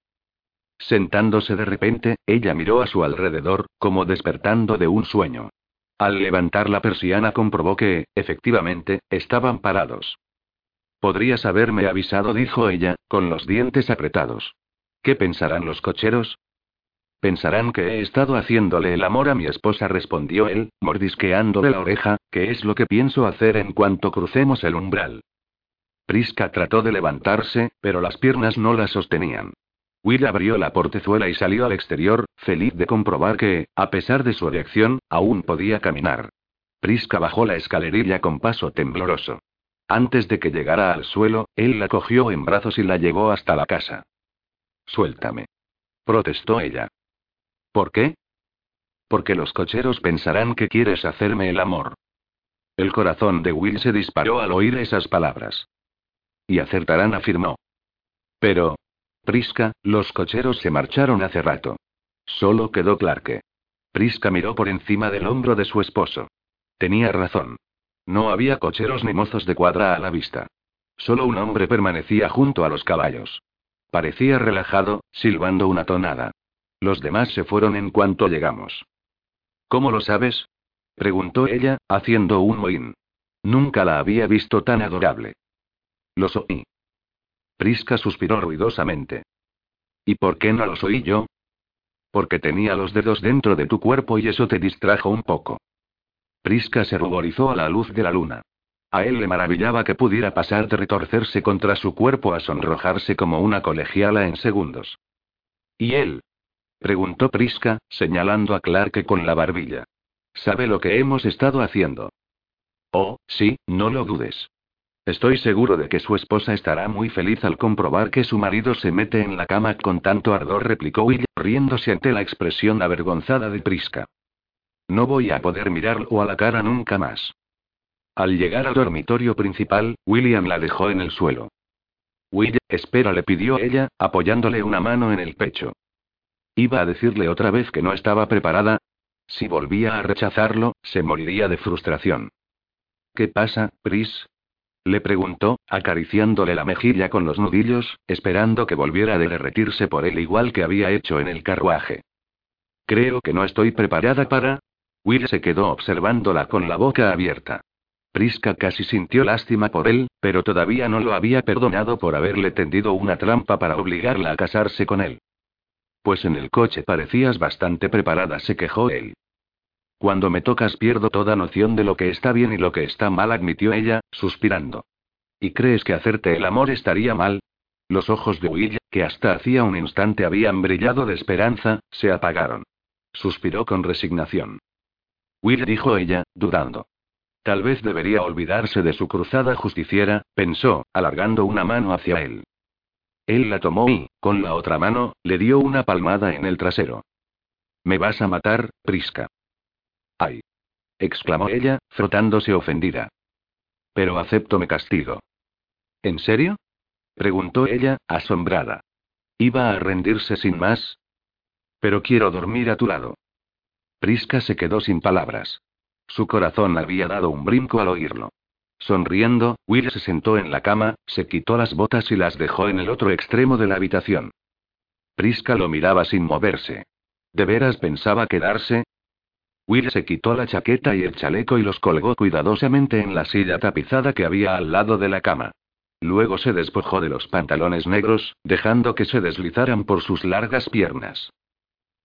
Sentándose de repente, ella miró a su alrededor, como despertando de un sueño. Al levantar la persiana comprobó que, efectivamente, estaban parados. Podrías haberme avisado, dijo ella, con los dientes apretados. ¿Qué pensarán los cocheros? Pensarán que he estado haciéndole el amor a mi esposa, respondió él, mordisqueándole la oreja, que es lo que pienso hacer en cuanto crucemos el umbral. Prisca trató de levantarse, pero las piernas no la sostenían. Will abrió la portezuela y salió al exterior, feliz de comprobar que, a pesar de su reacción, aún podía caminar. Prisca bajó la escalerilla con paso tembloroso. Antes de que llegara al suelo, él la cogió en brazos y la llevó hasta la casa. Suéltame. Protestó ella. ¿Por qué? Porque los cocheros pensarán que quieres hacerme el amor. El corazón de Will se disparó al oír esas palabras. Y acertarán, afirmó. Pero, Prisca, los cocheros se marcharon hace rato. Solo quedó Clarke. Prisca miró por encima del hombro de su esposo. Tenía razón. No había cocheros ni mozos de cuadra a la vista. Solo un hombre permanecía junto a los caballos. Parecía relajado, silbando una tonada. Los demás se fueron en cuanto llegamos. ¿Cómo lo sabes? preguntó ella, haciendo un mohín. Nunca la había visto tan adorable. Los oí. Prisca suspiró ruidosamente. ¿Y por qué no los oí yo? Porque tenía los dedos dentro de tu cuerpo y eso te distrajo un poco. Prisca se ruborizó a la luz de la luna. A él le maravillaba que pudiera pasar de retorcerse contra su cuerpo a sonrojarse como una colegiala en segundos. ¿Y él? preguntó Prisca, señalando a Clark con la barbilla. ¿Sabe lo que hemos estado haciendo? Oh, sí, no lo dudes. Estoy seguro de que su esposa estará muy feliz al comprobar que su marido se mete en la cama con tanto ardor, replicó Will, riéndose ante la expresión avergonzada de Prisca. No voy a poder mirarlo a la cara nunca más. Al llegar al dormitorio principal, William la dejó en el suelo. Will, espera, le pidió ella, apoyándole una mano en el pecho. Iba a decirle otra vez que no estaba preparada. Si volvía a rechazarlo, se moriría de frustración. ¿Qué pasa, Pris? Le preguntó, acariciándole la mejilla con los nudillos, esperando que volviera a derretirse por él igual que había hecho en el carruaje. Creo que no estoy preparada para... Will se quedó observándola con la boca abierta. Priska casi sintió lástima por él, pero todavía no lo había perdonado por haberle tendido una trampa para obligarla a casarse con él. Pues en el coche parecías bastante preparada, se quejó él. Cuando me tocas pierdo toda noción de lo que está bien y lo que está mal, admitió ella, suspirando. ¿Y crees que hacerte el amor estaría mal? Los ojos de Will, que hasta hacía un instante habían brillado de esperanza, se apagaron. Suspiró con resignación. Will dijo ella, dudando. Tal vez debería olvidarse de su cruzada justiciera, pensó, alargando una mano hacia él. Él la tomó y, con la otra mano, le dio una palmada en el trasero. Me vas a matar, Prisca. ¡Ay! exclamó ella, frotándose ofendida. Pero acepto mi castigo. ¿En serio? preguntó ella, asombrada. ¿Iba a rendirse sin más? Pero quiero dormir a tu lado. Prisca se quedó sin palabras. Su corazón había dado un brinco al oírlo. Sonriendo, Will se sentó en la cama, se quitó las botas y las dejó en el otro extremo de la habitación. Prisca lo miraba sin moverse. ¿De veras pensaba quedarse? Will se quitó la chaqueta y el chaleco y los colgó cuidadosamente en la silla tapizada que había al lado de la cama. Luego se despojó de los pantalones negros, dejando que se deslizaran por sus largas piernas.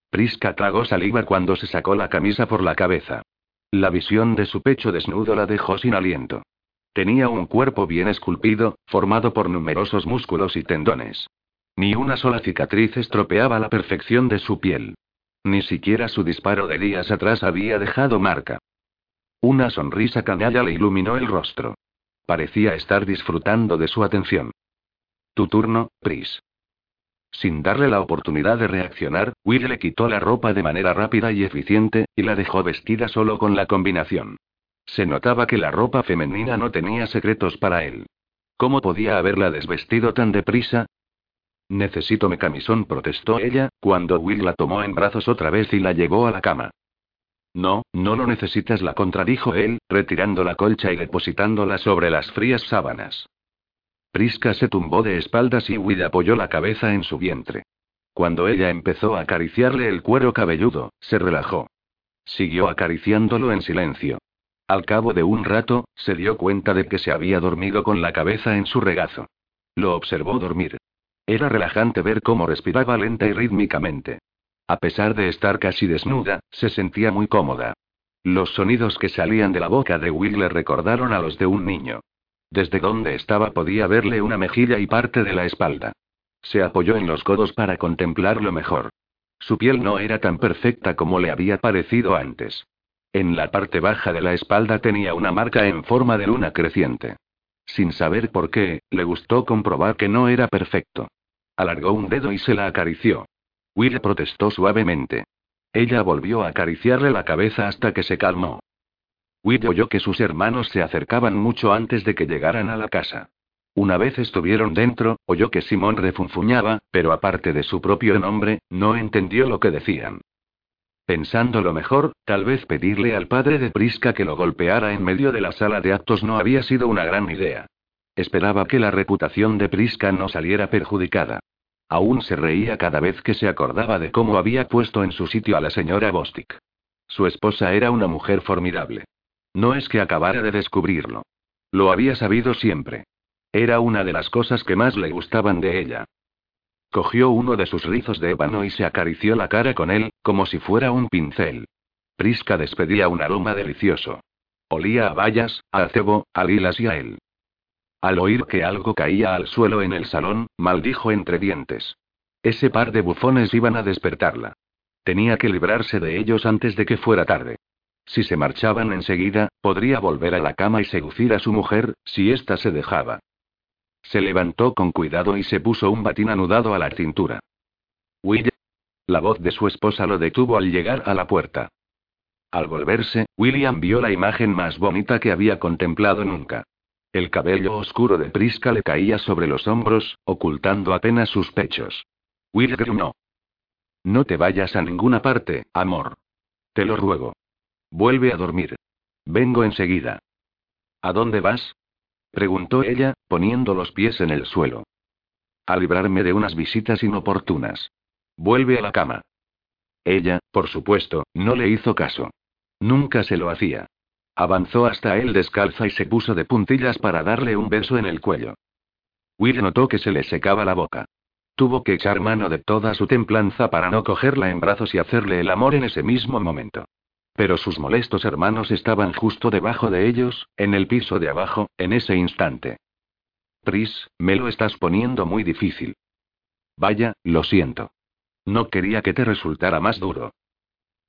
Prisca tragó saliva cuando se sacó la camisa por la cabeza. La visión de su pecho desnudo la dejó sin aliento. Tenía un cuerpo bien esculpido, formado por numerosos músculos y tendones. Ni una sola cicatriz estropeaba la perfección de su piel. Ni siquiera su disparo de días atrás había dejado marca. Una sonrisa canalla le iluminó el rostro. Parecía estar disfrutando de su atención. Tu turno, Pris. Sin darle la oportunidad de reaccionar, Will le quitó la ropa de manera rápida y eficiente, y la dejó vestida solo con la combinación. Se notaba que la ropa femenina no tenía secretos para él. ¿Cómo podía haberla desvestido tan deprisa? Necesito mi camisón, protestó ella, cuando Will la tomó en brazos otra vez y la llevó a la cama. No, no lo necesitas, la contradijo él, retirando la colcha y depositándola sobre las frías sábanas. Prisca se tumbó de espaldas y Will apoyó la cabeza en su vientre. Cuando ella empezó a acariciarle el cuero cabelludo, se relajó. Siguió acariciándolo en silencio. Al cabo de un rato, se dio cuenta de que se había dormido con la cabeza en su regazo. Lo observó dormir. Era relajante ver cómo respiraba lenta y rítmicamente. A pesar de estar casi desnuda, se sentía muy cómoda. Los sonidos que salían de la boca de Will le recordaron a los de un niño. Desde donde estaba podía verle una mejilla y parte de la espalda. Se apoyó en los codos para contemplarlo mejor. Su piel no era tan perfecta como le había parecido antes. En la parte baja de la espalda tenía una marca en forma de luna creciente. Sin saber por qué, le gustó comprobar que no era perfecto. Alargó un dedo y se la acarició. Will protestó suavemente. Ella volvió a acariciarle la cabeza hasta que se calmó. Will oyó que sus hermanos se acercaban mucho antes de que llegaran a la casa. Una vez estuvieron dentro, oyó que Simón refunfuñaba, pero aparte de su propio nombre, no entendió lo que decían. Pensándolo mejor, tal vez pedirle al padre de Prisca que lo golpeara en medio de la sala de actos no había sido una gran idea. Esperaba que la reputación de Prisca no saliera perjudicada. Aún se reía cada vez que se acordaba de cómo había puesto en su sitio a la señora Bostic. Su esposa era una mujer formidable. No es que acabara de descubrirlo. Lo había sabido siempre. Era una de las cosas que más le gustaban de ella. Cogió uno de sus rizos de ébano y se acarició la cara con él, como si fuera un pincel. Prisca despedía un aroma delicioso. Olía a bayas, a acebo, a lilas y a él. Al oír que algo caía al suelo en el salón, maldijo entre dientes. Ese par de bufones iban a despertarla. Tenía que librarse de ellos antes de que fuera tarde. Si se marchaban enseguida, podría volver a la cama y seducir a su mujer, si ésta se dejaba. Se levantó con cuidado y se puso un batín anudado a la cintura. Will. La voz de su esposa lo detuvo al llegar a la puerta. Al volverse, William vio la imagen más bonita que había contemplado nunca. El cabello oscuro de Prisca le caía sobre los hombros, ocultando apenas sus pechos. Will no. No te vayas a ninguna parte, amor. Te lo ruego. Vuelve a dormir. Vengo enseguida. ¿A dónde vas? Preguntó ella, poniendo los pies en el suelo. A librarme de unas visitas inoportunas. Vuelve a la cama. Ella, por supuesto, no le hizo caso. Nunca se lo hacía. Avanzó hasta él descalza y se puso de puntillas para darle un beso en el cuello. Will notó que se le secaba la boca. Tuvo que echar mano de toda su templanza para no cogerla en brazos y hacerle el amor en ese mismo momento. Pero sus molestos hermanos estaban justo debajo de ellos, en el piso de abajo, en ese instante. Pris, me lo estás poniendo muy difícil. Vaya, lo siento. No quería que te resultara más duro.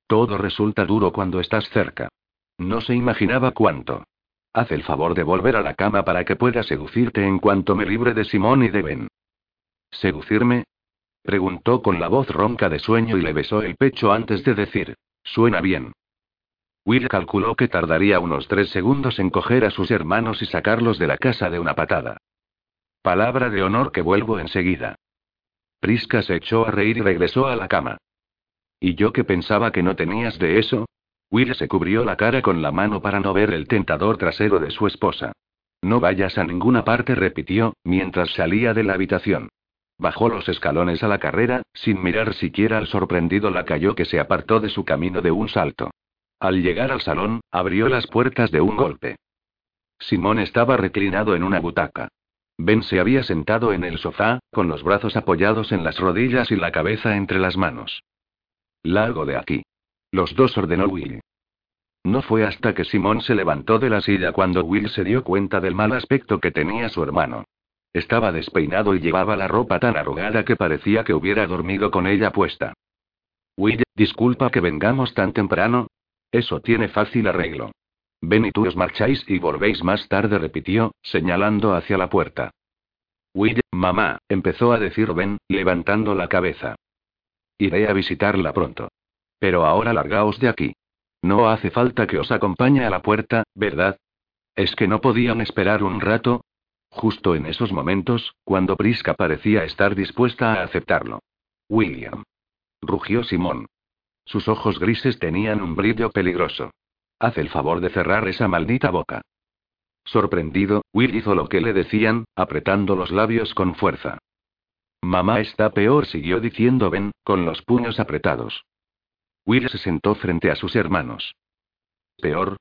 Todo resulta duro cuando estás cerca. No se imaginaba cuánto. Haz el favor de volver a la cama para que pueda seducirte en cuanto me libre de Simón y de Ben. ¿Seducirme? Preguntó con la voz ronca de sueño y le besó el pecho antes de decir, suena bien. Will calculó que tardaría unos tres segundos en coger a sus hermanos y sacarlos de la casa de una patada. Palabra de honor que vuelvo enseguida. Prisca se echó a reír y regresó a la cama. ¿Y yo que pensaba que no tenías de eso? Will se cubrió la cara con la mano para no ver el tentador trasero de su esposa. No vayas a ninguna parte, repitió, mientras salía de la habitación. Bajó los escalones a la carrera, sin mirar siquiera al sorprendido lacayo que se apartó de su camino de un salto. Al llegar al salón, abrió las puertas de un golpe. Simón estaba reclinado en una butaca. Ben se había sentado en el sofá, con los brazos apoyados en las rodillas y la cabeza entre las manos. Largo de aquí. Los dos ordenó Will. No fue hasta que Simón se levantó de la silla cuando Will se dio cuenta del mal aspecto que tenía su hermano. Estaba despeinado y llevaba la ropa tan arrugada que parecía que hubiera dormido con ella puesta. Will, disculpa que vengamos tan temprano. Eso tiene fácil arreglo. Ven y tú os marcháis y volvéis más tarde, repitió, señalando hacia la puerta. Will, mamá, empezó a decir Ben, levantando la cabeza. Iré a visitarla pronto. Pero ahora largaos de aquí. No hace falta que os acompañe a la puerta, ¿verdad? ¿Es que no podían esperar un rato? Justo en esos momentos, cuando Prisca parecía estar dispuesta a aceptarlo. William. Rugió Simón. Sus ojos grises tenían un brillo peligroso. Haz el favor de cerrar esa maldita boca. Sorprendido, Will hizo lo que le decían, apretando los labios con fuerza. Mamá está peor, siguió diciendo Ben, con los puños apretados. Will se sentó frente a sus hermanos. ¿Peor?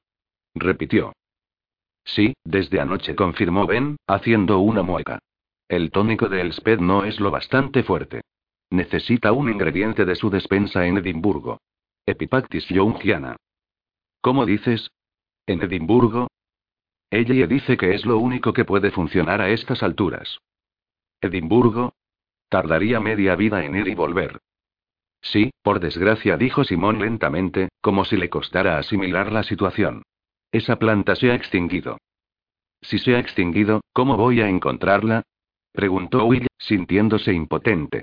repitió. Sí, desde anoche confirmó Ben, haciendo una mueca. El tónico de Elspeth no es lo bastante fuerte. Necesita un ingrediente de su despensa en Edimburgo. Epipactis youngiana. ¿Cómo dices? ¿En Edimburgo? Ella dice que es lo único que puede funcionar a estas alturas. ¿Edimburgo? Tardaría media vida en ir y volver. Sí, por desgracia, dijo Simón lentamente, como si le costara asimilar la situación. Esa planta se ha extinguido. Si se ha extinguido, ¿cómo voy a encontrarla? preguntó Will, sintiéndose impotente.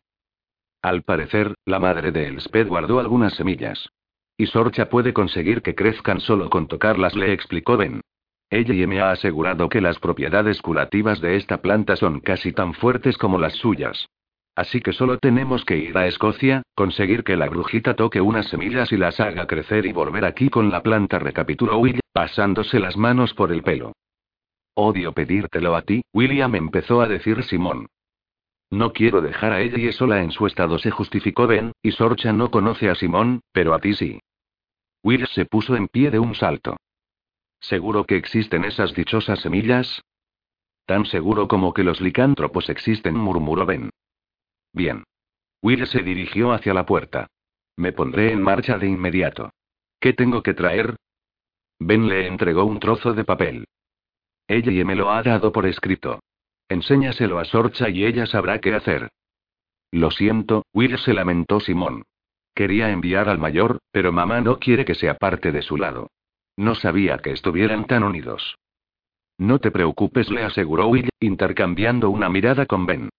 Al parecer, la madre de Elspeth guardó algunas semillas. Y Sorcha puede conseguir que crezcan solo con tocarlas, le explicó Ben. Ella me ha asegurado que las propiedades curativas de esta planta son casi tan fuertes como las suyas. Así que solo tenemos que ir a Escocia, conseguir que la brujita toque unas semillas y las haga crecer y volver aquí con la planta, recapituló Will, pasándose las manos por el pelo. Odio pedírtelo a ti, William empezó a decir Simón. No quiero dejar a ella sola en su estado, se justificó Ben, y Sorcha no conoce a Simón, pero a ti sí. Will se puso en pie de un salto. ¿Seguro que existen esas dichosas semillas? Tan seguro como que los licántropos existen, murmuró Ben. Bien. Will se dirigió hacia la puerta. Me pondré en marcha de inmediato. ¿Qué tengo que traer? Ben le entregó un trozo de papel. Ella me lo ha dado por escrito. Enséñaselo a Sorcha y ella sabrá qué hacer. Lo siento, Will se lamentó Simón. Quería enviar al mayor, pero mamá no quiere que sea parte de su lado. No sabía que estuvieran tan unidos. No te preocupes, le aseguró Will, intercambiando una mirada con Ben.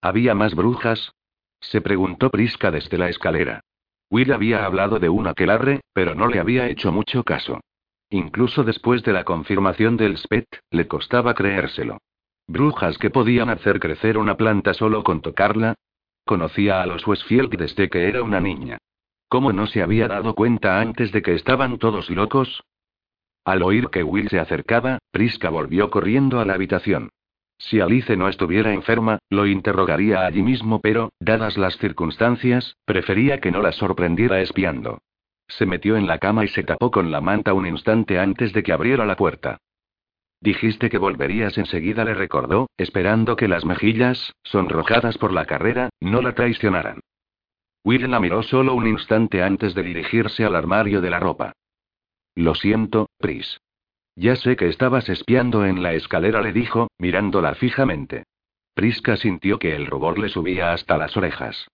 ¿Había más brujas? Se preguntó Prisca desde la escalera. Will había hablado de una aquelarre, pero no le había hecho mucho caso. Incluso después de la confirmación del SPET, le costaba creérselo. ¿Brujas que podían hacer crecer una planta solo con tocarla? Conocía a los Westfield desde que era una niña. ¿Cómo no se había dado cuenta antes de que estaban todos locos? Al oír que Will se acercaba, Priska volvió corriendo a la habitación. Si Alice no estuviera enferma, lo interrogaría allí mismo, pero, dadas las circunstancias, prefería que no la sorprendiera espiando. Se metió en la cama y se tapó con la manta un instante antes de que abriera la puerta. Dijiste que volverías enseguida, le recordó, esperando que las mejillas, sonrojadas por la carrera, no la traicionaran. Will la miró solo un instante antes de dirigirse al armario de la ropa. Lo siento, Pris. Ya sé que estabas espiando en la escalera, le dijo, mirándola fijamente. Priska sintió que el rubor le subía hasta las orejas.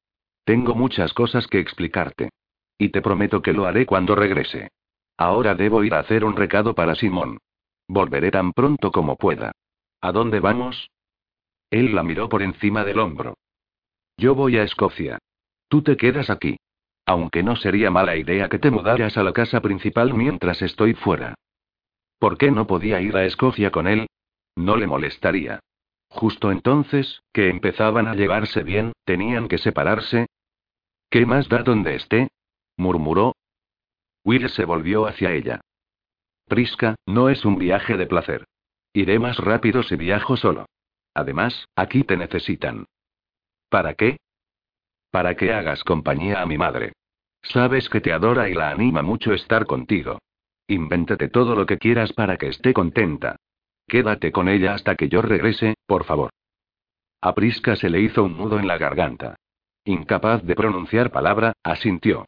Tengo muchas cosas que explicarte. Y te prometo que lo haré cuando regrese. Ahora debo ir a hacer un recado para Simón. Volveré tan pronto como pueda. ¿A dónde vamos? Él la miró por encima del hombro. Yo voy a Escocia. Tú te quedas aquí. Aunque no sería mala idea que te mudaras a la casa principal mientras estoy fuera. ¿Por qué no podía ir a Escocia con él? No le molestaría. Justo entonces, que empezaban a llevarse bien, tenían que separarse. ¿Qué más da donde esté? murmuró. Will se volvió hacia ella. Priska, no es un viaje de placer. Iré más rápido si viajo solo. Además, aquí te necesitan. ¿Para qué? Para que hagas compañía a mi madre. Sabes que te adora y la anima mucho estar contigo. Invéntate todo lo que quieras para que esté contenta. Quédate con ella hasta que yo regrese, por favor. A Priska se le hizo un nudo en la garganta. Incapaz de pronunciar palabra, asintió.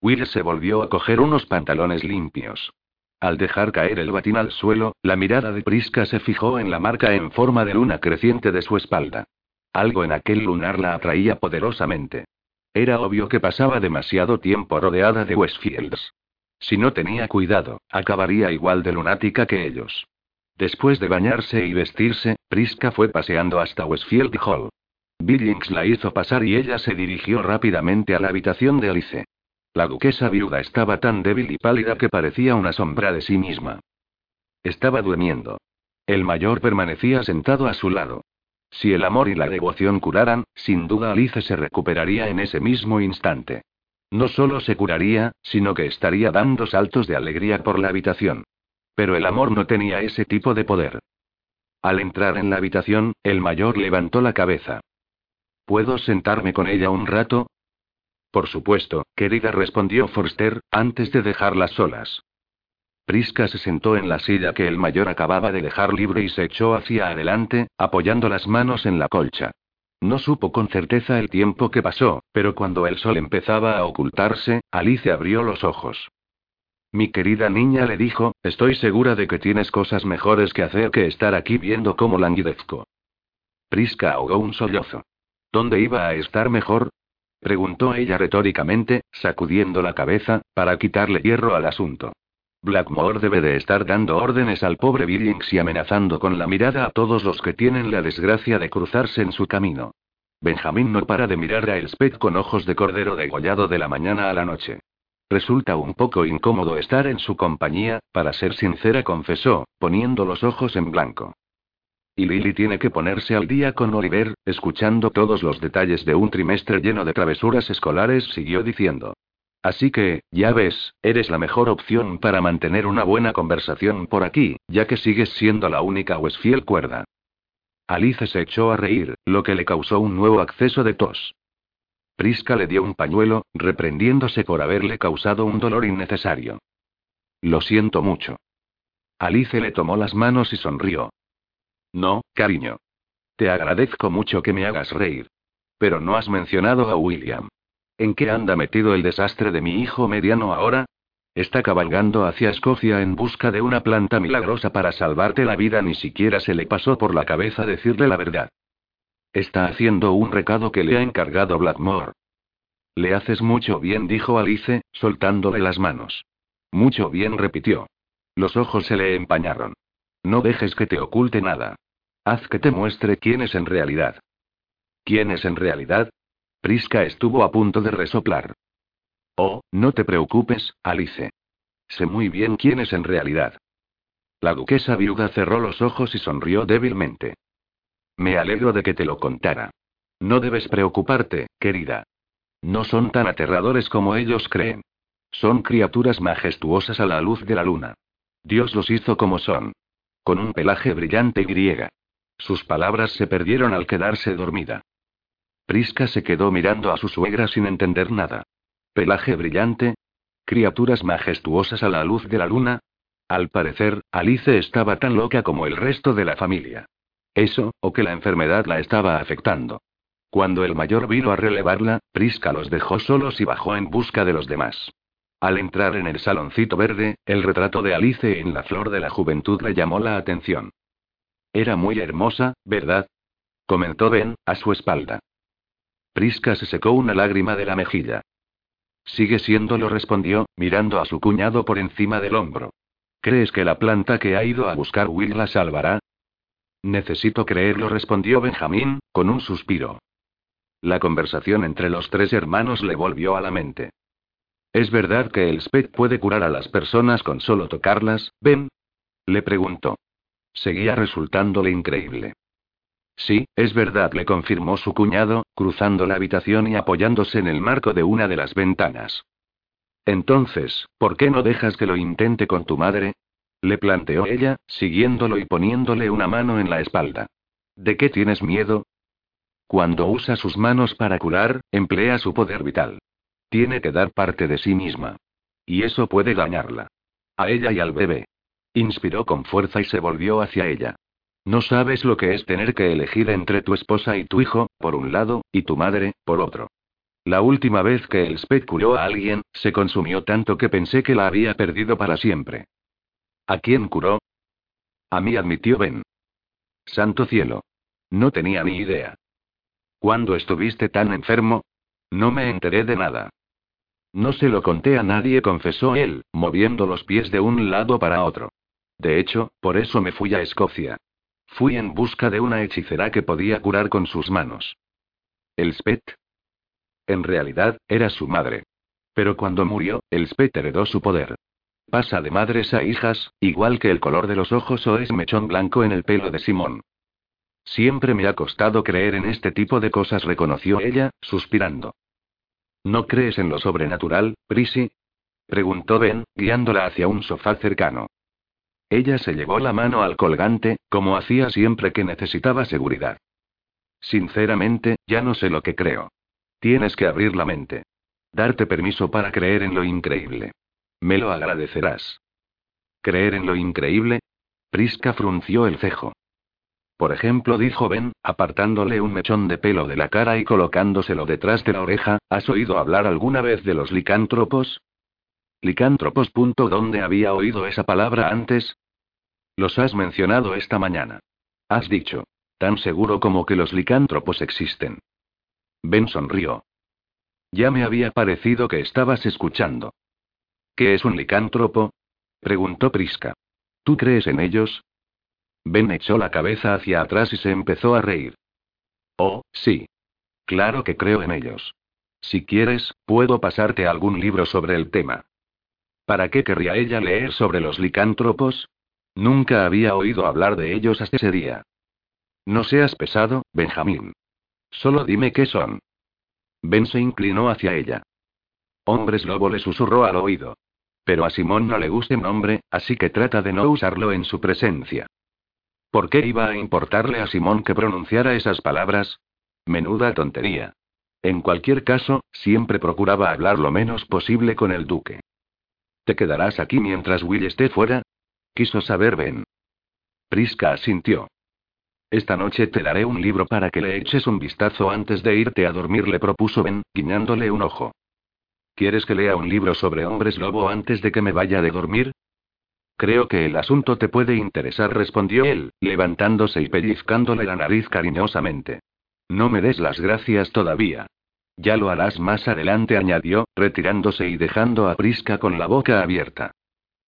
Will se volvió a coger unos pantalones limpios. Al dejar caer el batín al suelo, la mirada de Priska se fijó en la marca en forma de luna creciente de su espalda. Algo en aquel lunar la atraía poderosamente. Era obvio que pasaba demasiado tiempo rodeada de Westfields. Si no tenía cuidado, acabaría igual de lunática que ellos. Después de bañarse y vestirse, Priska fue paseando hasta Westfield Hall. Billings la hizo pasar y ella se dirigió rápidamente a la habitación de Alice. La duquesa viuda estaba tan débil y pálida que parecía una sombra de sí misma. Estaba durmiendo. El mayor permanecía sentado a su lado. Si el amor y la devoción curaran, sin duda Alice se recuperaría en ese mismo instante. No solo se curaría, sino que estaría dando saltos de alegría por la habitación. Pero el amor no tenía ese tipo de poder. Al entrar en la habitación, el mayor levantó la cabeza. ¿Puedo sentarme con ella un rato? Por supuesto, querida, respondió Forster, antes de dejarlas solas. Priska se sentó en la silla que el mayor acababa de dejar libre y se echó hacia adelante, apoyando las manos en la colcha. No supo con certeza el tiempo que pasó, pero cuando el sol empezaba a ocultarse, Alice abrió los ojos. Mi querida niña le dijo, estoy segura de que tienes cosas mejores que hacer que estar aquí viendo cómo languidezco. Priska ahogó un sollozo. ¿Dónde iba a estar mejor? Preguntó ella retóricamente, sacudiendo la cabeza, para quitarle hierro al asunto. Blackmore debe de estar dando órdenes al pobre Billings y amenazando con la mirada a todos los que tienen la desgracia de cruzarse en su camino. Benjamín no para de mirar a Elspeth con ojos de cordero degollado de la mañana a la noche. Resulta un poco incómodo estar en su compañía, para ser sincera, confesó, poniendo los ojos en blanco. Y Lily tiene que ponerse al día con Oliver, escuchando todos los detalles de un trimestre lleno de travesuras escolares, siguió diciendo. Así que, ya ves, eres la mejor opción para mantener una buena conversación por aquí, ya que sigues siendo la única Westfield cuerda. Alice se echó a reír, lo que le causó un nuevo acceso de tos. Priska le dio un pañuelo, reprendiéndose por haberle causado un dolor innecesario. Lo siento mucho. Alice le tomó las manos y sonrió. No, cariño. Te agradezco mucho que me hagas reír. Pero no has mencionado a William. ¿En qué anda metido el desastre de mi hijo mediano ahora? Está cabalgando hacia Escocia en busca de una planta milagrosa para salvarte la vida. Ni siquiera se le pasó por la cabeza decirle la verdad. Está haciendo un recado que le ha encargado Blackmore. Le haces mucho bien, dijo Alice, soltándole las manos. Mucho bien, repitió. Los ojos se le empañaron. No dejes que te oculte nada. Haz que te muestre quién es en realidad. ¿Quién es en realidad? Priska estuvo a punto de resoplar. Oh, no te preocupes, Alice. Sé muy bien quién es en realidad. La duquesa viuda cerró los ojos y sonrió débilmente. Me alegro de que te lo contara. No debes preocuparte, querida. No son tan aterradores como ellos creen. Son criaturas majestuosas a la luz de la luna. Dios los hizo como son. Con un pelaje brillante y griega. Sus palabras se perdieron al quedarse dormida. Prisca se quedó mirando a su suegra sin entender nada. Pelaje brillante. Criaturas majestuosas a la luz de la luna. Al parecer, Alice estaba tan loca como el resto de la familia. Eso, o que la enfermedad la estaba afectando. Cuando el mayor vino a relevarla, Prisca los dejó solos y bajó en busca de los demás. Al entrar en el saloncito verde, el retrato de Alice en la flor de la juventud le llamó la atención. Era muy hermosa, ¿verdad? comentó Ben, a su espalda. Prisca se secó una lágrima de la mejilla. Sigue siendo, lo respondió, mirando a su cuñado por encima del hombro. ¿Crees que la planta que ha ido a buscar Will la salvará? Necesito creerlo, respondió Benjamín, con un suspiro. La conversación entre los tres hermanos le volvió a la mente. ¿Es verdad que el SPEC puede curar a las personas con solo tocarlas, Ben? Le preguntó. Seguía resultándole increíble. Sí, es verdad, le confirmó su cuñado, cruzando la habitación y apoyándose en el marco de una de las ventanas. Entonces, ¿por qué no dejas que lo intente con tu madre? Le planteó ella, siguiéndolo y poniéndole una mano en la espalda. ¿De qué tienes miedo? Cuando usa sus manos para curar, emplea su poder vital. Tiene que dar parte de sí misma. Y eso puede dañarla. A ella y al bebé. Inspiró con fuerza y se volvió hacia ella. No sabes lo que es tener que elegir entre tu esposa y tu hijo, por un lado, y tu madre, por otro. La última vez que el curó a alguien, se consumió tanto que pensé que la había perdido para siempre. ¿A quién curó? A mí admitió Ben. Santo cielo. No tenía ni idea. ¿Cuándo estuviste tan enfermo? No me enteré de nada. No se lo conté a nadie, confesó él, moviendo los pies de un lado para otro. De hecho, por eso me fui a Escocia. Fui en busca de una hechicera que podía curar con sus manos. ¿El Spet? En realidad, era su madre. Pero cuando murió, el Spet heredó su poder. Pasa de madres a hijas, igual que el color de los ojos o es mechón blanco en el pelo de Simón. Siempre me ha costado creer en este tipo de cosas, reconoció ella, suspirando. ¿No crees en lo sobrenatural, Prissy? preguntó Ben, guiándola hacia un sofá cercano. Ella se llevó la mano al colgante, como hacía siempre que necesitaba seguridad. Sinceramente, ya no sé lo que creo. Tienes que abrir la mente. Darte permiso para creer en lo increíble. Me lo agradecerás. ¿Creer en lo increíble? Prisca frunció el cejo. Por ejemplo, dijo Ben, apartándole un mechón de pelo de la cara y colocándoselo detrás de la oreja, ¿has oído hablar alguna vez de los licántropos? Licántropos. ¿Dónde había oído esa palabra antes? Los has mencionado esta mañana. Has dicho. Tan seguro como que los licántropos existen. Ben sonrió. Ya me había parecido que estabas escuchando. ¿Qué es un licántropo? preguntó Prisca. ¿Tú crees en ellos? Ben echó la cabeza hacia atrás y se empezó a reír. Oh, sí. Claro que creo en ellos. Si quieres, puedo pasarte algún libro sobre el tema. ¿Para qué querría ella leer sobre los licántropos? Nunca había oído hablar de ellos hasta ese día. No seas pesado, Benjamín. Solo dime qué son. Ben se inclinó hacia ella. Hombres lobo le susurró al oído. Pero a Simón no le gusta el nombre, así que trata de no usarlo en su presencia. ¿Por qué iba a importarle a Simón que pronunciara esas palabras? Menuda tontería. En cualquier caso, siempre procuraba hablar lo menos posible con el duque. ¿Te quedarás aquí mientras Will esté fuera? Quiso saber Ben. Prisca asintió. Esta noche te daré un libro para que le eches un vistazo antes de irte a dormir, le propuso Ben, guiñándole un ojo. ¿Quieres que lea un libro sobre hombres lobo antes de que me vaya de dormir? Creo que el asunto te puede interesar, respondió él, levantándose y pellizcándole la nariz cariñosamente. No me des las gracias todavía. Ya lo harás más adelante, añadió, retirándose y dejando a Prisca con la boca abierta.